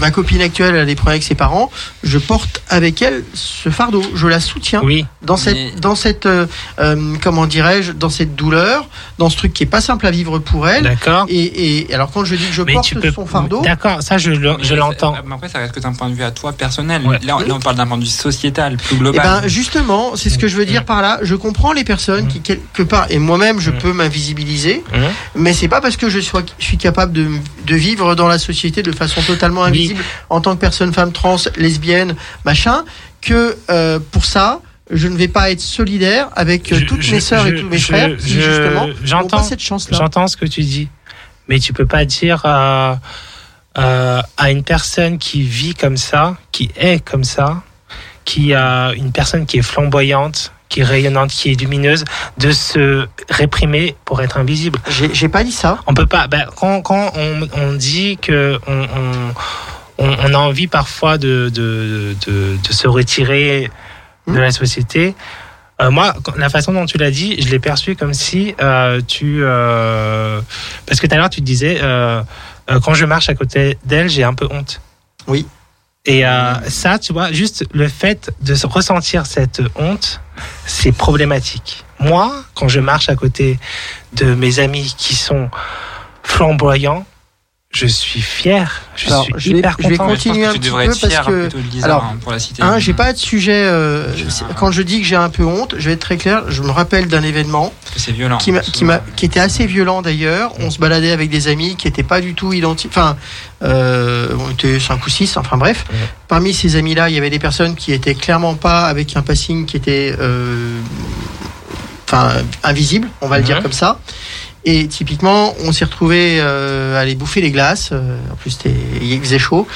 ma copine actuelle elle a des problèmes avec ses parents. Je porte avec elle ce fardeau. Je la soutiens Oui, dans cette Mais- dans cette euh, euh, comment dirais-je dans cette douleur, dans ce truc qui est pas simple à vivre pour elle. d'accord. Et, et alors quand je dis que je Mais porte peux. son fardeau, D'accord, ça je, l'entends. mais Après, ça reste que d'un point de vue à toi personnel. Ouais. Là, on- là, on parle d'un point de vue sociétal, plus eh global. ben justement, c'est ce que je veux dire par là. Je comprends les personnes qui quelque part et moi-même je Mm. peux m'invisibiliser, Mhm. mais c'est pas parce que je sois je suis capable de, de vivre dans la société de façon totalement Oui. invisible en tant que personne femme trans, lesbienne, machin, que euh, pour ça je ne vais pas être solidaire avec euh, Je- toutes je- mes sœurs et tous mes je- frères qui justement n'ont pas cette chance-là. J'entends ce que tu dis, mais tu peux pas dire euh, euh, à une personne qui vit comme ça, qui est comme ça, qui a une personne qui est flamboyante, qui est rayonnante, qui est lumineuse, de se réprimer pour être invisible. J'ai pas dit ça. On peut pas. ben, quand quand on, on dit que on, on, on- on a envie parfois de, de, de, de se retirer de la société. euh, moi, la façon dont tu l'as dit, je l'ai perçu comme si euh, tu. euh, parce que tout à l'heure, tu disais, euh, quand je marche à côté d'elle, j'ai un peu honte. Oui. Et euh, ça, tu vois, juste le fait de se ressentir cette honte, c'est problématique. Moi, quand je marche à côté de mes amis qui sont flamboyants, je suis fier, je Alors, suis je vais- hyper je vais content. Je continuer un petit peu être parce que- alors, hein, pour la citer. Hein, j'ai pas de sujet. euh, quand je dis que j'ai un peu honte, je vais être très clair. Je me rappelle d'un événement violent. qui, était assez violent d'ailleurs. On se baladait avec des amis qui étaient pas du tout identiques. Enfin, euh, on était cinq ou six. Enfin bref. Ouais. Parmi ces amis-là, il y avait des personnes qui étaient clairement pas avec un passing qui était, euh, enfin, invisible. On va le dire Mhm. comme ça. Et typiquement, on s'est retrouvé à aller bouffer les glaces. euh, en plus, il faisait chaud.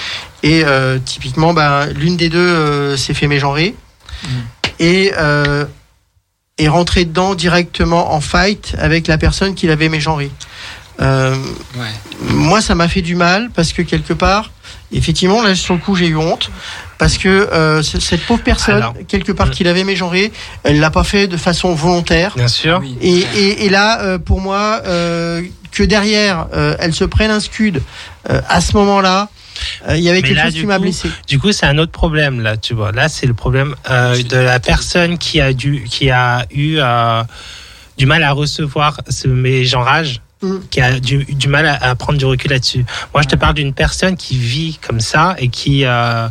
Et euh, typiquement, bah, l'une des deux euh, s'est fait mégenrer Mhm. et euh, est rentrée dedans directement en fight avec la personne qui l'avait mégenré. Euh, Ouais. moi, ça m'a fait du mal parce que quelque part, effectivement, là sur le coup, j'ai eu honte parce que euh, cette pauvre personne, Alors, quelque part, euh, qui l'avait mégenré, elle l'a pas fait de façon volontaire. Bien sûr. Oui. Et, et, et là, euh, pour moi, euh, que derrière, euh, elle se prenne un scud euh, à ce moment-là, euh, il y avait quelque là, chose du qui m'a coup, blessé. Du coup, c'est un autre problème là, tu vois. Là, c'est le problème euh, de la personne qui a dû, qui a eu euh, du mal à recevoir ce mégenrage, Mm. qui a du, du mal à, à prendre du recul là-dessus. Moi, je te parle d'une personne qui vit comme ça et qui euh,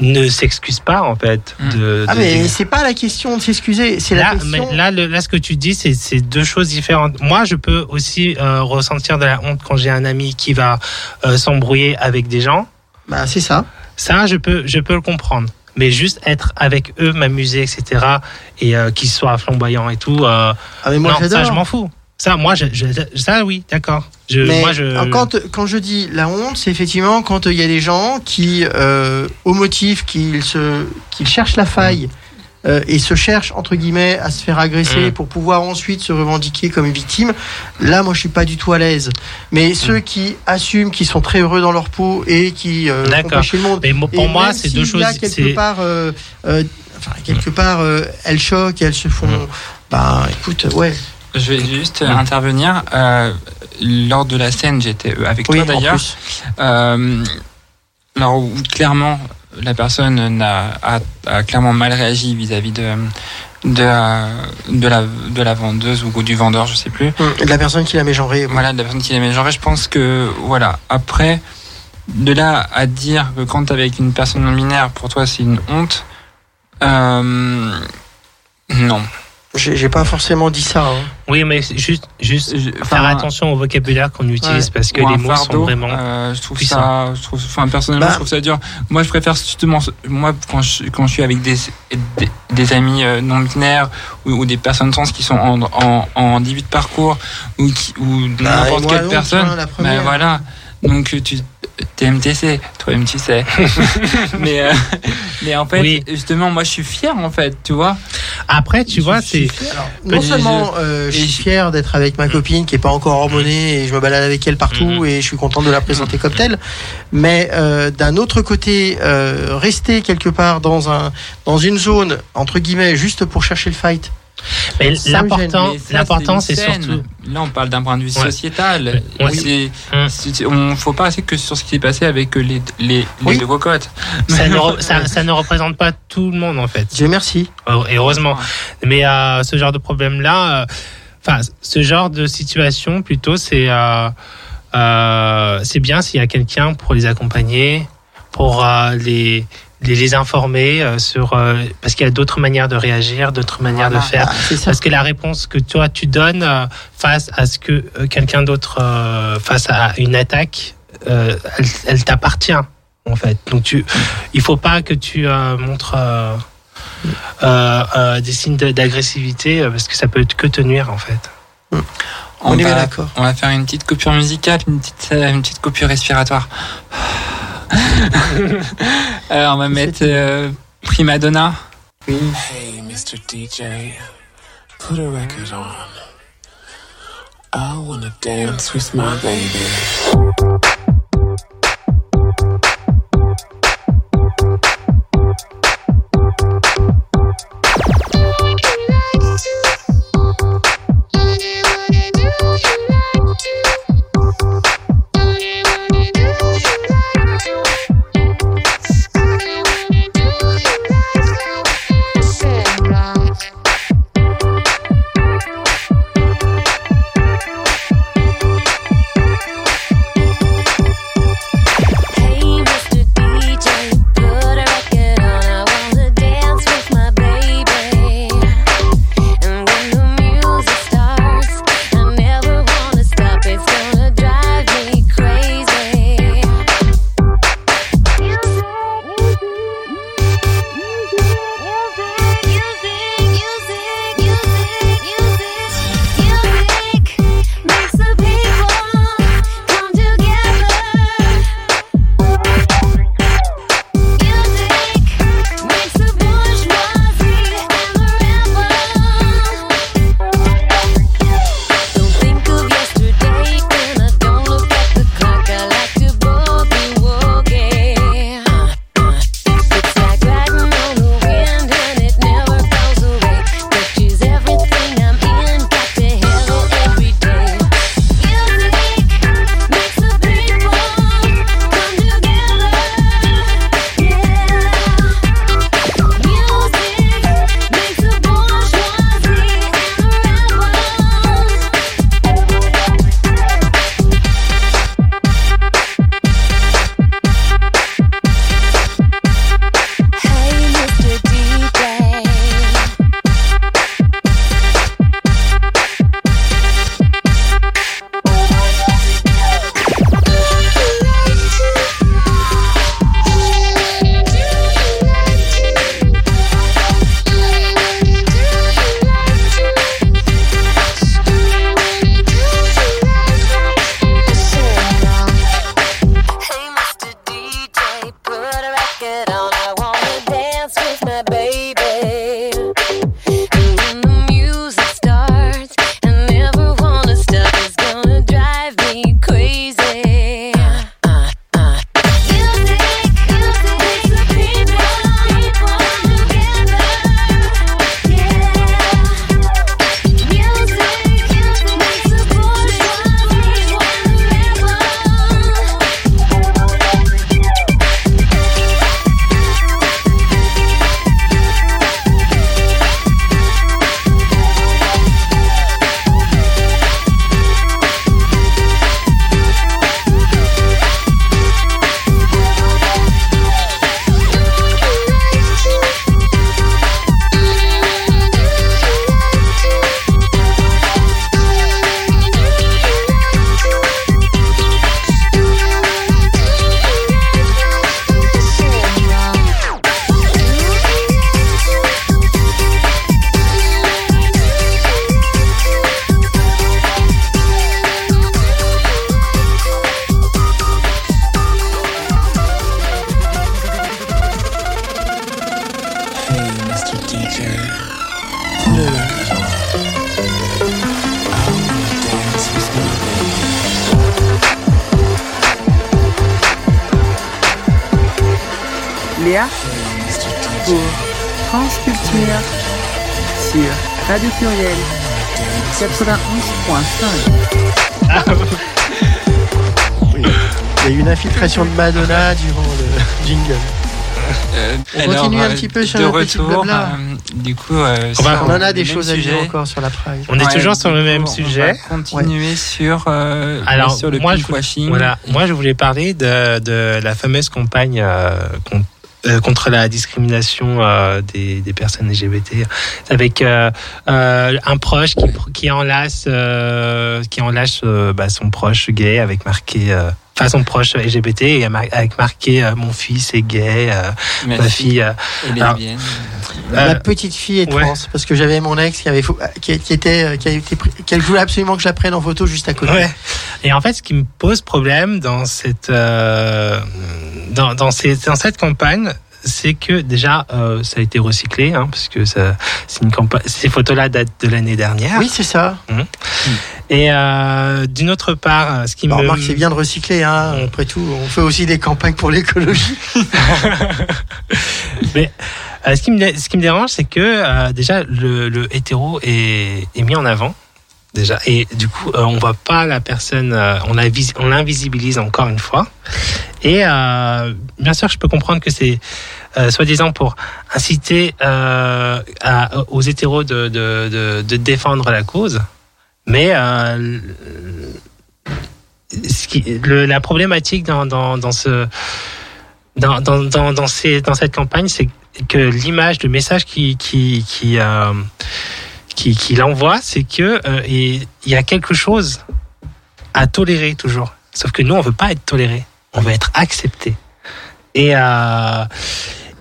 ne s'excuse pas en fait. Mm. De, Ah de- mais de- c'est pas la question de s'excuser, c'est la Là, mais question. là, le- là, ce que tu dis, c'est c'est deux choses différentes. Moi, je peux aussi euh, ressentir de la honte quand j'ai un ami qui va euh, s'embrouiller avec des gens. Bah c'est ça. Ça, je peux, je peux le comprendre. Mais juste être avec eux, m'amuser, etc. Et euh, qu'ils soient flamboyants et tout. euh, Ah mais moi non, ça, je m'en fous. Ça, moi, je, je- ça, oui, d'accord. Je, Mais moi, je. quand, quand je dis la honte, c'est effectivement quand il y a des gens qui, euh, au motif qu'ils qu'ils cherchent la faille euh, et se cherchent entre guillemets à se faire agresser Mm. pour pouvoir ensuite se revendiquer comme victime. Là, moi, je suis pas du tout à l'aise. Mais ceux qui assument, qui sont très heureux dans leur peau et qui euh, font le monde. Mais pour Et moi, c'est s'il deux choses. quelque part, euh, euh, enfin, quelque part, euh, elles choquent, et elles se font. Mm. Bah, écoute, ouais. Je vais juste Mm. intervenir. Euh, lors de la scène, j'étais euh, avec Oui, toi d'ailleurs. Euh, alors, clairement, la personne a, a clairement mal réagi vis-à-vis de de la, de la de la vendeuse ou du vendeur, je sais plus. Hum, De la personne qui l'a mégenré. Voilà, de la personne qui l'aimait. Genre, je pense que voilà. Après, de là à dire que quand t'es avec une personne non binaire, pour toi c'est une honte. Euh, non. J'ai pas forcément dit ça. hein. Oui, mais juste, juste Je- faire attention au vocabulaire qu'on utilise Ouais. parce que les mots sont vraiment. euh, je trouve puissants. ça, je trouve, enfin personnellement, Bah. je trouve ça dur. Moi, je préfère justement, moi, quand je, quand je suis avec des, des, des amis euh, non binaires ou, ou des personnes trans qui sont en, en, en début de parcours ou, qui, ou Bah, n'importe quelle personne, première. bah, voilà. Donc tu MTC, toi-même tu sais. mais euh, mais en fait, Oui. justement, moi, je suis fier en fait, tu vois. Après, tu Je vois, c'est. Non seulement euh, je suis je- fier d'être avec ma copine qui est pas encore hormonée et je me balade avec elle partout Mhm. et je suis content de la présenter comme telle, mais euh, d'un autre côté, euh, rester quelque part dans un dans une zone entre guillemets juste pour chercher le fight. Mais l'important, l'important, c'est surtout. Là, on parle d'un point de vue Ouais. sociétal. Ouais. C'est, Hum. c'est- on faut pas rester que sur ce qui s'est passé avec les, les, les Oui. deux cocottes. Ça ne, re- ça, ça ne représente pas tout le monde en fait. Dieu merci. Et heureusement. Mais euh, ce genre de problème-là, euh, enfin, ce genre de situation, plutôt, c'est euh, euh, c'est bien s'il y a quelqu'un pour les accompagner, pour euh, les, les les informer euh, sur euh, parce qu'il y a d'autres manières de réagir, d'autres manières Voilà. de faire. Parce que la réponse que toi tu donnes euh, face à ce que euh, quelqu'un d'autre euh, face à une attaque, euh, elle, elle t'appartient en fait. Donc tu, il faut pas que tu euh, montres euh, euh, euh, des signes d'agressivité euh, parce que ça peut que te nuire en fait. On, est bien va, d'accord. on va faire une petite coupure musicale, une petite, une petite coupure respiratoire. Alors, on va mettre euh, Prima Donna. Hey, Mr. DJ, put a record on. I wanna dance with my baby. Pour France Culture sur Radio Pluriel 91.5. Il y a eu une infiltration de Madonna durant le jingle. Euh, On continue un petit peu sur de le petit retour, blabla. euh, du coup, euh, On va- sur On en a des même choses à sujet. dire encore sur la Pride. On est Ouais, toujours sur le même coup, sujet. On va continuer sur, euh, Alors, sur le moi, je, voilà, moi, je voulais parler de, de la fameuse campagne euh, con- euh, contre la discrimination euh, des, des personnes LGBT, avec euh, euh, un proche qui, qui enlace, euh, qui enlace bah, son proche gay avec marqué. Enfin, son proche LGBT et avec marqué euh, mon fils est gay, euh, Ma fille. euh, alors. Ma petite fille est ouais. trans parce que j'avais mon ex qui avait qui, qui était qui a été pris- qu'elle voulait absolument que je la prenne en photo juste à côté. Ouais. Et en fait, ce qui me pose problème dans cette euh, dans dans, ces, dans cette campagne, c'est que déjà euh, ça a été recyclé, hein, parce que ça, c'est une campagne. Ces photos-là datent de l'année dernière. Oui, c'est ça. Et euh, d'une autre part, ce qui Bon, me remarque, c'est bien de recycler. Hein. Après tout, on fait aussi des campagnes pour l'écologie. Mais euh, ce, qui me, ce qui me dérange, c'est que euh, déjà le, le hétéro est, est mis en avant. Déjà. Et du coup, euh, on voit pas la personne, euh, on la on l'invisibilise encore une fois. Et euh, bien sûr, je peux comprendre que c'est euh, soi-disant pour inciter aux hétéros de, de, de, défendre la cause. Mais la problématique dans, dans, ce dans, dans, dans, cette campagne, c'est que l'image, le message qui, qui, qui, qui l'envoie, c'est que euh, il y a quelque chose à tolérer toujours. Sauf que nous, on veut pas être toléré, on veut être accepté. Et, euh,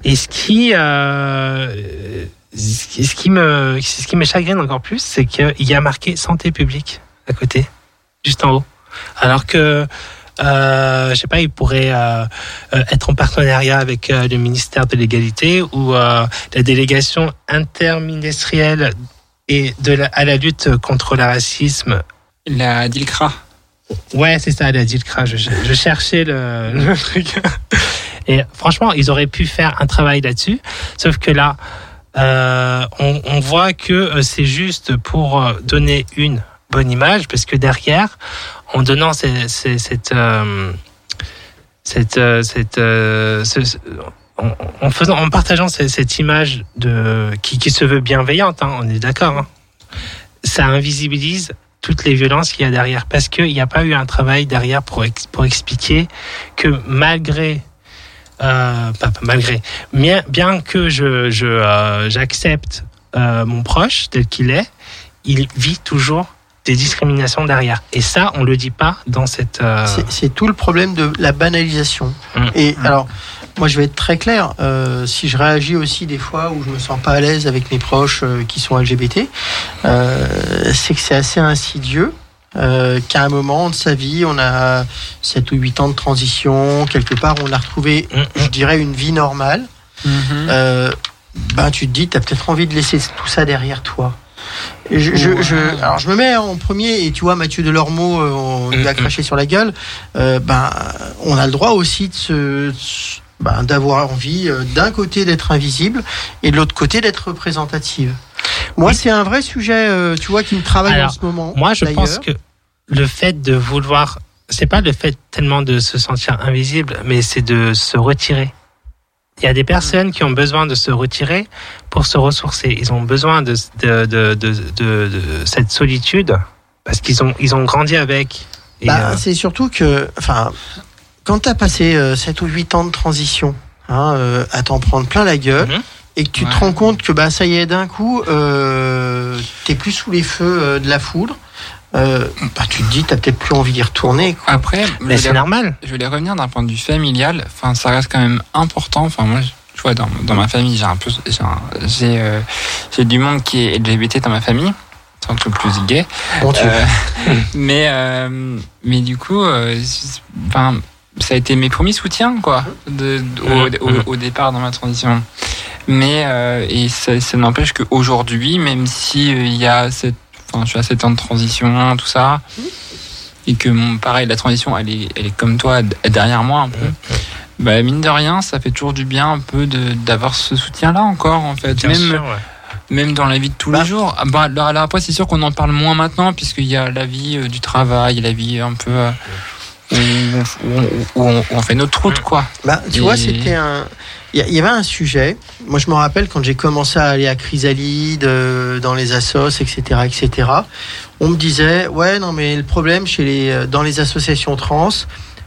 et ce qui, euh, ce qui, me, ce qui me chagrine encore plus, c'est qu'il y a marqué santé publique à côté, juste en haut. Alors que euh, je sais pas, il pourrait euh, être en partenariat avec le ministère de l'égalité ou la délégation interministérielle et de la, à la lutte contre le racisme. La DILCRA. Ouais, c'est ça, la DILCRA. Je, je cherchais le, le truc. Et franchement, ils auraient pu faire un travail là-dessus. Sauf que là, euh, on, on voit que euh, c'est juste pour euh, donner une bonne image, parce que derrière, en donnant ces- ces- cette, euh, cette, cette, ce- ce- en, en faisant, en partageant cette, cette image de qui, qui se veut bienveillante, hein, on est d'accord. hein, ça invisibilise toutes les violences qu'il y a derrière, parce qu'il n'y a pas eu un travail derrière pour ex- pour expliquer que malgré euh, pas, pas malgré, bien, bien que je je, euh, j'accepte euh, mon proche tel qu'il est, il vit toujours des discriminations derrière. Et ça, on le dit pas dans cette. euh, C'est- C'est tout le problème de la banalisation. Mm. Et alors, moi, je vais être très clair. euh, si je réagis aussi des fois où je me sens pas à l'aise avec mes proches euh, qui sont LGBT, euh, c'est que c'est assez insidieux. Euh, qu'à un moment de sa vie, on a 7 ou 8 ans de transition, quelque part, on a retrouvé, Mm, mm. je dirais, une vie normale. Euh, ben, tu te dis, tu as peut-être envie de laisser tout ça derrière toi. Je, je, je- alors je me mets en premier et tu vois Mathieu Delormeau, on lui a Mm, craché sur la gueule. Euh, ben, on a le droit aussi de se, ben, d'avoir envie euh, d'un côté d'être invisible et de l'autre côté d'être représentative. Moi, Oui. c'est un vrai sujet, euh, tu vois, qui me travaille Alors, en ce moment. Moi, je pense que le fait de vouloir, c'est pas le fait tellement de se sentir invisible, mais c'est de se retirer. Il y a des personnes qui ont besoin de se retirer pour se ressourcer. Ils ont besoin de, de, de, de, cette solitude parce qu'ils ont, ils ont grandi avec. Bah, euh, C'est surtout que, enfin, quand tu as passé euh, 7 ou 8 ans de transition, hein, euh, à t'en prendre plein la gueule, Mhm. et que tu Ouais. te rends compte que bah, ça y est, d'un coup, euh, t'es plus sous les feux euh, de la foudre, euh, bah, tu te dis, t'as peut-être plus envie d'y retourner. quoi. Après, mais c'est normal. je voulais revenir d'un point de vue familial. Enfin, ça reste quand même important. Enfin, moi, je- tu vois, dans, dans ma famille, j'ai un peu, j'ai, un- euh, du monde qui est LGBT dans ma famille, surtout plus gay. Bon, tu- Euh, mais, euh, mais du coup, euh, c'est- enfin, ça a été mes premiers soutiens, quoi, de, de- au, au- au départ dans ma transition. Mais euh, et ça, ça n'empêche qu'aujourd'hui, même si euh, il y a cette, enfin, je suis à 7 ans de transition, tout ça, et que mon pareil, la transition, elle est, elle est comme toi derrière moi un peu. Bah, mine de rien, ça fait toujours du bien un peu de d'avoir ce soutien-là encore en fait, Bien même sûr, ouais. même dans la vie de tous Bah. les jours. Ah, bah, alors, alors après, c'est sûr qu'on en parle moins maintenant puisqu'il y a la vie euh, du travail, la vie un peu euh, où, où- où on, où on fait notre route quoi. Bah, tu Et- vois, c'était un. Il y a- il y avait un sujet. Moi, je me rappelle quand j'ai commencé à aller à Chrysalide, euh, dans les assos, etc., etc. On me disait, ouais, non, mais le problème chez les, euh, dans les associations trans,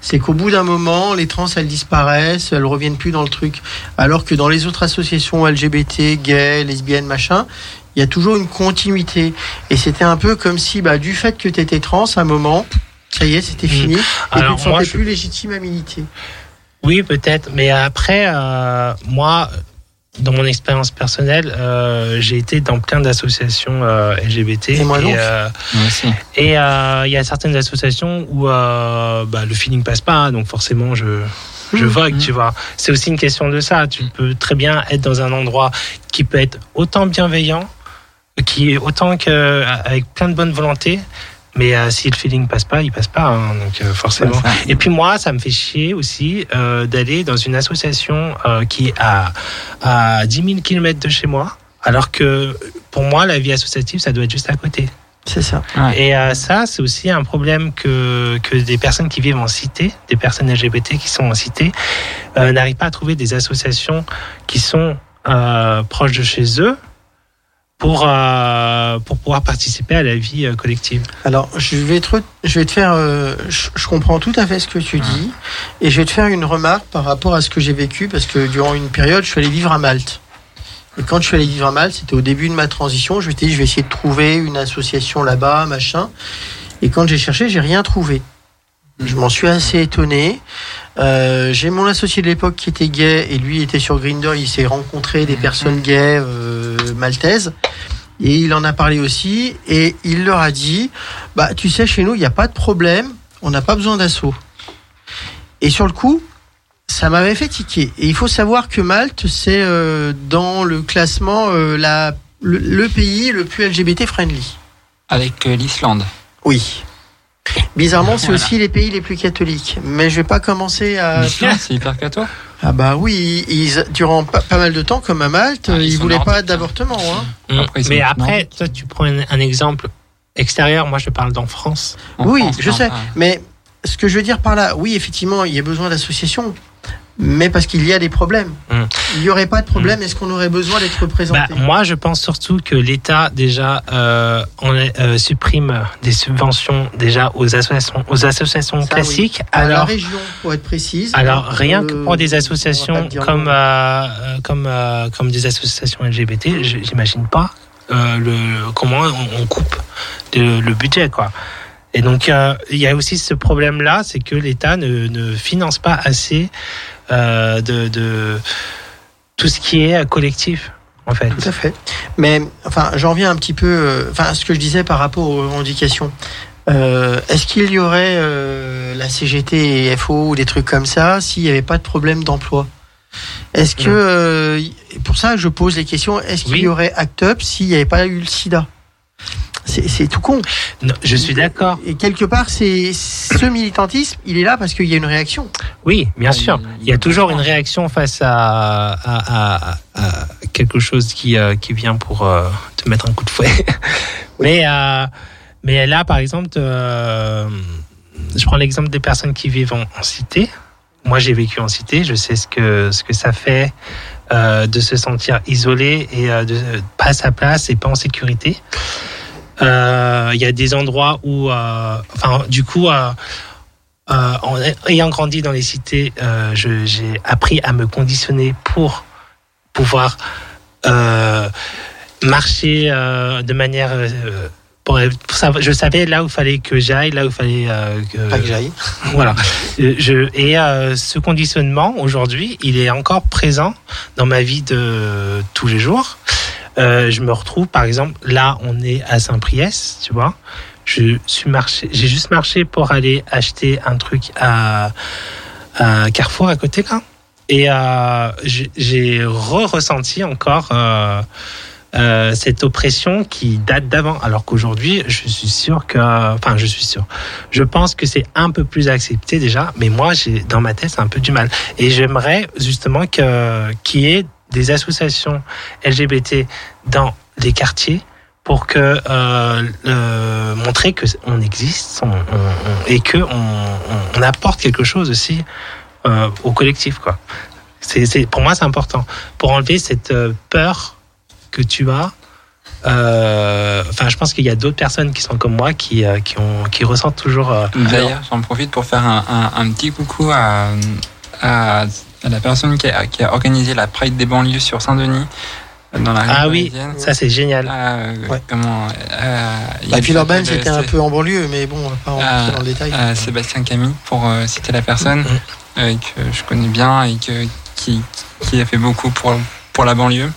c'est qu'au bout d'un moment, les trans, elles disparaissent, elles reviennent plus dans le truc. Alors que dans les autres associations LGBT, gays, lesbiennes, machin, il y a toujours une continuité. Et c'était un peu comme si, bah, du fait que tu étais trans, à un moment, ça y est, c'était fini. Et Alors, tu te moi, je- plus légitime à militer. Oui, peut-être. Mais après, euh, moi, dans mon expérience personnelle, euh, j'ai été dans plein d'associations euh, LGBT. Et moi donc. euh, Moi aussi. et euh, il y a certaines associations où euh, bah, le feeling passe pas, donc forcément je je vogue, tu vois. C'est aussi une question de ça. Tu peux très bien être dans un endroit qui peut être autant bienveillant, qui est autant que avec plein de bonne volonté, mais euh, si le feeling passe pas, il passe pas, hein, donc euh, forcément. Ouais, Et puis moi, ça me fait chier aussi euh, d'aller dans une association euh, qui est à, à 10 000 km de chez moi, alors que pour moi, la vie associative, ça doit être juste à côté. C'est ça. Et euh, ça, c'est aussi un problème que, que des personnes qui vivent en cité, des personnes LGBT qui sont en cité, euh, n'arrivent pas à trouver des associations qui sont euh, proches de chez eux pour, euh, pour pouvoir participer à la vie euh, collective. Alors, je vais te, je vais te faire. euh, je, je comprends tout à fait ce que tu dis, et je vais te faire une remarque par rapport à ce que j'ai vécu, parce que durant une période, je suis allé vivre à Malte. Et quand je suis allé vivre à Malte, c'était au début de ma transition. Je m'étais dit, je vais essayer de trouver une association là-bas, machin. Et quand j'ai cherché, j'ai rien trouvé. Je m'en suis assez étonné. Euh, j'ai mon associé de l'époque qui était gay et lui était sur Grindr. Il s'est rencontré des personnes gays euh, maltaises et il en a parlé aussi et il leur a dit bah tu sais chez nous il n'y a pas de problème, on n'a pas besoin d'assaut. Et sur le coup, ça m'avait fait tiquer. Et il faut savoir que Malte c'est euh, dans le classement la le, le pays le plus LGBT friendly. Avec l'Islande. Oui. Bizarrement, c'est Voilà. aussi les pays les plus catholiques. Mais je vais pas commencer à. C'est hyper catho. Ah bah oui, ils, durant pas, pas mal de temps, comme à Malte, Ah, ils ils voulaient pas d'avortement. Hein. Après, sont Mais après, toi, tu prends un, un exemple extérieur. Moi, je parle d'en France. En oui, France, je non, sais. Mais ce que je veux dire par là, oui, effectivement, il y a besoin d'associations. Mais parce qu'il y a des problèmes. Mm. Il n'y aurait pas de problème. Est-ce qu'on aurait besoin d'être Bah, représenté moi, je pense surtout que l'État déjà euh, on, est- euh, supprime des subventions déjà aux associations, aux associations Ça, classiques. À la Alors, région, pour être précise. alors rien que pour des associations comme euh, comme comme des associations LGBT, j'imagine pas le comment on, on coupe le, le budget quoi. Et donc euh, il y a aussi ce problème là, c'est que l'État ne, ne finance pas assez euh, de, de tout ce qui est collectif en fait. Tout à fait. Mais enfin, j'en viens un petit peu. euh, Enfin, ce que je disais par rapport aux revendications. Euh, Est-ce qu'il y aurait euh, la CGT et FO ou des trucs comme ça s'il n'y avait pas de problème d'emploi? Est-ce que euh, pour ça je pose les questions Est-ce qu'il Oui. y aurait Act Up s'il n'y avait pas eu le SIDA? C'est tout con. Non, je suis d'accord. Et quelque part, c'est ce militantisme, il est là parce qu'il y a une réaction. Oui, bien sûr. il- y a toujours une réaction face à, à, à- à quelque chose qui, euh, qui vient pour euh, te mettre un coup de fouet. mais, euh, mais là, par exemple, euh, je prends l'exemple des personnes qui vivent en, en cité. Moi, j'ai vécu en cité. Je sais ce que, ce que ça fait euh, de se sentir isolé et euh, de pas à sa place et pas en sécurité. Euh, Il y a des endroits où, euh, enfin, du coup, euh, en ayant grandi dans les cités, j'ai appris à me conditionner pour pouvoir marcher de manière. pour, pour savoir- je savais là où il fallait que j'aille, là où il fallait euh, que, Pas que j'aille. voilà. Je, et euh, ce conditionnement, aujourd'hui, il est encore présent dans ma vie de tous les jours. Euh, je me retrouve, par exemple, là, on est à Saint-Priest, tu vois. Je suis marché, j'ai juste marché pour aller acheter un truc à, Carrefour à côté, là. Et euh, j'ai- re-ressenti encore euh, cette oppression qui date d'avant. Alors qu'aujourd'hui, je suis sûr que, enfin, je suis sûr. Je pense que c'est un peu plus accepté déjà, mais moi, j'ai dans ma tête, un peu du mal. Et j'aimerais justement que qu'il y ait des associations LGBT dans les quartiers pour que euh, montrer que on existe on- on- on- et que on, apporte quelque chose aussi euh, au collectif quoi. C'est, pour moi c'est important pour enlever cette euh, peur que tu as. Enfin, je pense qu'il y a d'autres personnes qui sont comme moi qui qui ont qui ressentent toujours. D'ailleurs, j'en profite pour faire un, un- un petit coucou à la personne qui a, qui a organisé la Pride des banlieues sur Saint-Denis, dans la rue ah oui, parisienne. ça c'est génial. Euh, Ouais. Comment euh, Et puis l'urbaine, c'était un peu en banlieue, mais bon, on va pas Ah, dans le détail. euh, Sébastien Camille, pour euh, citer la personne Mhm. euh, que je connais bien et que, qui, qui a fait beaucoup pour, pour la banlieue.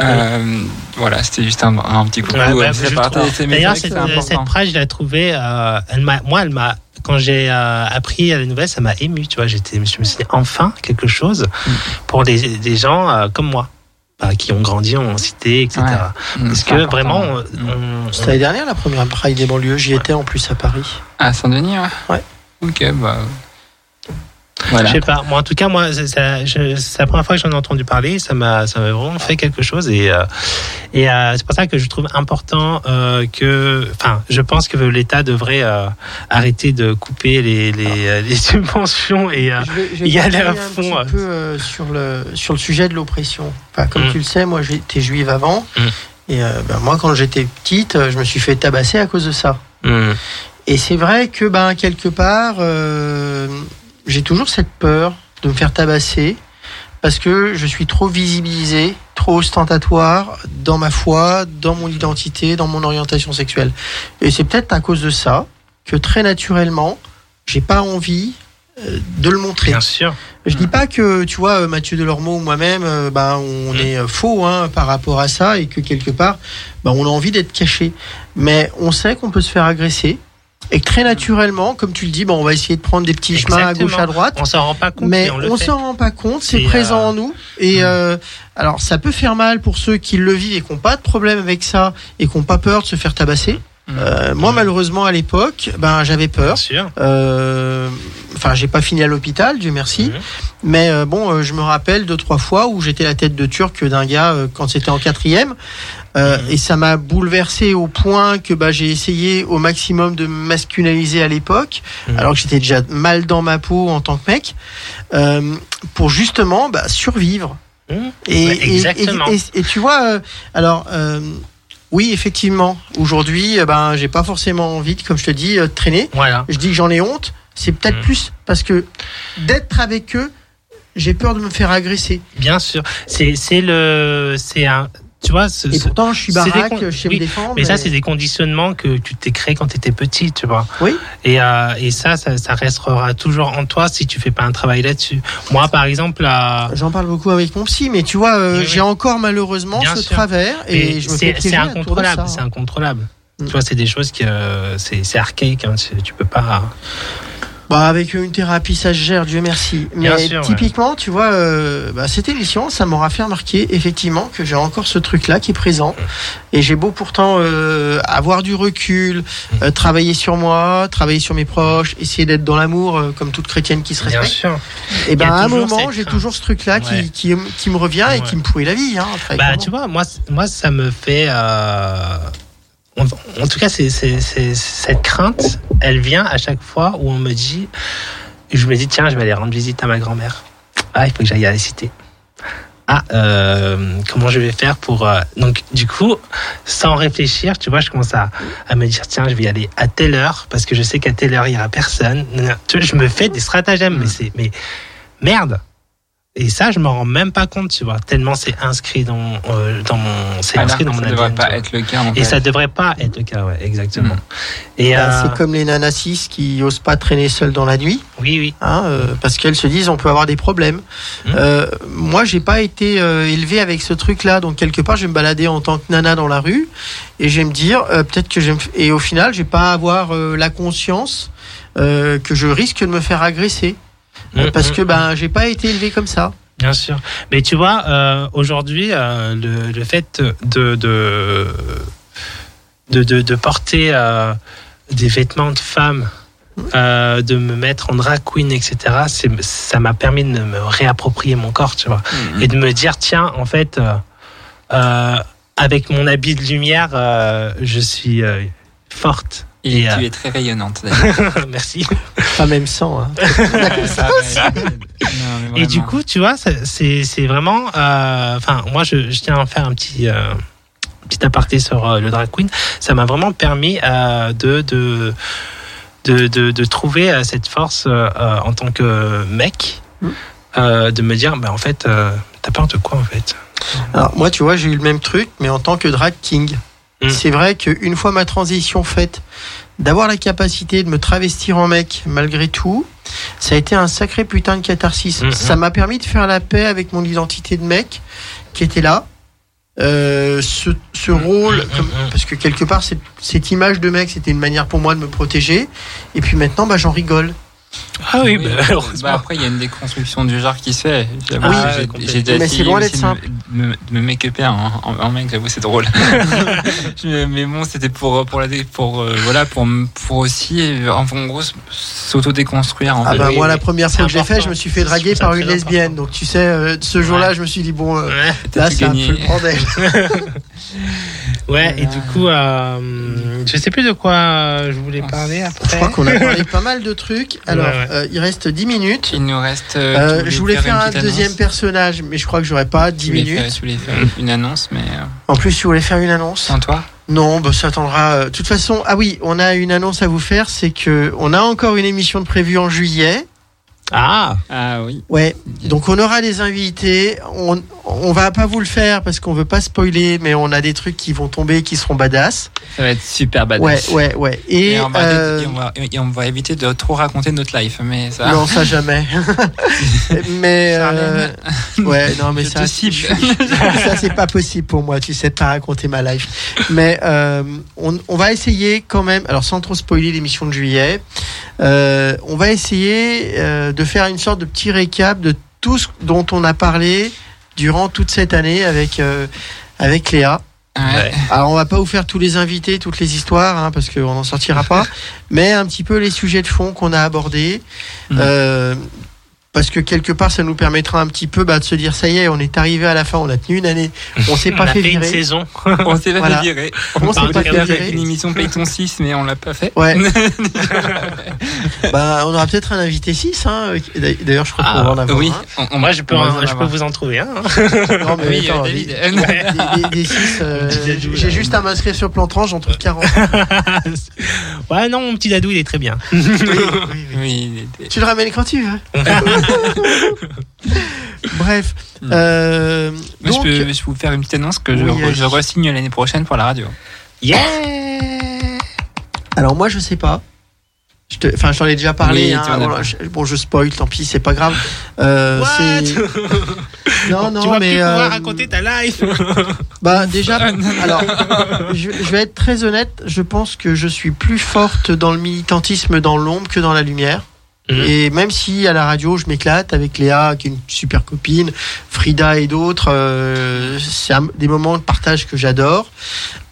Euh, Voilà, c'était juste un, un petit coucou. Ouais, bah, D'ailleurs, c'est cette, cette phrase, je l'ai trouvée. euh, elle m'a, moi, elle m'a. Quand j'ai euh, appris la nouvelle, ça m'a ému. Tu vois, j'étais, je me suis dit enfin quelque chose Mm. pour des, des gens euh, comme moi, bah, qui ont grandi en cité, etc. Ouais. Mm, Parce c'est que important. vraiment, on, Mm. on- C'était l'année dernière, la première Pride des banlieues. J'y étais en plus à Paris. À Saint-Denis, ouais. Ouais. Ok, bah. Je Voilà. sais pas. Moi, en tout cas, moi, c'est je- la première fois que j'en ai entendu parler. Ça m'a, ça m'a vraiment fait quelque chose. Et, euh, et euh, c'est pour ça que je trouve important euh, que, enfin, je pense que l'État devrait euh, arrêter de couper les, les, les subventions et euh, Je vais, je vais y aller à fond, Un petit peu euh, sur, le, sur le sujet de l'oppression. Enfin, comme Mm. tu le sais, moi j'étais juive avant. Mm. Et euh, ben, moi, quand j'étais petite, je me suis fait tabasser à cause de ça. hum, Et c'est vrai que ben, quelque part, euh, j'ai toujours cette peur de me faire tabasser parce que je suis trop visibilisé, trop ostentatoire dans ma foi, dans mon identité, dans mon orientation sexuelle. Et c'est peut-être à cause de ça que très naturellement, j'ai pas envie euh, de le montrer. bien sûr. Je dis pas que, tu vois, euh, Mathieu Delormeau ou moi-même, ben, on est euh, faux hein, par rapport à ça et que quelque part, ben, on a envie d'être caché. Mais on sait qu'on peut se faire agresser et très naturellement, comme tu le dis, ben, on va essayer de prendre des petits chemins à gauche, à droite. On s'en rend pas compte, Mais on s'en rend pas compte, c'est présent euh, en nous. Et mm. euh, alors, ça peut faire mal pour ceux qui le vivent et qui n'ont pas de problème avec ça et qui n'ont pas peur de se faire tabasser. Mm. Euh, moi, malheureusement, à l'époque, ben, j'avais Bien peur. Euh, Enfin, j'ai pas fini à l'hôpital, Dieu merci. Mais euh, bon, je me rappelle deux trois fois où j'étais la tête de turc d'un gars quand c'était en quatrième, Euh, et ça m'a bouleversé au point que bah, j'ai essayé au maximum de me masculiniser à l'époque, Mhm. alors que j'étais déjà mal dans ma peau en tant que mec, euh, pour justement bah, survivre. Hum, Et, Ouais, et- exactement. et- et- et tu vois, euh, alors euh, oui, effectivement, aujourd'hui, euh, ben j'ai pas forcément envie, de, comme je te dis, euh, de traîner. Voilà. Je dis que j'en ai honte, c'est peut-être Mm. plus parce que d'être avec eux, j'ai peur de me faire agresser. Bien sûr. C'est, c'est le, c'est un, tu vois, ce- Et pourtant, je suis baraque, je sais oui, me défendre. Mais ça, c'est des conditionnements que tu t'es créé quand tu étais petit, tu vois. Oui. Et, euh, et ça, ça, ça restera toujours en toi si tu fais pas un travail là-dessus. Moi, par exemple, J'en parle beaucoup avec mon psy, mais tu vois, euh, Oui, oui. j'ai encore malheureusement Bien ce sûr. travers et mais je me c'est, incontrôlable. ça. C'est incontrôlable. Mm. Tu vois, c'est des choses que euh, c'est, archaïque. Hein, tu, tu peux pas. Bah, avec une thérapie, ça se gère, Dieu merci. Bien Mais sûr, ouais. typiquement, tu vois, euh, bah, cette émission, ça m'aura fait remarquer effectivement que j'ai encore ce truc-là qui est présent. Et j'ai beau pourtant euh, avoir du recul, euh, travailler sur moi, travailler sur mes proches, essayer d'être dans l'amour, euh, comme toute chrétienne qui se Bien respecte. sûr. Et ben à un moment, j'ai toujours ce truc-là Ouais. qui, qui, qui me revient et qui me pourrit la vie. Hein, Bah, tu vois, moi, moi, ça me fait. En, en tout cas, c'est- cette crainte, elle vient à chaque fois où on me dit. Je me dis, tiens, je vais aller rendre visite à ma grand-mère. Ah, il faut que j'aille à la cité. Ah, euh, comment je vais faire pour. euh, Donc, du coup, sans réfléchir, tu vois, je commence à, à me dire, tiens, je vais y aller à telle heure, parce que je sais qu'à telle heure, il n'y aura personne. Tu vois, je me fais des stratagèmes, mais c'est. Mais merde! Et ça, je m'en rends même pas compte, tu vois, tellement c'est inscrit dans, euh, dans mon, c'est Alors inscrit dans mon ça devrait pas être le cas en Et fait. ça devrait pas être le cas, ouais, exactement. Mm. Et Bah, euh, C'est comme les nanassis qui osent pas traîner seules dans la nuit. oui, oui, hein, euh, parce qu'elles se disent on peut avoir des problèmes. Euh, moi, j'ai pas été euh, élevé avec ce truc-là, donc quelque part, je vais me balader en tant que nana dans la rue et je vais me dire euh, peut-être que je vais me f- et au final, je vais pas avoir euh, la conscience euh, que je risque de me faire agresser. Mm, parce mm, que ben j'ai pas été élevé comme ça. Bien sûr. Mais tu vois, euh, aujourd'hui, euh, le, le fait de, de, de, de, de porter euh, des vêtements de femme, euh, de me mettre en drag queen, etc., ça m'a permis de me réapproprier mon corps, tu vois. Et de me dire, tiens, en fait, euh, euh, avec mon habit de lumière, euh, je suis euh, forte. Et Et, tu euh, es très rayonnante d'ailleurs. Merci. Pas même sans. Hein. Et du coup, tu vois, ça- c'est c'est vraiment. euh, Enfin, moi, je, je tiens à faire un petit. euh, petit aparté sur euh, le drag queen, ça m'a vraiment permis euh, de, de, de, de, de trouver euh, cette force en tant que mec, Mm. euh, de me dire, bah, en fait, euh, t'as peur de quoi en fait? Alors moi, tu vois, j'ai eu le même truc, mais en tant que drag king. Mm. C'est vrai qu'une fois ma transition faite, d'avoir la capacité de me travestir en mec malgré tout, ça a été un sacré putain de catharsis. Mm, Ça m'a permis de faire la paix avec mon identité de mec qui était là. Euh, ce, ce rôle, mm, comme- mm. parce que quelque part cette, cette image de mec, c'était une manière pour moi de me protéger. Et puis maintenant, bah, j'en rigole. Ah oui, Oui, bah, bah, après, il y a une déconstruction du genre qui se fait. Oui, j'ai- complètement. j'ai déjà Mais c'est essayé loin d'être de me- simple. de me, me make-uper en, en, en mec, j'avoue, c'est drôle. Je- mais bon, c'était pour, pour, la, pour, euh, voilà, pour, pour aussi, euh, en gros, s'auto-déconstruire. En Ah fait. bah oui, moi la première fois que j'ai fait, je me suis fait Je draguer par une lesbienne. Donc tu sais, euh, ce jour-là, je me suis dit bon, euh, Ouais. Là c'est un peu le bordel. Ouais, et du coup, euh, je sais plus de quoi euh, je voulais parler Je après. crois qu'on a parlé pas mal de trucs. Alors, Ouais, ouais. euh, il reste 10 minutes. Il nous reste. euh, Euh, je voulais faire un deuxième annonce personnage, mais je crois que j'aurais pas 10 Tu voulais minutes. faire- Tu voulais faire une annonce, mais euh, En plus, tu voulais faire une annonce sans toi Non, bah, ça attendra. De toute façon, ah oui, on a une annonce à vous faire, c'est que on a encore une émission de prévue en juillet. Ah, Ah oui. Ouais, donc on aura des invités. On, on va pas vous le faire parce qu'on veut pas spoiler, mais on a des trucs qui vont tomber qui seront badass. Ça va être super Ouais, badass. ouais, ouais. Et, Et, on va, euh, et on va- et on va éviter de trop raconter notre life, mais ça. non, ça jamais. mais euh, ouais, non, mais je ça, ça c'est pas possible pour moi. Tu sais de pas raconter ma life. Mais euh, on, on va essayer quand même. Alors sans trop spoiler l'émission de juillet, euh, on va essayer euh, de faire une sorte de petit récap de tout ce dont on a parlé durant toute cette année avec euh, avec Léa. Ouais. Alors on va pas vous faire tous les invités, toutes les histoires, hein, parce qu'on n'en sortira pas, mais un petit peu les sujets de fond qu'on a abordés. Mhm. Euh, parce que quelque part, ça nous permettra un petit peu bah, de se dire, ça y est, on est arrivé à la fin, on a tenu une année, on s'est on pas a fait fait une virer. saison. On s'est pas Voilà. fait virer. On s'est pas fait virer. une émission Payton 6, mais on l'a pas fait. Ouais. bah, on aura peut-être un invité 6. Hein. D'ailleurs, je crois qu'on Ah, va en avoir Oui. un. on- on- Moi, je peux, on va en- en je peux vous en trouver un. hein. Non, mais Oui, attends, euh, des, David. des, des, des six, euh, Petit dadou, j'ai juste à m'inscrire sur plan 30, j'en trouve 40. ouais, non, mon petit dadou, il est très bien. Oui, Tu le ramènes quand tu veux. Bref. Hmm. Euh, Moi, je donc, peux, je peux vous faire une petite annonce que je, Oui, je re-signe l'année prochaine pour la radio. Yeah alors moi, je sais pas. Je te- Enfin, je t'en ai déjà parlé. Oui, hein, bon, je, bon, je spoil, tant pis, c'est pas grave. Euh, non, non, Tu vas mais plus euh, raconter ta life. bah déjà. Ah, alors, je, je vais être très honnête. Je pense que je suis plus forte dans le militantisme dans l'ombre que dans la lumière. Mhm. Et même si à la radio je m'éclate avec Léa, qui est une super copine, Frida et d'autres, euh, c'est des moments de partage que j'adore.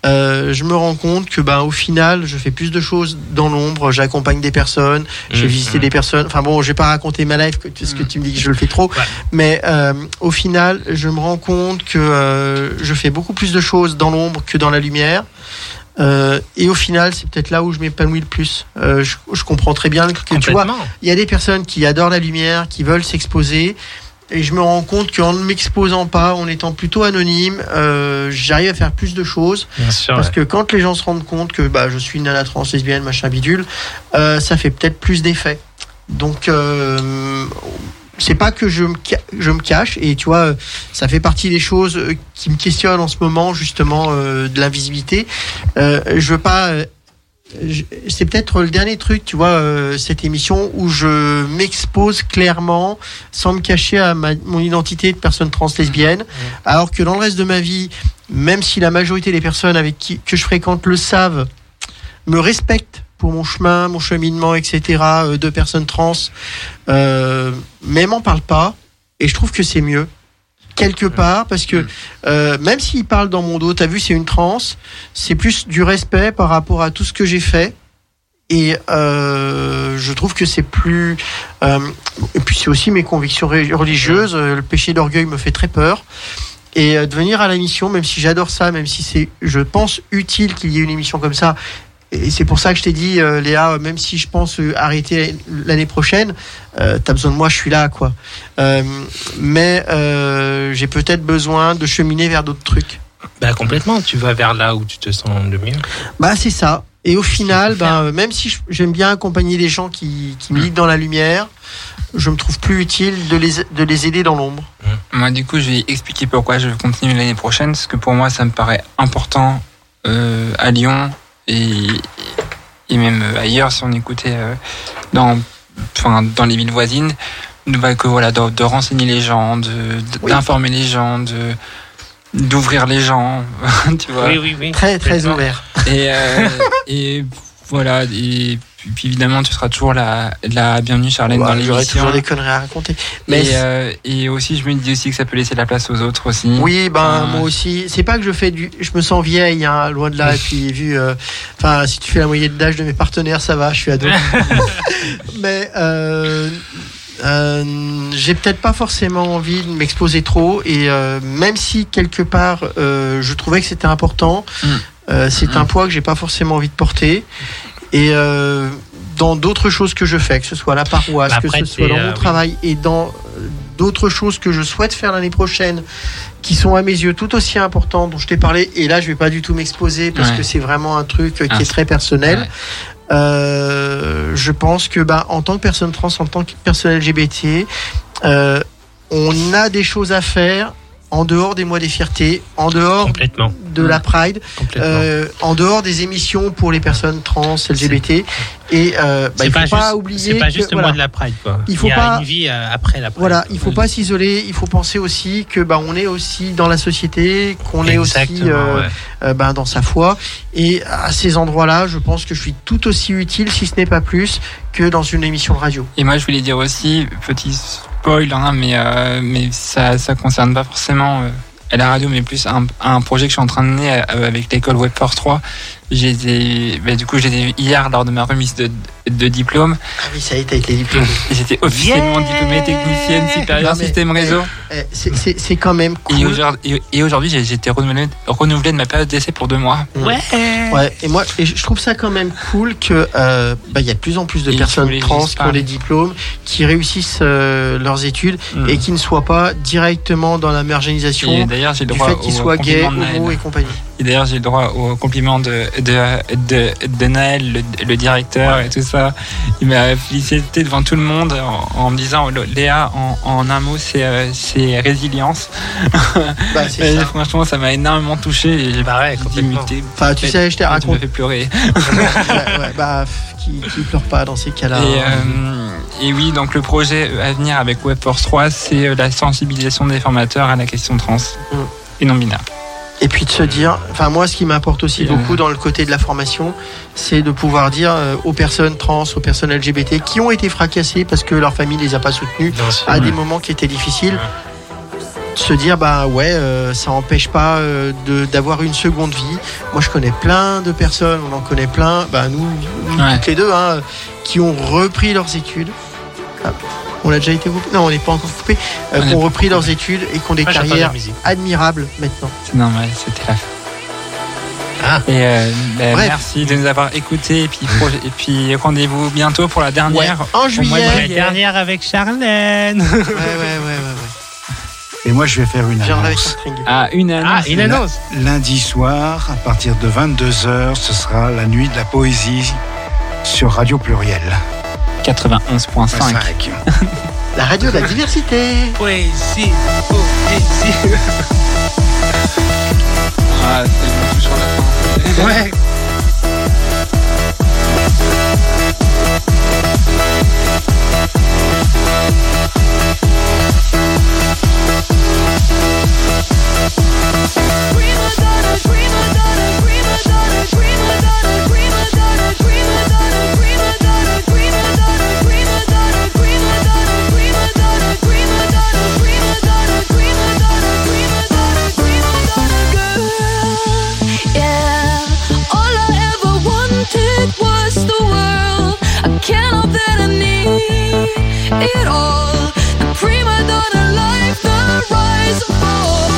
Euh, je me rends compte que ben au final je fais plus de choses dans l'ombre, j'accompagne des personnes, j'ai Mhm. visité des personnes. Enfin bon, je vais pas raconter ma life que tu- ce que tu me dis que je le fais trop, Ouais. mais euh, au final je me rends compte que euh, je fais beaucoup plus de choses dans l'ombre que dans la lumière. Euh, et au final, c'est peut-être là où je m'épanouis le plus. Euh, je, je comprends très bien que tu vois, il y a des personnes qui adorent la lumière, qui veulent s'exposer. Et je me rends compte qu'en ne m'exposant pas, en étant plutôt anonyme, euh, j'arrive à faire plus de choses. Bien sûr. Parce ouais. que quand les gens se rendent compte que bah, je suis une nana trans, lesbienne, machin bidule, ça fait peut-être plus d'effet. Donc, c'est pas que je me, je me cache. Et tu vois, ça fait partie des choses euh, qui me questionnent en ce moment, justement, euh, de l'invisibilité. Euh, je veux pas. euh, c'est peut-être le dernier truc, tu vois, euh, cette émission où je m'expose clairement, sans me cacher à ma- mon identité de personne trans lesbienne, alors que dans le reste de ma vie, même si la majorité des personnes avec qui que je fréquente le savent, me respectent pour mon chemin, mon cheminement, etc. euh, de personnes trans, euh, mais m'en parle pas. Et je trouve que c'est mieux quelque part parce que euh, même s'il parle dans mon dos, t'as vu, c'est une transe, c'est plus du respect par rapport à tout ce que j'ai fait. Et euh, je trouve que c'est plus. euh, et puis c'est aussi mes convictions religieuses. Le péché d'orgueil me fait très peur. Et de venir à l'émission, même si j'adore ça, même si c'est, je pense, utile qu'il y ait une émission comme ça. Et c'est pour ça que je t'ai dit, euh, Léa, même si je pense euh, arrêter l'année prochaine, euh, t'as besoin de moi, je suis là, quoi. Euh, mais euh, j'ai peut-être besoin de cheminer vers d'autres trucs. Bah complètement, tu vas vers là où tu te sens le mieux. Bah c'est ça. Et au final, ben, euh, même si j'aime bien accompagner les gens qui, qui militent dans la lumière, je me trouve plus utile de les, de les aider dans l'ombre. Moi, du coup, je vais expliquer pourquoi je veux continuer l'année prochaine, parce que pour moi, ça me paraît important euh, à Lyon et, et même ailleurs, si on écoutait euh, dans, enfin, dans les villes voisines, de, bah, que, voilà, de, de renseigner les gens, de- de- Oui. d'informer les gens, de d'ouvrir les gens, tu vois. Oui, oui, oui. Très très ouvert. Et, euh, et voilà, et puis, puis évidemment, tu seras toujours la, la bienvenue, Charlène, Ouais, dans l'émission. toujours des conneries à raconter. Mais Et, euh, et aussi, je me dis aussi que ça peut laisser la place aux autres aussi. Oui, ben moi aussi. C'est pas que je fais du, je me sens vieille, hein, loin de là. Et puis vu, euh, enfin, si tu fais la moyenne d'âge de mes partenaires, ça va, je suis ado. Mais euh, j'ai peut-être pas forcément envie de m'exposer trop. Et euh, même si quelque part, euh, je trouvais que c'était important, Mm. euh, c'est un poids que j'ai pas forcément envie de porter. Et euh, dans d'autres choses que je fais, que ce soit à la paroisse, Bah, que ce soit dans euh, mon oui. travail et dans euh, d'autres choses que je souhaite faire l'année prochaine, qui sont à mes yeux tout aussi importantes, dont je t'ai parlé. Et là, je vais pas du tout m'exposer parce Ouais. que c'est vraiment un truc euh, qui Ah, est très personnel. ouais. Euh, je pense que bah, en tant que personne trans, en tant que personne LGBT, euh, on a des choses à faire en dehors des mois des fiertés, en dehors Complètement. de la Pride, complètement. euh, en dehors des émissions pour les personnes trans, LGBT. Et euh, bah, il faut pas, pas, juste, oublier c'est pas que, juste le voilà, mois de la Pride, quoi. Il faut y a pas- une vie euh, après la Pride. voilà, il faut pas s'isoler. Il faut penser aussi que bah, on est aussi dans la société, qu'on est aussi euh, ouais. ben, dans sa foi. Et à ces endroits-là, je pense que je suis tout aussi utile, si ce n'est pas plus, que dans une émission de radio. Et moi, je voulais dire aussi, petit spoil, hein, mais, euh, mais ça ça concerne pas forcément euh, la radio, mais plus un, un projet que je suis en train de mener euh, avec l'école Web Force 3. J'ai bah, du coup, j'ai hier lors de ma remise de, de diplôme. Ah oui, ça y est, t'as été diplômé. Et J'étais officiellement Yeah diplômée technicienne supérieure Non, mais, système eh, réseau. Eh, c'est- C'est c'est quand même Et cool. aujourd'hui, et- et aujourd'hui, j'ai j'ai été renouvelé, renouvelé de ma période d'essai pour deux mois. Ouais. Ouais, et moi, et je trouve ça quand même cool que euh, bah, il y a de plus en plus de Et personnes trans qui ont des diplômes, qui réussissent euh, leurs études Mm. et qui ne soient pas directement dans la Et marginalisation d'ailleurs, j'ai le du droit fait qu'ils soient gays, homo et compagnie. Et d'ailleurs, j'ai le droit au compliment de, de, de, de Naël, le, le directeur et tout ça. Il m'a félicité devant tout le monde en, en me disant Léa, en, en un mot, c'est euh, c'est résilience. Bah, c'est Et ça. franchement, ça m'a énormément touché. Et Pareil, dit, complètement. t'es- Enfin, tu sais, je t'ai tu raconté. fais pleurer. ouais, ouais, bah, qui, qui pleure pas dans ces cas-là. Et, hein. euh, et oui, donc le projet à venir avec Webforce 3, c'est euh, la sensibilisation des formateurs à la question trans Mm. et non binaire. Et puis de se dire, enfin moi ce qui m'importe aussi beaucoup dans le côté de la formation, c'est de pouvoir dire euh, aux personnes trans, aux personnes LGBT qui ont été fracassées parce que leur famille les a pas soutenues à des moments qui étaient difficiles, de se dire bah ouais, euh, ça empêche pas euh, d'avoir une seconde vie. Moi je connais plein de personnes, on en connaît plein, bah nous, nous Ouais. toutes les deux, hein, qui ont repris leurs études. On a déjà été coupé Non, on n'est pas encore coupé. Euh, On ont repris coupé. leurs études et qui ont des Moi, carrières admirables maintenant. C'est normal, c'était la fin. Ah. Et euh, Bref. merci de nous avoir écoutés. Et puis, projet- et puis rendez-vous bientôt pour la Ouais, dernière. en juillet. La dernière avec Charlène. Ouais, ouais, ouais, ouais, ouais. Et moi, je vais faire une annonce. Ah, une annonce. Ah, une annonce. Lundi soir, à partir de 22h, ce sera la nuit de la poésie sur Radio Pluriel. 91.5. 5. La radio de la diversité. Poésie, poésie. Ah, c'est toujours la fin. Ouais. Prima donna, prima donna, prima donna, prima donna, prima donna, prima donna, it all. The prima donna life, the rise and fall.